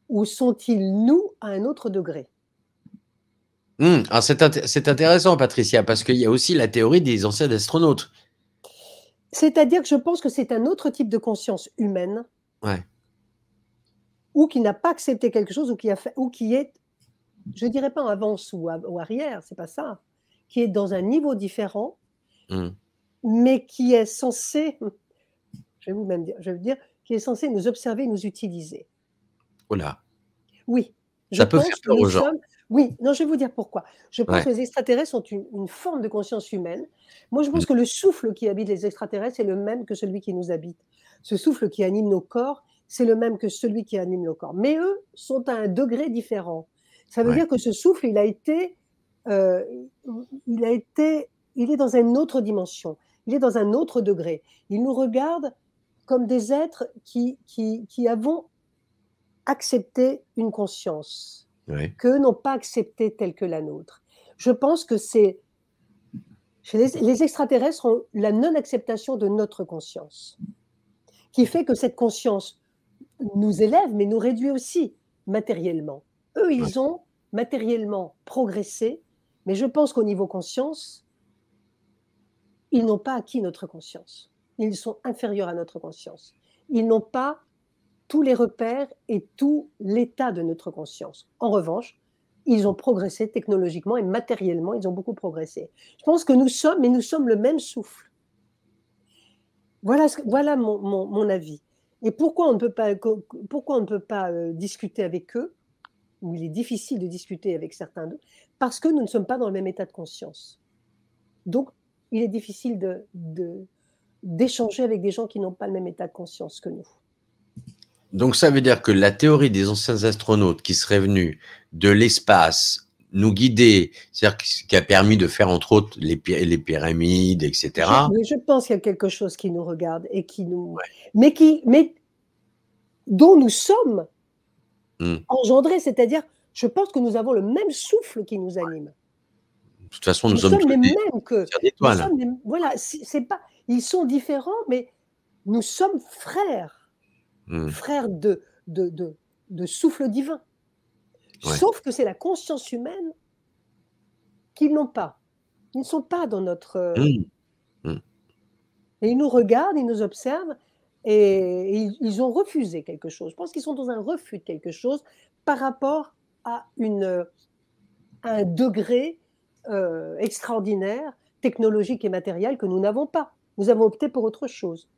ou sont-ils nous à un autre degré? Mmh, c'est intéressant, Patricia, parce qu'il y a aussi la théorie des anciens astronautes. C'est-à-dire que je pense que c'est un autre type de conscience humaine. Ou qui n'a pas accepté quelque chose, ou qui, a fait, ou qui est, je ne dirais pas en avance ou, arrière, c'est pas ça, qui est dans un niveau différent, mmh. mais qui est censé, je vais vous même dire, je vais dire, qui est censé nous observer, nous utiliser. Oh là. Oui. Ça peut faire peur aux gens. Oui, non, je vais vous dire pourquoi. Je pense que les extraterrestres sont une, forme de conscience humaine. Moi, je pense mmh. que le souffle qui habite les extraterrestres est le même que celui qui nous habite. Ce souffle qui anime nos corps, c'est le même que celui qui anime nos corps. Mais eux sont à un degré différent. Ça veut dire que ce souffle, il a été, euh, il a été, il est dans une autre dimension. Il est dans un autre degré. Il nous regarde comme des êtres qui, qui, qui avons accepté une conscience que n'ont pas accepté telle que la nôtre. Je pense que c'est les, les extraterrestres ont la non-acceptation de notre conscience, qui fait que cette conscience nous élève, mais nous réduit aussi matériellement. Eux, ils ont matériellement progressé, mais je pense qu'au niveau conscience, ils n'ont pas acquis notre conscience. Ils sont inférieurs à notre conscience. Ils n'ont pas tous les repères et tout l'état de notre conscience. En revanche, ils ont progressé technologiquement et matériellement, ils ont beaucoup progressé. Je pense que nous sommes, mais nous sommes le même souffle. Voilà, voilà mon, avis. Et pourquoi on ne peut pas, pourquoi on ne peut pas euh, discuter avec eux, ou il est difficile de discuter avec certains d'eux, parce que nous ne sommes pas dans le même état de conscience. Donc, il est difficile de, d'échanger avec des gens qui n'ont pas le même état de conscience que nous. Donc ça veut dire que la théorie des anciens astronautes qui seraient venus de l'espace nous guider, c'est-à-dire qui a permis de faire entre autres les, les pyramides, etc. Je, je pense qu'il y a quelque chose qui nous regarde et qui nous, mais qui, mais dont nous sommes hmm. engendrés, c'est-à-dire, je pense que nous avons le même souffle qui nous anime. De toute façon, nous, sommes, les mêmes que. voilà, c'est pas. Ils sont différents, mais nous sommes frères, hmm. frères de, de, de, de souffle divin. Sauf que c'est la conscience humaine qu'ils n'ont pas. Ils ne sont pas dans notre. Euh, mmh. Mmh. Et ils nous regardent, ils nous observent et, ils, ont refusé quelque chose. Je pense qu'ils sont dans un refus de quelque chose par rapport à, une, un degré euh, extraordinaire, technologique et matériel que nous n'avons pas. Nous avons opté pour autre chose.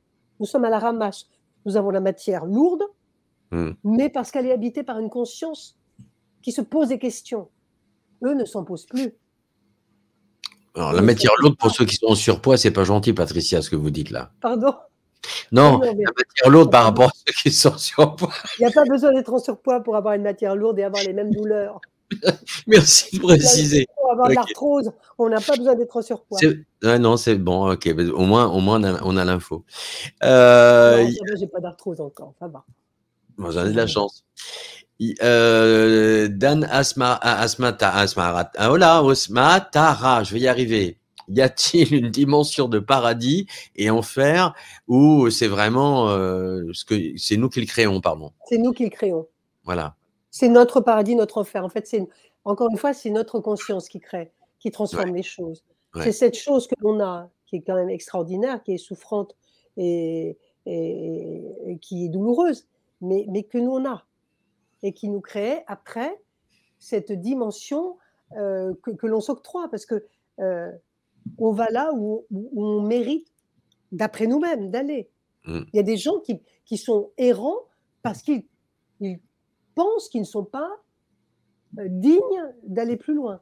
Nous sommes à la ramasse. Nous avons la matière lourde, mmh. mais parce qu'elle est habitée par une conscience qui se posent des questions. Eux ne s'en posent plus. Alors, la matière lourde, pour ceux qui sont en surpoids, c'est pas gentil, Patricia, ce que vous dites là. Pardon? Non, la matière lourde par rapport à ceux qui sont en surpoids. Il n'y a pas besoin d'être en surpoids pour avoir une matière lourde et avoir les mêmes douleurs. Merci de préciser. Avoir l'arthrose, on n'a pas besoin d'être en surpoids. non, c'est bon, ok. Au moins, au moins on a, l'info. Euh, J'ai pas d'arthrose encore, ça va. Moi, j'en ai de la chance. Euh, Dan Asma, Asmata, Asma, ah, Osma, Tara, je vais y arriver. Y a-t-il une dimension de paradis et enfer où c'est vraiment euh, ce que c'est nous qui le créons, pardon? C'est nous qui le créons. Voilà. C'est notre paradis, notre enfer. En fait, c'est encore une fois, c'est notre conscience qui crée, qui transforme les choses. C'est cette chose que l'on a, qui est quand même extraordinaire, qui est souffrante et, et, qui est douloureuse, mais, mais que nous on a et qui nous crée après cette dimension euh, que, l'on s'octroie, parce que euh, on va là où, on mérite, d'après nous-mêmes, d'aller. Mm. Il y a des gens qui, qui sont errants parce qu'ils pensent qu'ils ne sont pas euh, dignes d'aller plus loin.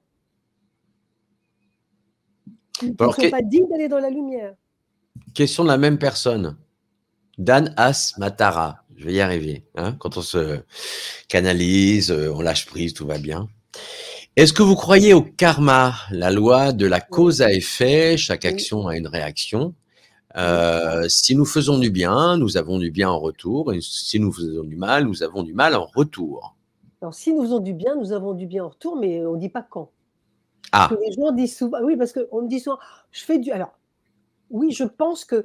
Ils ne sont pas dignes d'aller dans la lumière. Question de la même personne. Dan As Matara. Je vais y arriver. Hein, quand on se canalise, euh, on lâche prise, tout va bien. Est-ce que vous croyez au karma, la loi de la cause à effet? Chaque action a une réaction. Euh, si nous faisons du bien, nous avons du bien en retour. Et si nous faisons du mal, nous avons du mal en retour. Alors, si nous faisons du bien, nous avons du bien en retour, mais on ne dit pas quand. Ah. les gens disent souvent, oui, parce qu'on me dit souvent, je fais du. Alors, oui, je pense que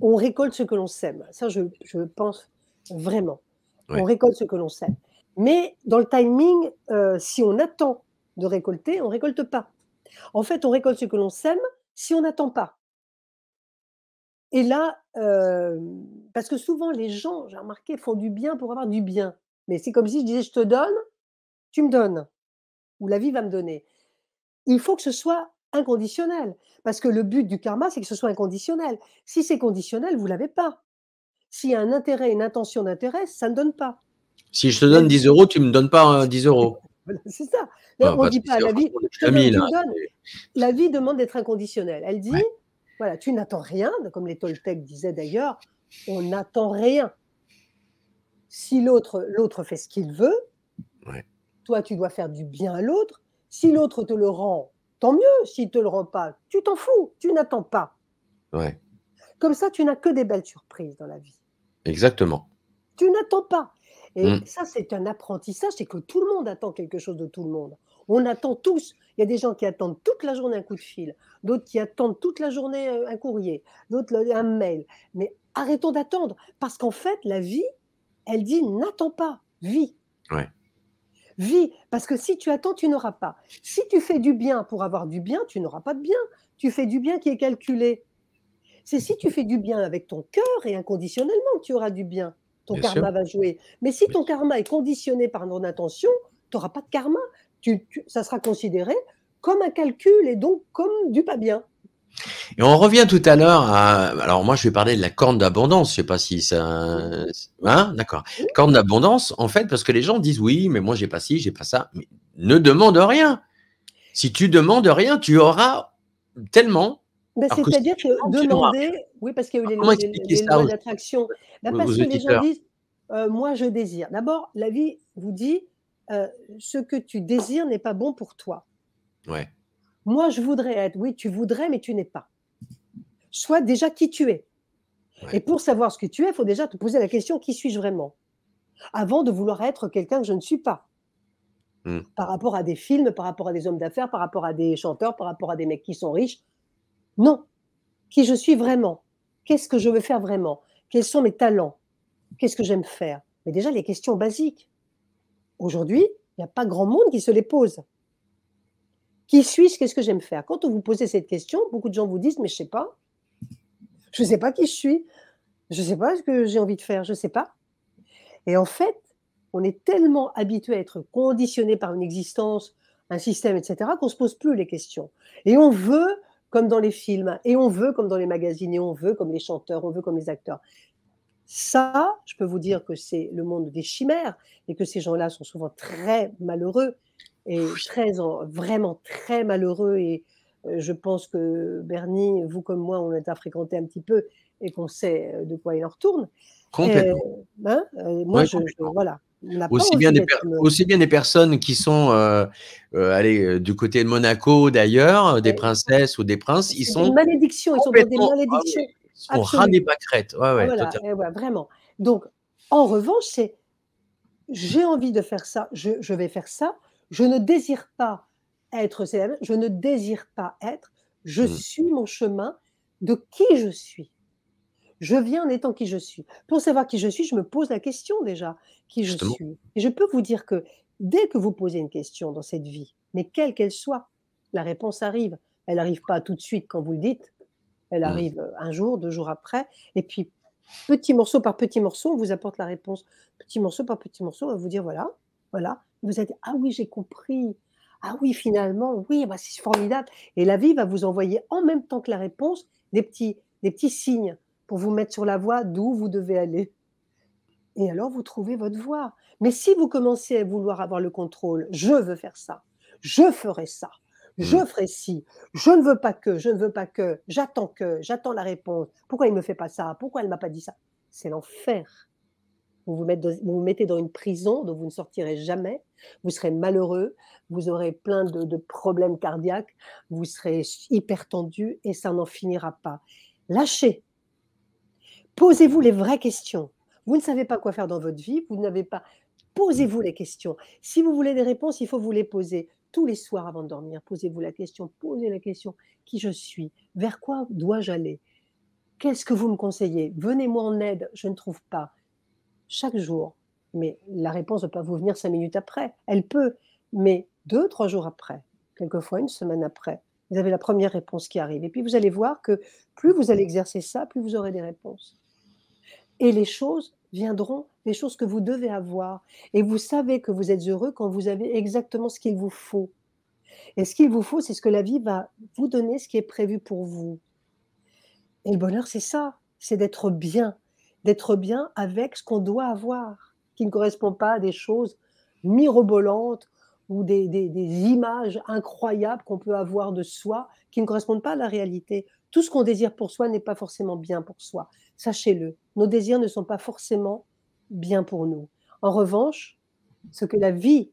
on récolte ce que l'on sème. Ça, je, pense vraiment. On récolte ce que l'on sème. Mais dans le timing, euh, si on attend de récolter, on ne récolte pas. En fait, on récolte ce que l'on sème si on n'attend pas. Et là, euh, parce que souvent les gens, j'ai remarqué, font du bien pour avoir du bien. Mais c'est comme si je disais, je te donne, tu me donnes, ou la vie va me donner. Il faut que ce soit inconditionnel. Parce que le but du karma, c'est que ce soit inconditionnel. Si c'est conditionnel, vous ne l'avez pas. S'il y a un intérêt, une intention d'intérêt, ça ne donne pas. Si je te donne 10 euros, tu ne me donnes pas 10 euros. c'est ça. Ah, on ne bah, dit pas la vie. la vie demande d'être inconditionnelle. Elle dit voilà, tu n'attends rien, comme les Toltecs disaient d'ailleurs, on n'attend rien. Si l'autre l'autre fait ce qu'il veut, toi tu dois faire du bien à l'autre. Si l'autre te le rend, tant mieux. S'il ne te le rend pas, tu t'en fous, tu n'attends pas. Ouais. Comme ça, tu n'as que des belles surprises dans la vie. Exactement. Tu n'attends pas. Et mmh. ça, c'est un apprentissage, c'est que tout le monde attend quelque chose de tout le monde. On attend tous. Il y a des gens qui attendent toute la journée un coup de fil, d'autres qui attendent toute la journée euh, un courrier, d'autres un mail. Mais arrêtons d'attendre, parce qu'en fait, la vie, elle dit n'attends pas, vis. Ouais. Vis, parce que si tu attends, tu n'auras pas. Si tu fais du bien pour avoir du bien, tu n'auras pas de bien. Tu fais du bien qui est calculé. C'est si tu fais du bien avec ton cœur et inconditionnellement que tu auras du bien. Ton karma va jouer. Mais si ton karma est conditionné par ton intention, tu n'auras pas de karma. Ça sera considéré comme un calcul et donc comme du pas bien. Et on revient tout à l'heure à. Alors, moi, je vais parler de la corne d'abondance. Je sais pas si ça. Hein D'accord. Corne d'abondance, en fait, parce que les gens disent oui, mais moi, j'ai pas ci, j'ai pas ça. Mais ne demande rien. Si tu demandes rien, tu auras tellement. Ben, c'est-à-dire que, demander. Oui, parce qu'il y a eu les, lois d'attraction. Ben, parce que les gens disent euh, moi je désire. D'abord, la vie vous dit euh, ce que tu désires n'est pas bon pour toi. Ouais. Moi, je voudrais être. Oui, tu voudrais, mais tu n'es pas. Sois déjà qui tu es. Ouais. Et pour savoir ce que tu es, il faut déjà te poser la question qui suis-je vraiment? Avant de vouloir être quelqu'un que je ne suis pas. Hmm. Par rapport à des films, par rapport à des hommes d'affaires, par rapport à des chanteurs, par rapport à des mecs qui sont riches. Non. Qui je suis vraiment? Qu'est-ce que je veux faire vraiment? Quels sont mes talents? Qu'est-ce que j'aime faire? Mais déjà, les questions basiques. Aujourd'hui, il n'y a pas grand monde qui se les pose. Qui suis-je? Qu'est-ce que j'aime faire? Quand on vous posez cette question, beaucoup de gens vous disent Mais je ne sais pas. Je ne sais pas qui je suis. Je ne sais pas ce que j'ai envie de faire. Je ne sais pas. Et en fait, on est tellement habitué à être conditionné par une existence, un système, etc., qu'on ne se pose plus les questions. Et on veut, comme dans les films, et on veut, comme dans les magazines, et on veut, comme les chanteurs, on veut, comme les acteurs. Ça, je peux vous dire que c'est le monde des chimères et que ces gens-là sont souvent très malheureux et très, en- vraiment très malheureux. Et euh, je pense que Bernie, vous comme moi, on est à fréquenter un petit peu et qu'on sait euh, de quoi il en retourne. Complètement. Euh, hein, moi, Ouais, je, je- complètement. voilà. N'a pas Aussi bien, des aussi bien des personnes qui sont euh, euh, allez, euh, du côté de Monaco d'ailleurs, des princesses ou des princes, ils sont une malédiction, ils sont dans des ah malédictions. Des pâquerettes. Ouais, ouais, Ah, voilà, ouais, vraiment. Donc, en revanche, c'est j'ai envie de faire ça, je, je vais faire ça. Je ne désire pas être célèbre, je ne désire pas être, je Mm. suis mon chemin de qui je suis. Je viens en étant qui je suis. Pour savoir qui je suis, je me pose la question déjà, qui je Justement. suis. Et je peux vous dire que dès que vous posez une question dans cette vie, mais quelle qu'elle soit, la réponse arrive. Elle n'arrive pas tout de suite quand vous le dites. Elle Mm. arrive euh, un jour, deux jours après. Et puis, petit morceau par petit morceau, on vous apporte la réponse. Petit morceau par petit morceau, on va vous dire voilà, voilà. Vous êtes ah oui, j'ai compris. Ah oui, finalement, oui, bah, c'est formidable. Et la vie va vous envoyer en même temps que la réponse des petits, des petits signes pour vous mettre sur la voie d'où vous devez aller. Et alors, vous trouvez votre voie. Mais si vous commencez à vouloir avoir le contrôle, je veux faire ça, je ferai ça, je Mm. ferai ci, je ne veux pas que, je ne veux pas que, j'attends que, j'attends la réponse. Pourquoi il ne me fait pas ça? Pourquoi elle ne m'a pas dit ça? C'est l'enfer. Vous vous, mettez dans, vous vous mettez dans une prison dont vous ne sortirez jamais. Vous serez malheureux, vous aurez plein de, de problèmes cardiaques, vous serez hyper tendu et ça n'en finira pas. Lâchez. Posez-vous les vraies questions. Vous ne savez pas quoi faire dans votre vie, vous n'avez pas. Posez-vous les questions. Si vous voulez des réponses, il faut vous les poser tous les soirs avant de dormir. Posez-vous la question, posez la question qui je suis, vers quoi dois-je aller, qu'est-ce que vous me conseillez, venez-moi en aide, je ne trouve pas. Chaque jour, mais la réponse ne peut pas vous venir cinq minutes après. Elle peut, mais deux, trois jours après, quelquefois une semaine après, vous avez la première réponse qui arrive. Et puis vous allez voir que plus vous allez exercer ça, plus vous aurez des réponses. Et les choses viendront, les choses que vous devez avoir. Et vous savez que vous êtes heureux quand vous avez exactement ce qu'il vous faut. Et ce qu'il vous faut, c'est ce que la vie va vous donner, ce qui est prévu pour vous. Et le bonheur, c'est ça, c'est d'être bien, d'être bien avec ce qu'on doit avoir, qui ne correspond pas à des choses mirobolantes ou des, des- des images incroyables qu'on peut avoir de soi, qui ne correspondent pas à la réalité. Tout ce qu'on désire pour soi n'est pas forcément bien pour soi. Sachez-le, nos désirs ne sont pas forcément bien pour nous. En revanche, ce que la vie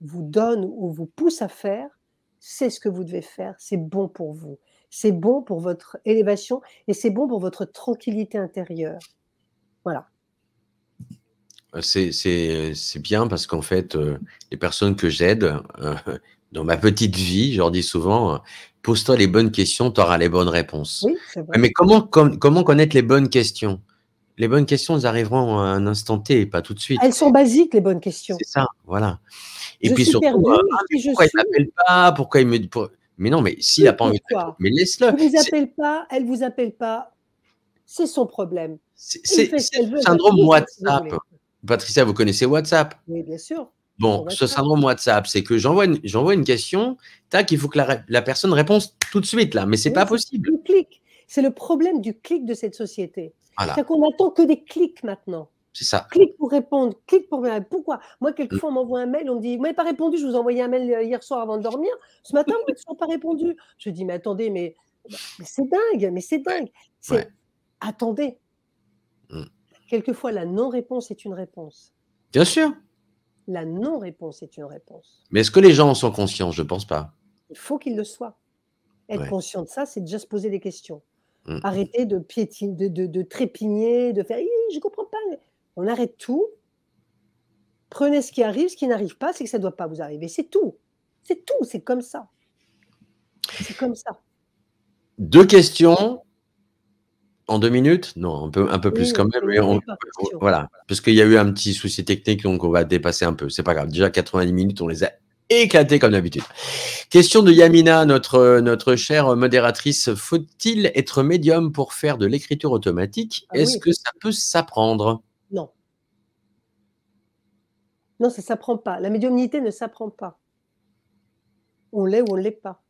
vous donne ou vous pousse à faire, c'est ce que vous devez faire, c'est bon pour vous. C'est bon pour votre élévation et c'est bon pour votre tranquillité intérieure. Voilà. C'est, c'est, bien parce qu'en fait, euh, les personnes que j'aide euh, dans ma petite vie, je leur dis souvent, euh, pose-toi les bonnes questions, tu auras les bonnes réponses. Oui, vrai. Mais comment, com- comment connaître les bonnes questions? Les bonnes questions, elles arriveront à un instant T, pas tout de suite. Elles sont basiques, les bonnes questions. C'est ça, voilà. Et je puis suis surtout, perdue, je pourquoi il suis m'appelle pas? Pourquoi il me dit pour- Mais non, mais s'il n'a pas envie de mais laisse-le. Elle vous C'est- appelle pas, elle vous appelle pas, c'est son problème. C'est le syndrome vous WhatsApp. Patricia, vous connaissez WhatsApp? Oui, bien sûr. Bon, ce syndrome WhatsApp, c'est que j'envoie une, j'envoie une question, tac, il faut que la, personne réponde tout de suite, là, mais c'est Oui, pas c'est possible. le clic. C'est le problème du clic de cette société. Voilà, C'est qu'on n'attend que des clics maintenant. c'est ça. Clic pour répondre, clic pour Pourquoi? Moi, quelquefois, on m'envoie un mail, on me dit Vous m'avez pas répondu, je vous ai envoyé un mail euh, hier soir avant de dormir. Ce matin, vous n'avez toujours pas répondu. Je dis Mais attendez, mais, mais c'est dingue, mais c'est dingue. C'est Ouais. attendez. Mm. quelquefois la non-réponse est une réponse. Bien sûr. La non-réponse est une réponse. Mais est-ce que les gens en sont conscients? Je ne pense pas. Il faut qu'ils le soient. Être Ouais. conscient de ça, c'est déjà se poser des questions. Mm. Arrêter de piétiner, de, de- de trépigner, de faire je comprends pas. On arrête tout. Prenez ce qui arrive, ce qui n'arrive pas, c'est que ça ne doit pas vous arriver. C'est tout. C'est tout, c'est comme ça. C'est comme ça. Deux questions en deux minutes? Non, un peu, un peu plus Oui, quand même. mais on- question. voilà, parce qu'il y a eu un petit souci technique, donc on va dépasser un peu. C'est pas grave. Déjà 90 minutes, on les a éclatés comme d'habitude. Question de Yamina, notre, notre chère modératrice. Faut-il être médium pour faire de l'écriture automatique? Ah Est-ce oui. que ça peut s'apprendre? Non. Non, ça ne s'apprend pas. La médiumnité ne s'apprend pas. On l'est ou on ne l'est pas.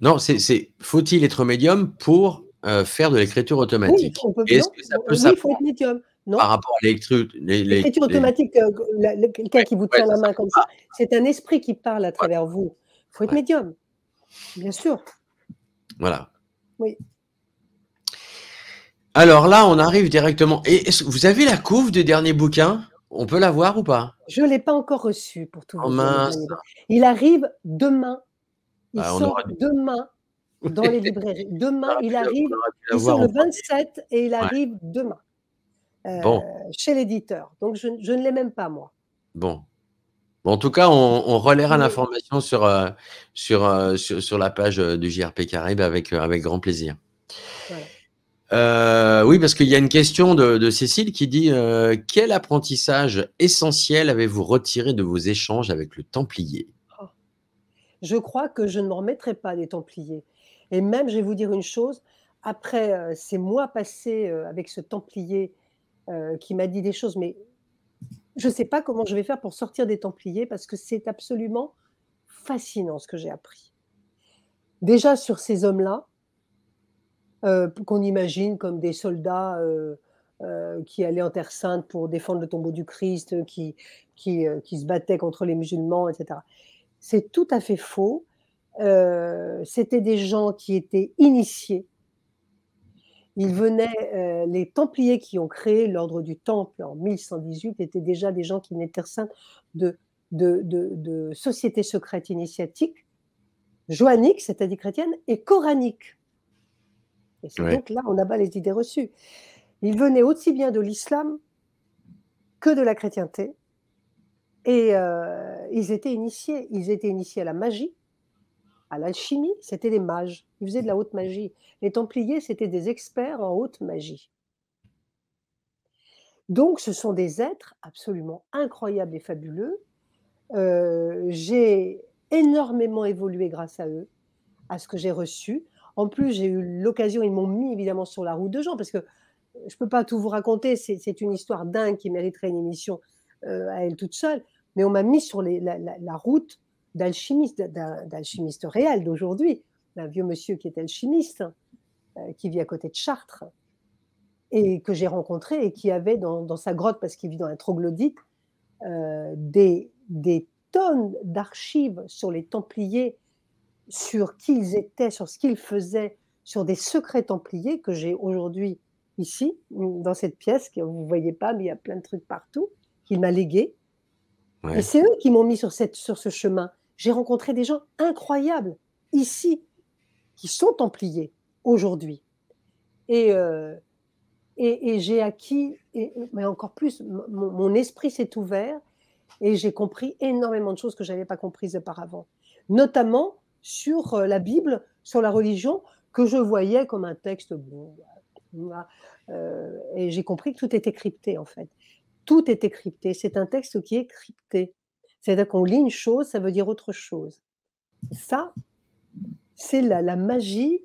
Non, c'est- faut-il être médium pour euh, faire de l'écriture Oui, automatique peut, Est-ce que ça peut oui, il faut être médium. Non, par rapport à l'écriture automatique, euh, quelqu'un qui vous tient la main comme ça, c'est un esprit qui parle à travers vous. Il faut être médium. Bien sûr. Voilà. Oui. Alors là, on arrive directement. Et vous avez la couve du dernier bouquin? On peut la voir ou pas? Je ne l'ai pas encore reçu pour tout Oh vous mince. Il arrive demain. Il Ah, on sort aura demain dans les librairies. Demain, pu il arrive. on aurait pu la Il voir sort en le 27 et il arrive demain. euh, Bon. Chez l'éditeur. Donc, je, je ne l'ai même pas, moi. Bon. Bon, en tout cas, on, on relaiera Oui. l'information sur, euh, sur, euh, sur, sur la page du JRP Caraïbes avec, avec grand plaisir. Voilà. Oui, parce qu'il y a une question de, de Cécile qui dit Quel apprentissage essentiel avez-vous retiré de vos échanges avec le Templier? Je crois que je ne me remettrai pas des Templiers. Et même, je vais vous dire une chose, après euh, ces mois passés euh, avec ce Templier euh, qui m'a dit des choses, mais je ne sais pas comment je vais faire pour sortir des Templiers parce que c'est absolument fascinant ce que j'ai appris. Déjà sur ces hommes-là, euh, qu'on imagine comme des soldats qui allaient en Terre Sainte pour défendre le tombeau du Christ, qui, qui se battaient contre les musulmans, etc. C'est tout à fait faux. Euh, C'était des gens qui étaient initiés. Ils venaient, euh, les Templiers qui ont créé l'ordre du Temple en 1118 étaient déjà des gens qui venaient de de, de, de, de sociétés secrètes initiatiques, joanniques, c'est-à-dire chrétiennes, et coraniques. Et c'est Ouais. donc là, on abat les idées reçues. Ils venaient aussi bien de l'islam que de la chrétienté. Et euh, ils étaient initiés. Ils étaient initiés à la magie, à l'alchimie. C'était des mages. Ils faisaient de la haute magie. Les Templiers, c'était des experts en haute magie. Donc, ce sont des êtres absolument incroyables et fabuleux. Euh, j'ai énormément évolué grâce à eux, à ce que j'ai reçu. En plus, j'ai eu l'occasion, ils m'ont mis évidemment sur la route de gens, parce que je ne peux pas tout vous raconter, c'est une histoire dingue qui mériterait une émission euh, à elle toute seule, mais on m'a mis sur la route d'alchimistes, d'un d'alchimiste réel d'aujourd'hui, d'un vieux monsieur qui est alchimiste, euh, qui vit à côté de Chartres, et que j'ai rencontré et qui avait dans, dans sa grotte, parce qu'il vit dans un troglodyte, euh, des, des tonnes d'archives sur les Templiers, sur qui ils étaient, sur ce qu'ils faisaient, sur des secrets Templiers que j'ai aujourd'hui ici, dans cette pièce, que vous ne voyez pas, mais il y a plein de trucs partout, qu'il m'a légué. Ouais. Et c'est eux qui m'ont mis sur, cette, sur ce chemin. J'ai rencontré des gens incroyables ici, qui sont Templiers aujourd'hui. Et, euh, et, j'ai acquis, mais encore plus, mon, esprit s'est ouvert et j'ai compris énormément de choses que je n'avais pas comprises auparavant. Notamment sur euh, la Bible, sur la religion, que je voyais comme un texte bon. euh, et j'ai compris que tout était crypté en fait. Tout était crypté. C'est un texte qui est crypté. C'est-à-dire qu'on lit une chose, ça veut dire autre chose. Ça, c'est la, la magie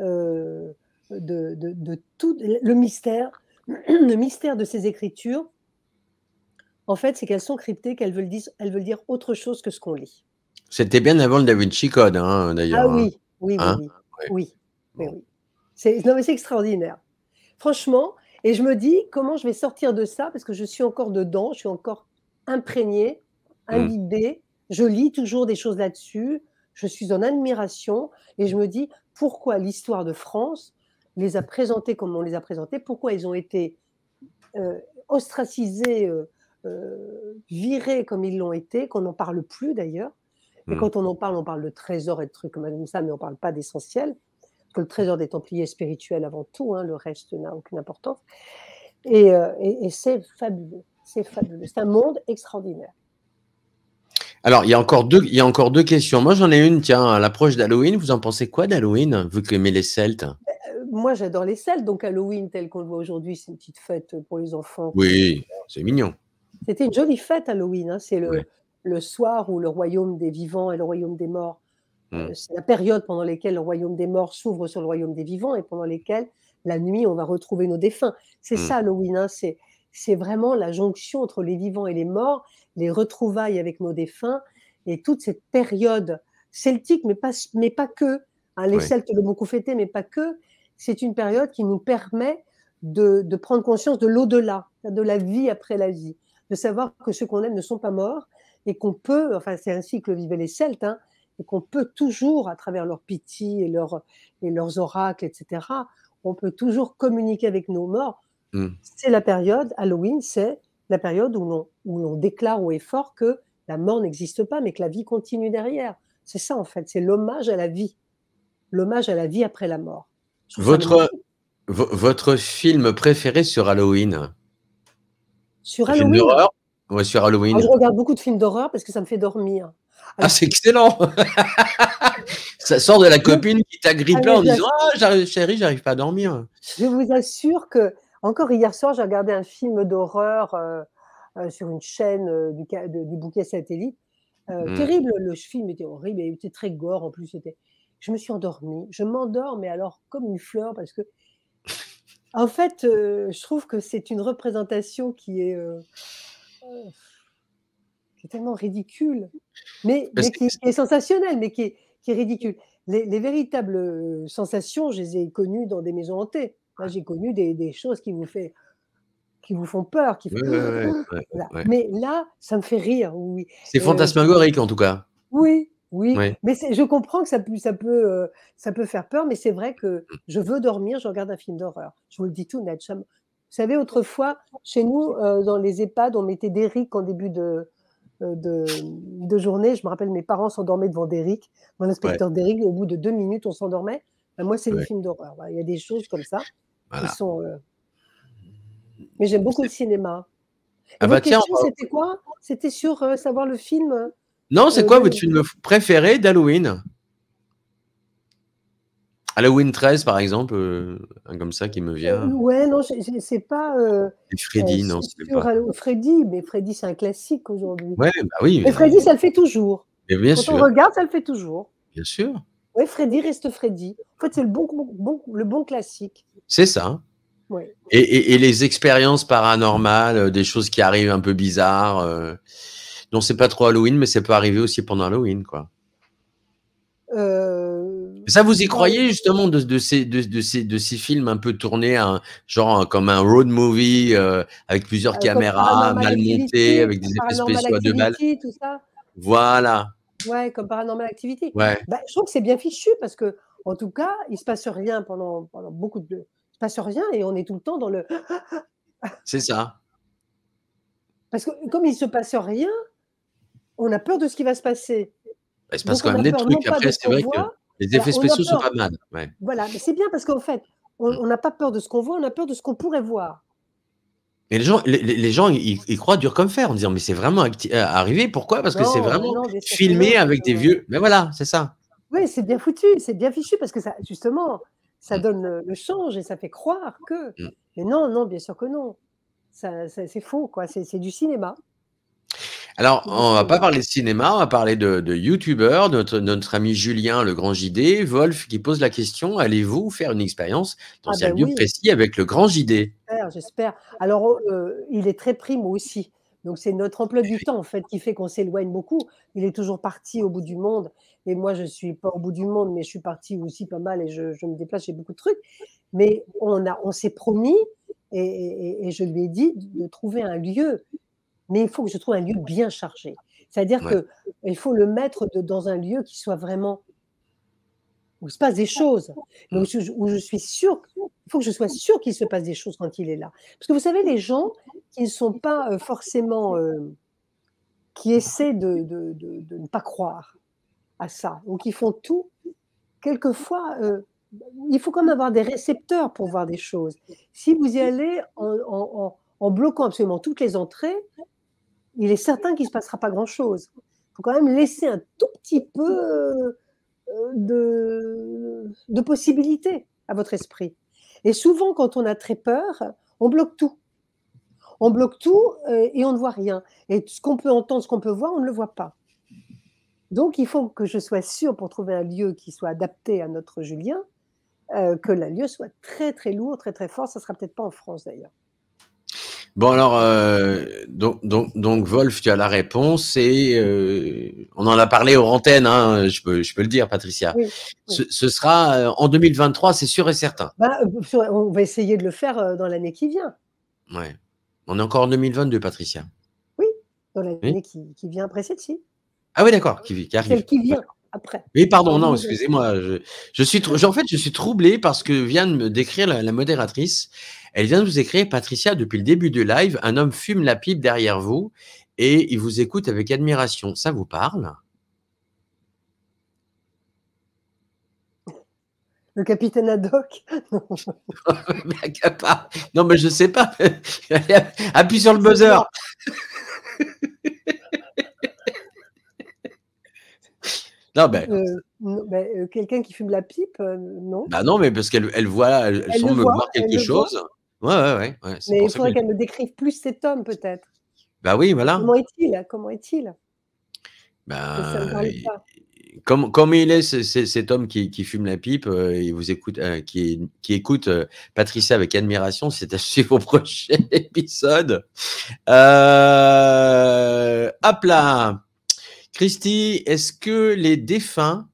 euh, de, de- de tout le mystère, le mystère de ces écritures. En fait, c'est qu'elles sont cryptées, qu'elles veulent dire, elles veulent dire autre chose que ce qu'on lit. C'était bien avant le Da Vinci Code, hein, Ah d'ailleurs. hein. oui, oui, oui, Hein? oui, oui, oui, Bon. oui. C'est, non, mais c'est extraordinaire. Franchement, et je me dis comment je vais sortir de ça parce que je suis encore dedans, je suis encore imprégnée, Mm. imbibée. Je lis toujours des choses là-dessus. Je suis en admiration et je me dis pourquoi l'histoire de France les a présentées comme on les a présentées, pourquoi ils ont été ostracisés, virés comme ils l'ont été, qu'on n'en parle plus d'ailleurs? Et mmh. quand on en parle, on parle de trésors et de trucs comme ça, mais on ne parle pas d'essentiel. Que le trésor des Templiers est spirituel avant tout, hein, le reste n'a aucune importance. Et, et c'est fabuleux, c'est fabuleux. C'est un monde extraordinaire. Alors, il y, a encore deux, il y a encore deux questions. Moi, j'en ai une, tiens, à l'approche d'Halloween. Vous en pensez quoi d'Halloween, vu que vous aimez les Celtes? Euh, Moi, j'adore les Celtes. Donc, Halloween, tel qu'on le voit aujourd'hui, c'est une petite fête pour les enfants. Oui, c'est mignon. C'était une jolie fête, Halloween. Hein. C'est le, le, soir où le royaume des vivants et le royaume des morts. Euh, hmm. c'est la période pendant laquelle le royaume des morts s'ouvre sur le royaume des vivants et pendant lesquelles, la nuit, on va retrouver nos défunts. C'est hmm. ça, Halloween. Hein. C'est c'est vraiment la jonction entre les vivants et les morts, les retrouvailles avec nos défunts et toute cette période celtique, mais pas, mais pas que. Hein, les Celtes l'ont beaucoup fêté, mais pas que. C'est une période qui nous permet de, prendre conscience de l'au-delà, de la vie après la vie, de savoir que ceux qu'on aime ne sont pas morts et qu'on peut, enfin c'est ainsi que le vivaient les Celtes, hein, et qu'on peut toujours, à travers leur pitié et, leur, et leurs oracles, etc., on peut toujours communiquer avec nos morts Mm. C'est la période, Halloween, c'est la période où l'on, où l'on déclare au effort que la mort n'existe pas, mais que la vie continue derrière. C'est ça, en fait, c'est l'hommage à la vie. L'hommage à la vie après la mort. Votre, votre film préféré sur Halloween? Sur Halloween? Ouais, sur Halloween. je regarde beaucoup de films d'horreur parce que ça me fait dormir. ah, c'est excellent Ça sort de la copine qui t'agrippe là en disant Ah, chérie, j'arrive pas à dormir. Je vous assure que encore hier soir, j'ai regardé un film d'horreur euh, euh, sur une chaîne euh, du, du, bouquet satellite. Mmh. Terrible, le film était horrible, il était très gore en plus. Je me suis endormie. Je m'endors, mais alors comme une fleur, parce que, en fait, je trouve que c'est une représentation qui est, qui est tellement ridicule, mais, qui, est sensationnelle, mais qui est, qui est ridicule. Les, les, véritables sensations, je les ai connues dans des maisons hantées j'ai connu des, choses qui vous, fait, qui vous font peur. Qui Mais là, ça me fait rire. Oui. C'est fantasmagorique en tout cas. Oui, oui. Mais je comprends que ça, ça, peut, euh, ça peut faire peur, mais c'est vrai que je veux dormir, je regarde un film d'horreur. Je vous le dis tout net. Vous savez, autrefois, chez nous, euh, dans les EHPAD, on mettait des en début de, euh, de, journée. Je me rappelle, mes parents s'endormaient devant Derrick, mon inspecteur ouais. Au bout de deux minutes, on s'endormait. Ben, moi, c'est les films d'horreur. Il y a des choses comme ça. Euh, mais j'aime beaucoup le cinéma. Ah bah tiens, c'était quoi? C'était sur euh, savoir le film Non, c'est euh, quoi votre film préféré d'Halloween? Halloween 13, par exemple, comme ça qui me vient. ouais, non, c'est pas. Freddy, non, c'est pas. Freddy, mais Freddy, c'est un classique aujourd'hui. Ouais, bah oui. Mais, Freddy, ça le fait toujours. Et bien Quand on regarde, ça le fait toujours. Bien sûr. Oui, Freddy reste Freddy. En fait, c'est le bon, bon, le bon classique. C'est ça. Et, les expériences paranormales, euh, des choses qui arrivent un peu bizarres. Euh, non, c'est pas trop Halloween, mais ça peut arriver aussi pendant Halloween, quoi. Euh, ça, vous y croyez justement de, de, ces, de, ces, de ces films un peu tournés, genre comme un road movie avec plusieurs caméras mal montées, avec des effets spéciaux de balles. Voilà. Ouais, comme Paranormal Activity. Ouais. Bah, je trouve que c'est bien fichu parce que, en tout cas, il se passe rien pendant, pendant beaucoup de. Il se passe rien et on est tout le temps dans le. c'est ça. Parce que comme il se passe rien, on a peur de ce qui va se passer. Il se passe quand même des trucs. Après, c'est vrai que les effets spéciaux sont pas mal. Voilà, mais c'est bien parce qu'en fait, on n'a pas peur de ce qu'on voit, on a peur de ce qu'on pourrait voir. Et les gens, les, gens ils, croient dur comme fer en disant mais c'est vraiment euh, arrivé. Pourquoi? Parce que c'est vraiment filmé avec des vieux. Mais voilà, c'est ça. Oui, c'est bien foutu, c'est bien fichu parce que ça, justement, ça mm. donne le change et ça fait croire que. Mm. Mais non, non, bien sûr que non. Ça, c'est faux, quoi. C'est du cinéma. Alors, on va pas parler de cinéma, on va parler de, de youtubeurs, notre, notre ami Julien, le grand JD, Wolf, qui pose la question, allez-vous faire une expérience dans ah un ben lieu précis avec le grand JD J'espère, Alors, oh, euh, il est très prime aussi. Donc, c'est notre emploi du temps, en fait, qui fait qu'on s'éloigne beaucoup. Il est toujours parti au bout du monde. Et moi, je suis pas au bout du monde, mais je suis parti aussi pas mal et je, je me déplace, j'ai beaucoup de trucs. Mais on, a, on s'est promis et, et, je lui ai dit de trouver un lieu mais il faut que je trouve un lieu bien chargé. C'est-à-dire qu'il faut le mettre dans un lieu qui soit vraiment où il se passe des choses, où je, suis sûre Il faut que je sois sûre qu'il se passe des choses quand il est là. Parce que vous savez, les gens qui ne sont pas euh, forcément, euh, qui essaient de, de- de- de ne pas croire à ça, ou qui font tout, quelquefois, euh, il faut quand même avoir des récepteurs pour voir des choses. Si vous y allez en, bloquant absolument toutes les entrées, il est certain qu'il ne se passera pas grand-chose. Il faut quand même laisser un tout petit peu euh, de, de possibilités à votre esprit. Et souvent, quand on a très peur, on bloque tout. On bloque tout euh, et on ne voit rien. Et ce qu'on peut entendre, ce qu'on peut voir, on ne le voit pas. Donc, il faut que je sois sûre, pour trouver un lieu qui soit adapté à notre Julien, euh, que le lieu soit très, très lourd, très, très fort. Ça ne sera peut-être pas en France, d'ailleurs. Bon, alors, euh, donc, donc, donc, Wolf, tu as la réponse et euh, on en a parlé aux antennes, hein, je, peux, je peux le dire, Patricia. Oui, oui. Ce, ce sera en 2023, c'est sûr et certain. Bah, on va essayer de le faire dans l'année qui vient. Ouais. On est encore en 2022, Patricia. Dans l'année qui, qui vient après celle-ci. Ah oui, d'accord, qui, qui arrive. Celle qui vient après. Oui, pardon, non, 2022. excusez-moi. Je, je suis, en fait, je suis troublé parce que vient de me décrire la, la modératrice. Elle vient de vous écrire, Patricia, depuis le début du live, un homme fume la pipe derrière vous et il vous écoute avec admiration. Ça vous parle? Le capitaine Haddock? Non, mais je sais pas. Appuie sur le buzzer. Non, ben, Euh, ben, euh, Quelqu'un qui fume la pipe, euh, non. bah non, mais parce qu'elle elle voit, elle, Elle semble voit, voir quelque chose. Ouais, ouais, ouais. Mais il faudrait que- qu'elle me décrive plus cet homme, peut-être. Bah oui, voilà. Comment est-il Comment est-il? Ben, il- comme, il est, cet homme qui, qui fume la pipe, euh, il vous écoute, euh, qui, qui écoute euh, Patricia avec admiration, c'est à suivre au prochain épisode. Hop là Christy, est-ce que les défunts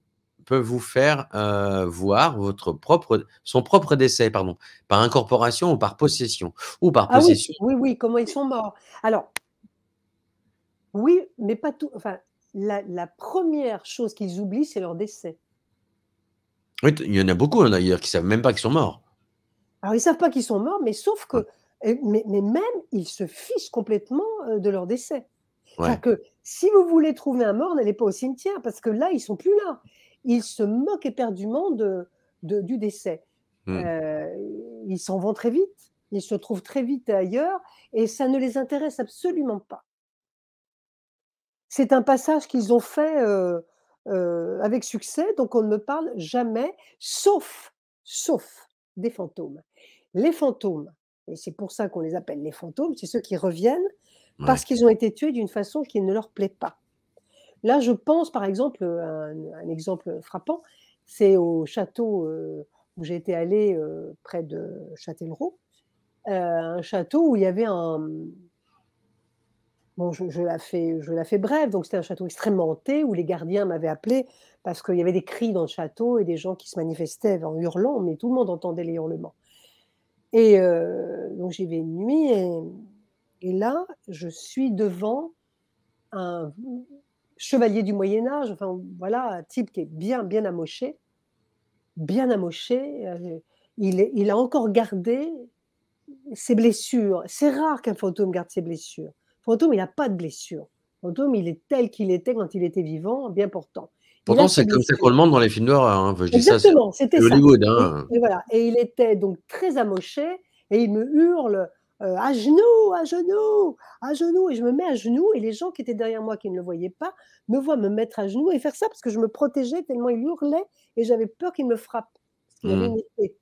peuvent vous faire euh, voir votre propre, son propre décès, pardon, par incorporation ou par possession? Ou par Ah oui, possession? oui, oui, comment ils sont morts? Alors, oui, mais pas tout. Enfin, la, la première chose qu'ils oublient, c'est leur décès. Oui, il y en a beaucoup hein, d'ailleurs qui savent même pas qu'ils sont morts. Alors, ils ne savent pas qu'ils sont morts, mais sauf que. Mais, mais même, ils se fichent complètement euh, de leur décès. Ouais. Que si vous voulez trouver un mort, n'allez pas au cimetière, parce que là, ils sont plus là. Ils se moquent éperdument de, de- du décès. Hmm. Euh, ils s'en vont très vite, ils se trouvent très vite ailleurs, et ça ne les intéresse absolument pas. C'est un passage qu'ils ont fait euh, euh, avec succès, donc on ne me parle jamais, sauf, sauf des fantômes. Les fantômes, et c'est pour ça qu'on les appelle les fantômes, c'est ceux qui reviennent Parce qu'ils ont été tués d'une façon qui ne leur plaît pas. Là, je pense par exemple, un, un exemple frappant, c'est au château euh, où été allée euh, près de Châtellerault, euh, un château où il y avait un. Bon, je, je la fais, je la fais brève, donc c'était un château extrêmement hanté où les gardiens m'avaient appelé parce qu'il y avait des cris dans le château et des gens qui se manifestaient en hurlant, mais tout le monde entendait les hurlements. Et euh, donc j'y vais une nuit et, et là, je suis devant un chevalier du Moyen Âge, enfin voilà, un type qui est bien, bien amoché, bien amoché. euh, Il, est- il a encore gardé ses blessures. C'est rare qu'un fantôme garde ses blessures. Fantôme, il n'a pas de blessures. Fantôme, il est tel qu'il était quand il était vivant, bien portant. Pourtant, c'est comme ça qu'on le montre dans les films d'horreur. Hein. Enfin, Exactement, c'était. Hollywood. Et, Hein. et voilà. Et il était donc très amoché et il me hurle euh, à genoux, à genoux, à genoux. Et je me mets à genoux et les gens qui étaient derrière moi qui ne le voyaient pas me voient me mettre à genoux et faire ça parce que je me protégeais tellement il hurlait et j'avais peur qu'il me frappe. Parce qu'il avait Mm. une épée.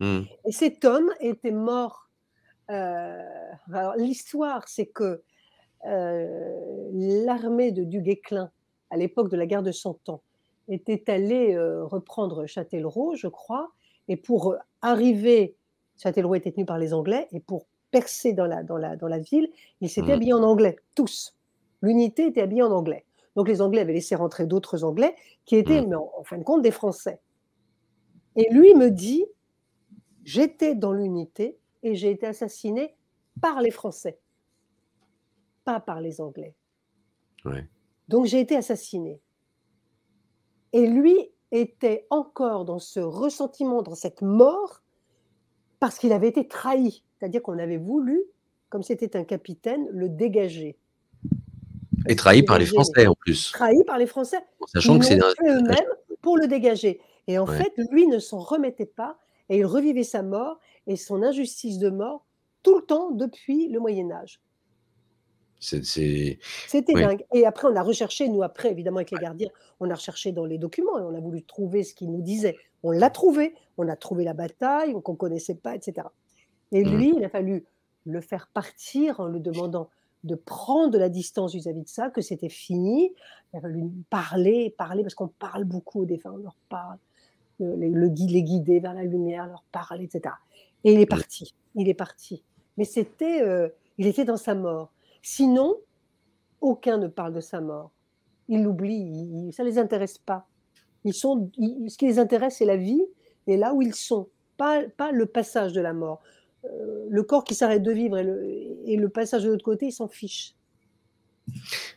Hmm. Et cet homme était mort. euh, alors, l'histoire, c'est que euh, l'armée de Duguesclin, à l'époque de la guerre de Cent Ans, était allée reprendre Châtellerault, je crois, et pour arriver, Châtellerault était tenu par les Anglais, et pour percer dans la, dans la, dans la ville, ils s'étaient Mhm. habillés en anglais, tous. L'unité était habillée en anglais. Donc les Anglais avaient laissé rentrer d'autres Anglais qui étaient, mais en, en fin de compte, des Français. Et lui me dit, j'étais dans l'unité et j'ai été assassiné par les Français, pas par les Anglais. Ouais. Donc j'ai été assassiné. Et lui était encore dans ce ressentiment, dans cette mort, Parce qu'il avait été trahi. C'est-à-dire qu'on avait voulu, comme c'était un capitaine, le dégager. Et trahi par les Français en plus. Trahi par les Français. Sachant que c'est eux-mêmes pour le dégager. Et en fait, lui ne s'en remettait pas et il revivait sa mort et son injustice de mort tout le temps depuis le Moyen Âge. C'était dingue. Et après, on a recherché, nous, après, évidemment, avec les gardiens, on a recherché dans les documents et on a voulu trouver ce qu'il nous disait. On l'a trouvé. On a trouvé la bataille qu'on ne connaissait pas, etc. Et mmh. lui, il a fallu le faire partir en lui demandant de prendre de la distance vis-à-vis de ça, que c'était fini. Il a fallu parler, parler, parce qu'on parle beaucoup au défunts, on leur parle, le, le, les guider vers la lumière, leur parler, etc. Et il est parti. Il est parti. Mais c'était, euh, il était dans sa mort. Sinon, aucun ne parle de sa mort. Ils l'oublient, ça ne les intéresse pas. Ils sont, ce qui les intéresse, c'est la vie et là où ils sont, pas, pas le passage de la mort. Le corps qui s'arrête de vivre et le, et le passage de l'autre côté, ils s'en fichent.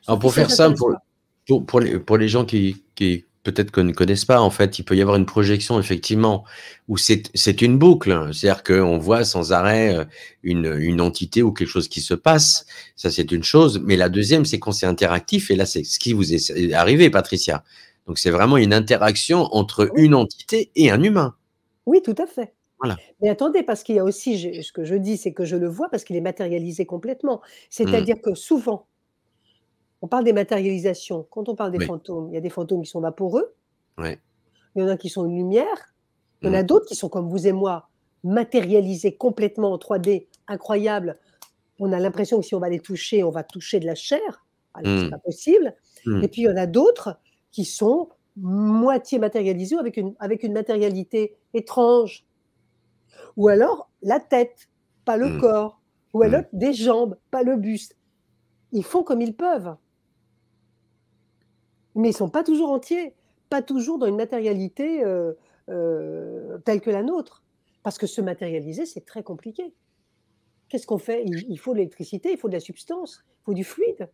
Alors pour faire ça, pour, pour, les, pour les gens qui, qui peut-être ne connaissent pas, en fait, il peut y avoir une projection, effectivement, où c'est une boucle. Hein. C'est-à-dire qu'on voit sans arrêt euh, une, une, entité ou quelque chose qui se passe. Ça, c'est une chose. Mais la deuxième, c'est quand c'est interactif. Et là, c'est ce qui vous est arrivé, Patricia. Donc, c'est vraiment une interaction entre une entité et un humain. Oui, tout à fait. Voilà. Mais attendez, parce qu'il y a aussi, ce que je dis, c'est que je le vois parce qu'il est matérialisé complètement. C'est-à-dire mmh. que souvent, on parle des matérialisations. Quand on parle des fantômes, il y a des fantômes qui sont vaporeux. Il y en a qui sont une lumière. Il y en a mmh. d'autres qui sont comme vous et moi, matérialisés complètement en 3D, incroyable. On a l'impression que si on va les toucher, on va toucher de la chair. Alors, ah, c'est mmh. pas possible. Mmh. Et puis, il y en a d'autres qui sont moitié matérialisés avec une, avec une matérialité étrange. Ou alors, la tête, pas le corps. Ou alors, des jambes, pas le buste. Ils font comme ils peuvent mais ils ne sont pas toujours entiers, pas toujours dans une matérialité euh, euh, telle que la nôtre. Parce que se matérialiser, c'est très compliqué. Qu'est-ce qu'on fait? Il, faut de l'électricité, il faut de la substance, il faut du fluide.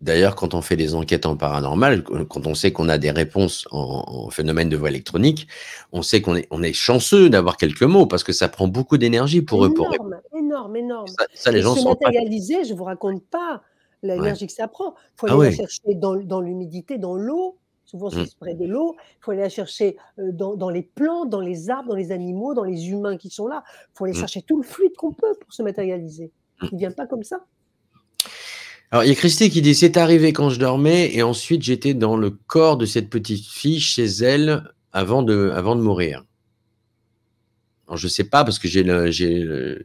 D'ailleurs, quand on fait des enquêtes en paranormal, quand on sait qu'on a des réponses en, phénomène de voie électronique, on sait qu'on est, on est chanceux d'avoir quelques mots parce que ça prend beaucoup d'énergie pour eux. Pour énorme, énorme. Ça, les gens se matérialiser, je ne vous raconte pas l'énergie que ça prend. Il faut ah aller la chercher dans, l'humidité, dans l'eau. Souvent, c'est mmh. près de l'eau. Il faut aller la chercher dans, les plantes, dans les arbres, dans les animaux, dans les humains qui sont là. Il faut aller mmh. chercher tout le fluide qu'on peut pour se matérialiser. Mmh. Il ne vient pas comme ça. Alors, il y a Christy qui dit C'est arrivé quand je dormais et ensuite j'étais dans le corps de cette petite fille chez elle avant de, avant de mourir. Alors, je ne sais pas parce que j'ai le,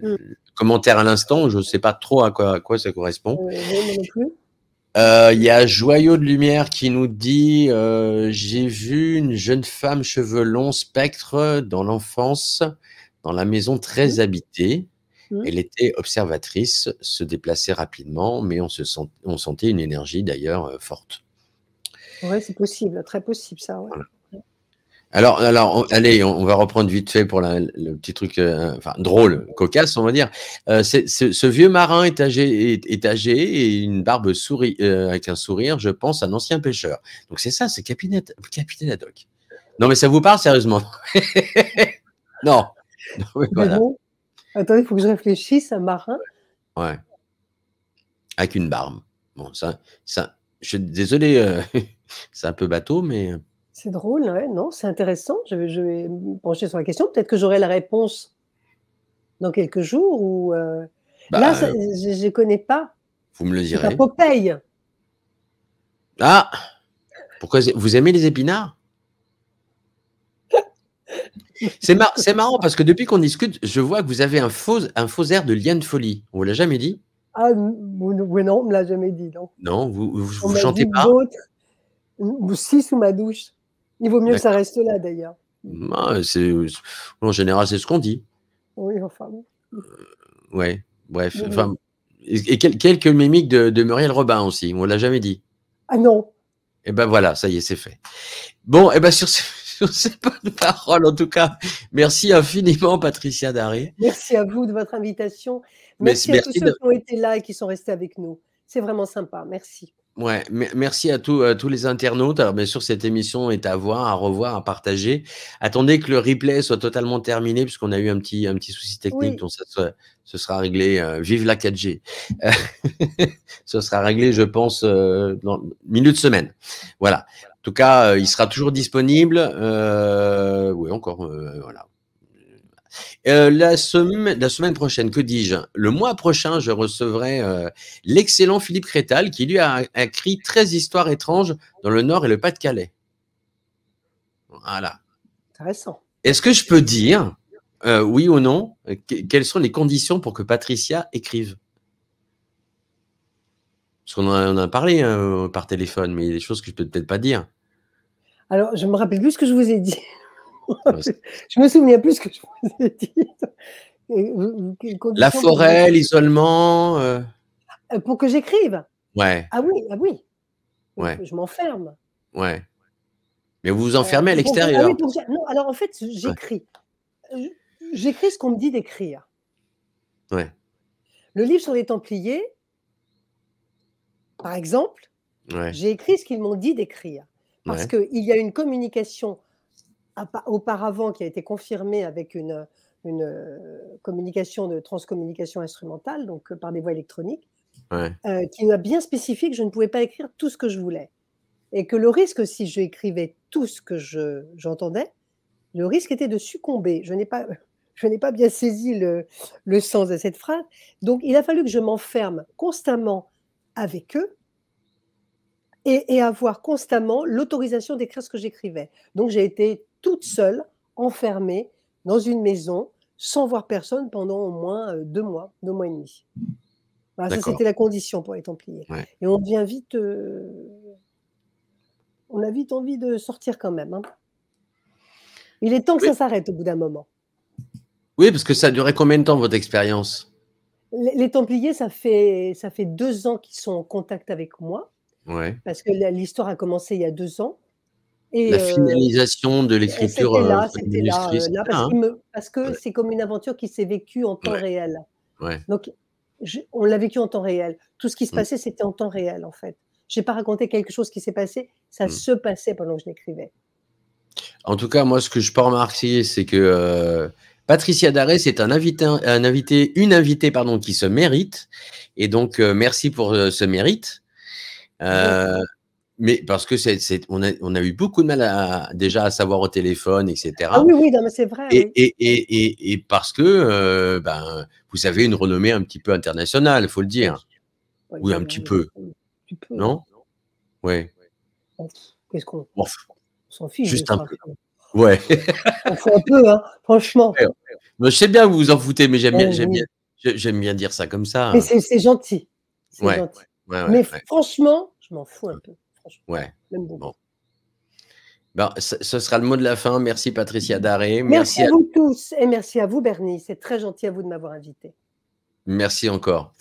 commentaire à l'instant. Je ne sais pas trop à quoi, à quoi ça correspond. Euh, euh, il y a Joyau de Lumière qui nous dit euh, J'ai vu une jeune femme cheveux longs, spectre, dans l'enfance, dans la maison très mmh. habitée. Mmh. Elle était observatrice, se déplaçait rapidement, mais on, se sent, on sentait une énergie d'ailleurs forte. Oui, c'est possible, très possible ça. Ouais. Alors, alors allez, on, va reprendre vite fait pour le petit truc, euh, enfin drôle, cocasse, on va dire. Euh, ce, vieux marin est âgé, est, âgé et une barbe souris, euh, avec un sourire, je pense, un ancien pêcheur. Donc c'est ça, c'est capitaine, capitaine Haddock. Non, mais ça vous parle sérieusement? Non. non Attendez, il faut que je réfléchisse, un marin. Ouais. Avec une barbe. Bon, ça, ça, je suis désolé, c'est un peu bateau, mais. C'est drôle, ouais, non, c'est intéressant. Je vais, je vais me pencher sur la question. Peut-être que j'aurai la réponse dans quelques jours ou. Euh, bah, là, euh, je ne connais pas. Vous me le direz. Popeye. Ah Pourquoi vous aimez les épinards? C'est marrant parce que depuis qu'on discute, je vois que vous avez un faux, un faux air de liane folie. On vous l'a jamais dit? Ah oui, non, on me l'a jamais dit. Non, non vous ne chantez pas? si sous ma douche. Il vaut mieux que ça reste là, d'ailleurs. Bah, en général, c'est ce qu'on dit. Oui, enfin. Euh, ouais, bref. Enfin, et, quelques mimiques de, Muriel Robin aussi, on l'a jamais dit. Ah non. Et eh ben voilà, ça y est, c'est fait. Bon, et eh ben sur, ces bonnes paroles, en tout cas, merci infiniment, Patricia Daré. Merci à vous de votre invitation. Merci, à tous ceux qui ont été là et qui sont restés avec nous. C'est vraiment sympa. Merci. Ouais, merci à tous, tous les internautes. Alors bien sûr, cette émission est à voir, à revoir, à partager. Attendez que le replay soit totalement terminé puisqu'on a eu un petit un petit souci technique, donc ça ce sera réglé, euh, vive la 4G. Ce sera réglé, je pense, euh, dans minute semaine. Voilà. En tout cas, euh, il sera toujours disponible. oui, encore, voilà. la, semaine, la semaine prochaine, que dis-je? Le mois prochain, je recevrai l'excellent Philippe Crétal qui lui a, écrit 13 histoires étranges dans le Nord et le Pas-de-Calais. Voilà. Intéressant. Est-ce que je peux dire, oui ou non, quelles sont les conditions pour que Patricia écrive? Parce qu'on en, a parlé hein, par téléphone, mais il y a des choses que je peux peut-être pas dire. Alors, je me rappelle plus ce que je vous ai dit. je me souviens plus ce que je vous ai dit. La forêt, l'isolement. Euh. Euh, pour que j'écrive? Ouais. Ah oui, ah oui. Ouais. Je m'enferme. Ouais. Mais vous vous enfermez à euh, l'extérieur. Ah non, alors en fait, j'écris. J'écris ce qu'on me dit d'écrire. Ouais. Le livre sur les Templiers, par exemple, j'ai écrit ce qu'ils m'ont dit d'écrire. Parce qu'il y a une communication auparavant qui a été confirmée avec une, une euh, communication de transcommunication instrumentale, donc euh, par des voies électroniques, euh, qui m'a bien spécifié que je ne pouvais pas écrire tout ce que je voulais. Et que le risque, si je écrivais tout ce que j'entendais, le risque était de succomber. Je n'ai pas, je n'ai pas bien saisi le, le, sens de cette phrase. Donc, il a fallu que je m'enferme constamment avec eux et, et avoir constamment l'autorisation d'écrire ce que j'écrivais. Donc, j'ai été toute seule, enfermée dans une maison, sans voir personne pendant au moins euh, deux mois, deux mois et demi. Voilà, ça, c'était la condition pour être Templiers. Et on devient vite. Euh, on a vite envie de sortir quand même. Hein. Il est temps que ça s'arrête au bout d'un moment. Oui, parce que ça a duré combien de temps votre expérience? Les, Templiers, ça fait, ça fait deux ans qu'ils sont en contact avec moi. Ouais. Parce que l'histoire a commencé il y a deux ans. Et la euh, finalisation de l'écriture. C'était là, c'était là, euh, là, parce, hein parce que c'est comme une aventure qui s'est vécue en temps réel. Donc, on l'a vécu en temps réel. Tout ce qui se mmh. passait, c'était en temps réel, en fait. Je n'ai pas raconté quelque chose qui s'est passé, ça mmh. se passait pendant que je l'écrivais. En tout cas, moi, ce que je peux remarquer, c'est que euh, Patricia Daré, c'est un invité, un invité, une invitée pardon, qui se mérite. Et donc, euh, merci pour euh, ce mérite. mais parce que c'est, on, a, on, a, eu beaucoup de mal à, déjà à savoir au téléphone, etc. Ah oui, oui, c'est vrai. Et, et, et, et, parce que ben, vous avez une renommée un petit peu internationale, il faut le dire. Oui, un petit peu. Non? Oui. Qu'est-ce qu'on. s'en fiche. Juste un peu. Ouais. On fait un peu, hein, franchement. je sais bien que vous vous en foutez, mais j'aime bien, j'aime bien, j'aime bien dire ça comme ça. Mais c'est gentil. Ouais. gentil. mais franchement, je m'en fous un peu. Ouais. Même bon. Bon, ce sera le mot de la fin. Merci Patricia Daré. Merci, merci à vous tous et merci à vous Bernie. C'est très gentil à vous de m'avoir invité. Merci encore.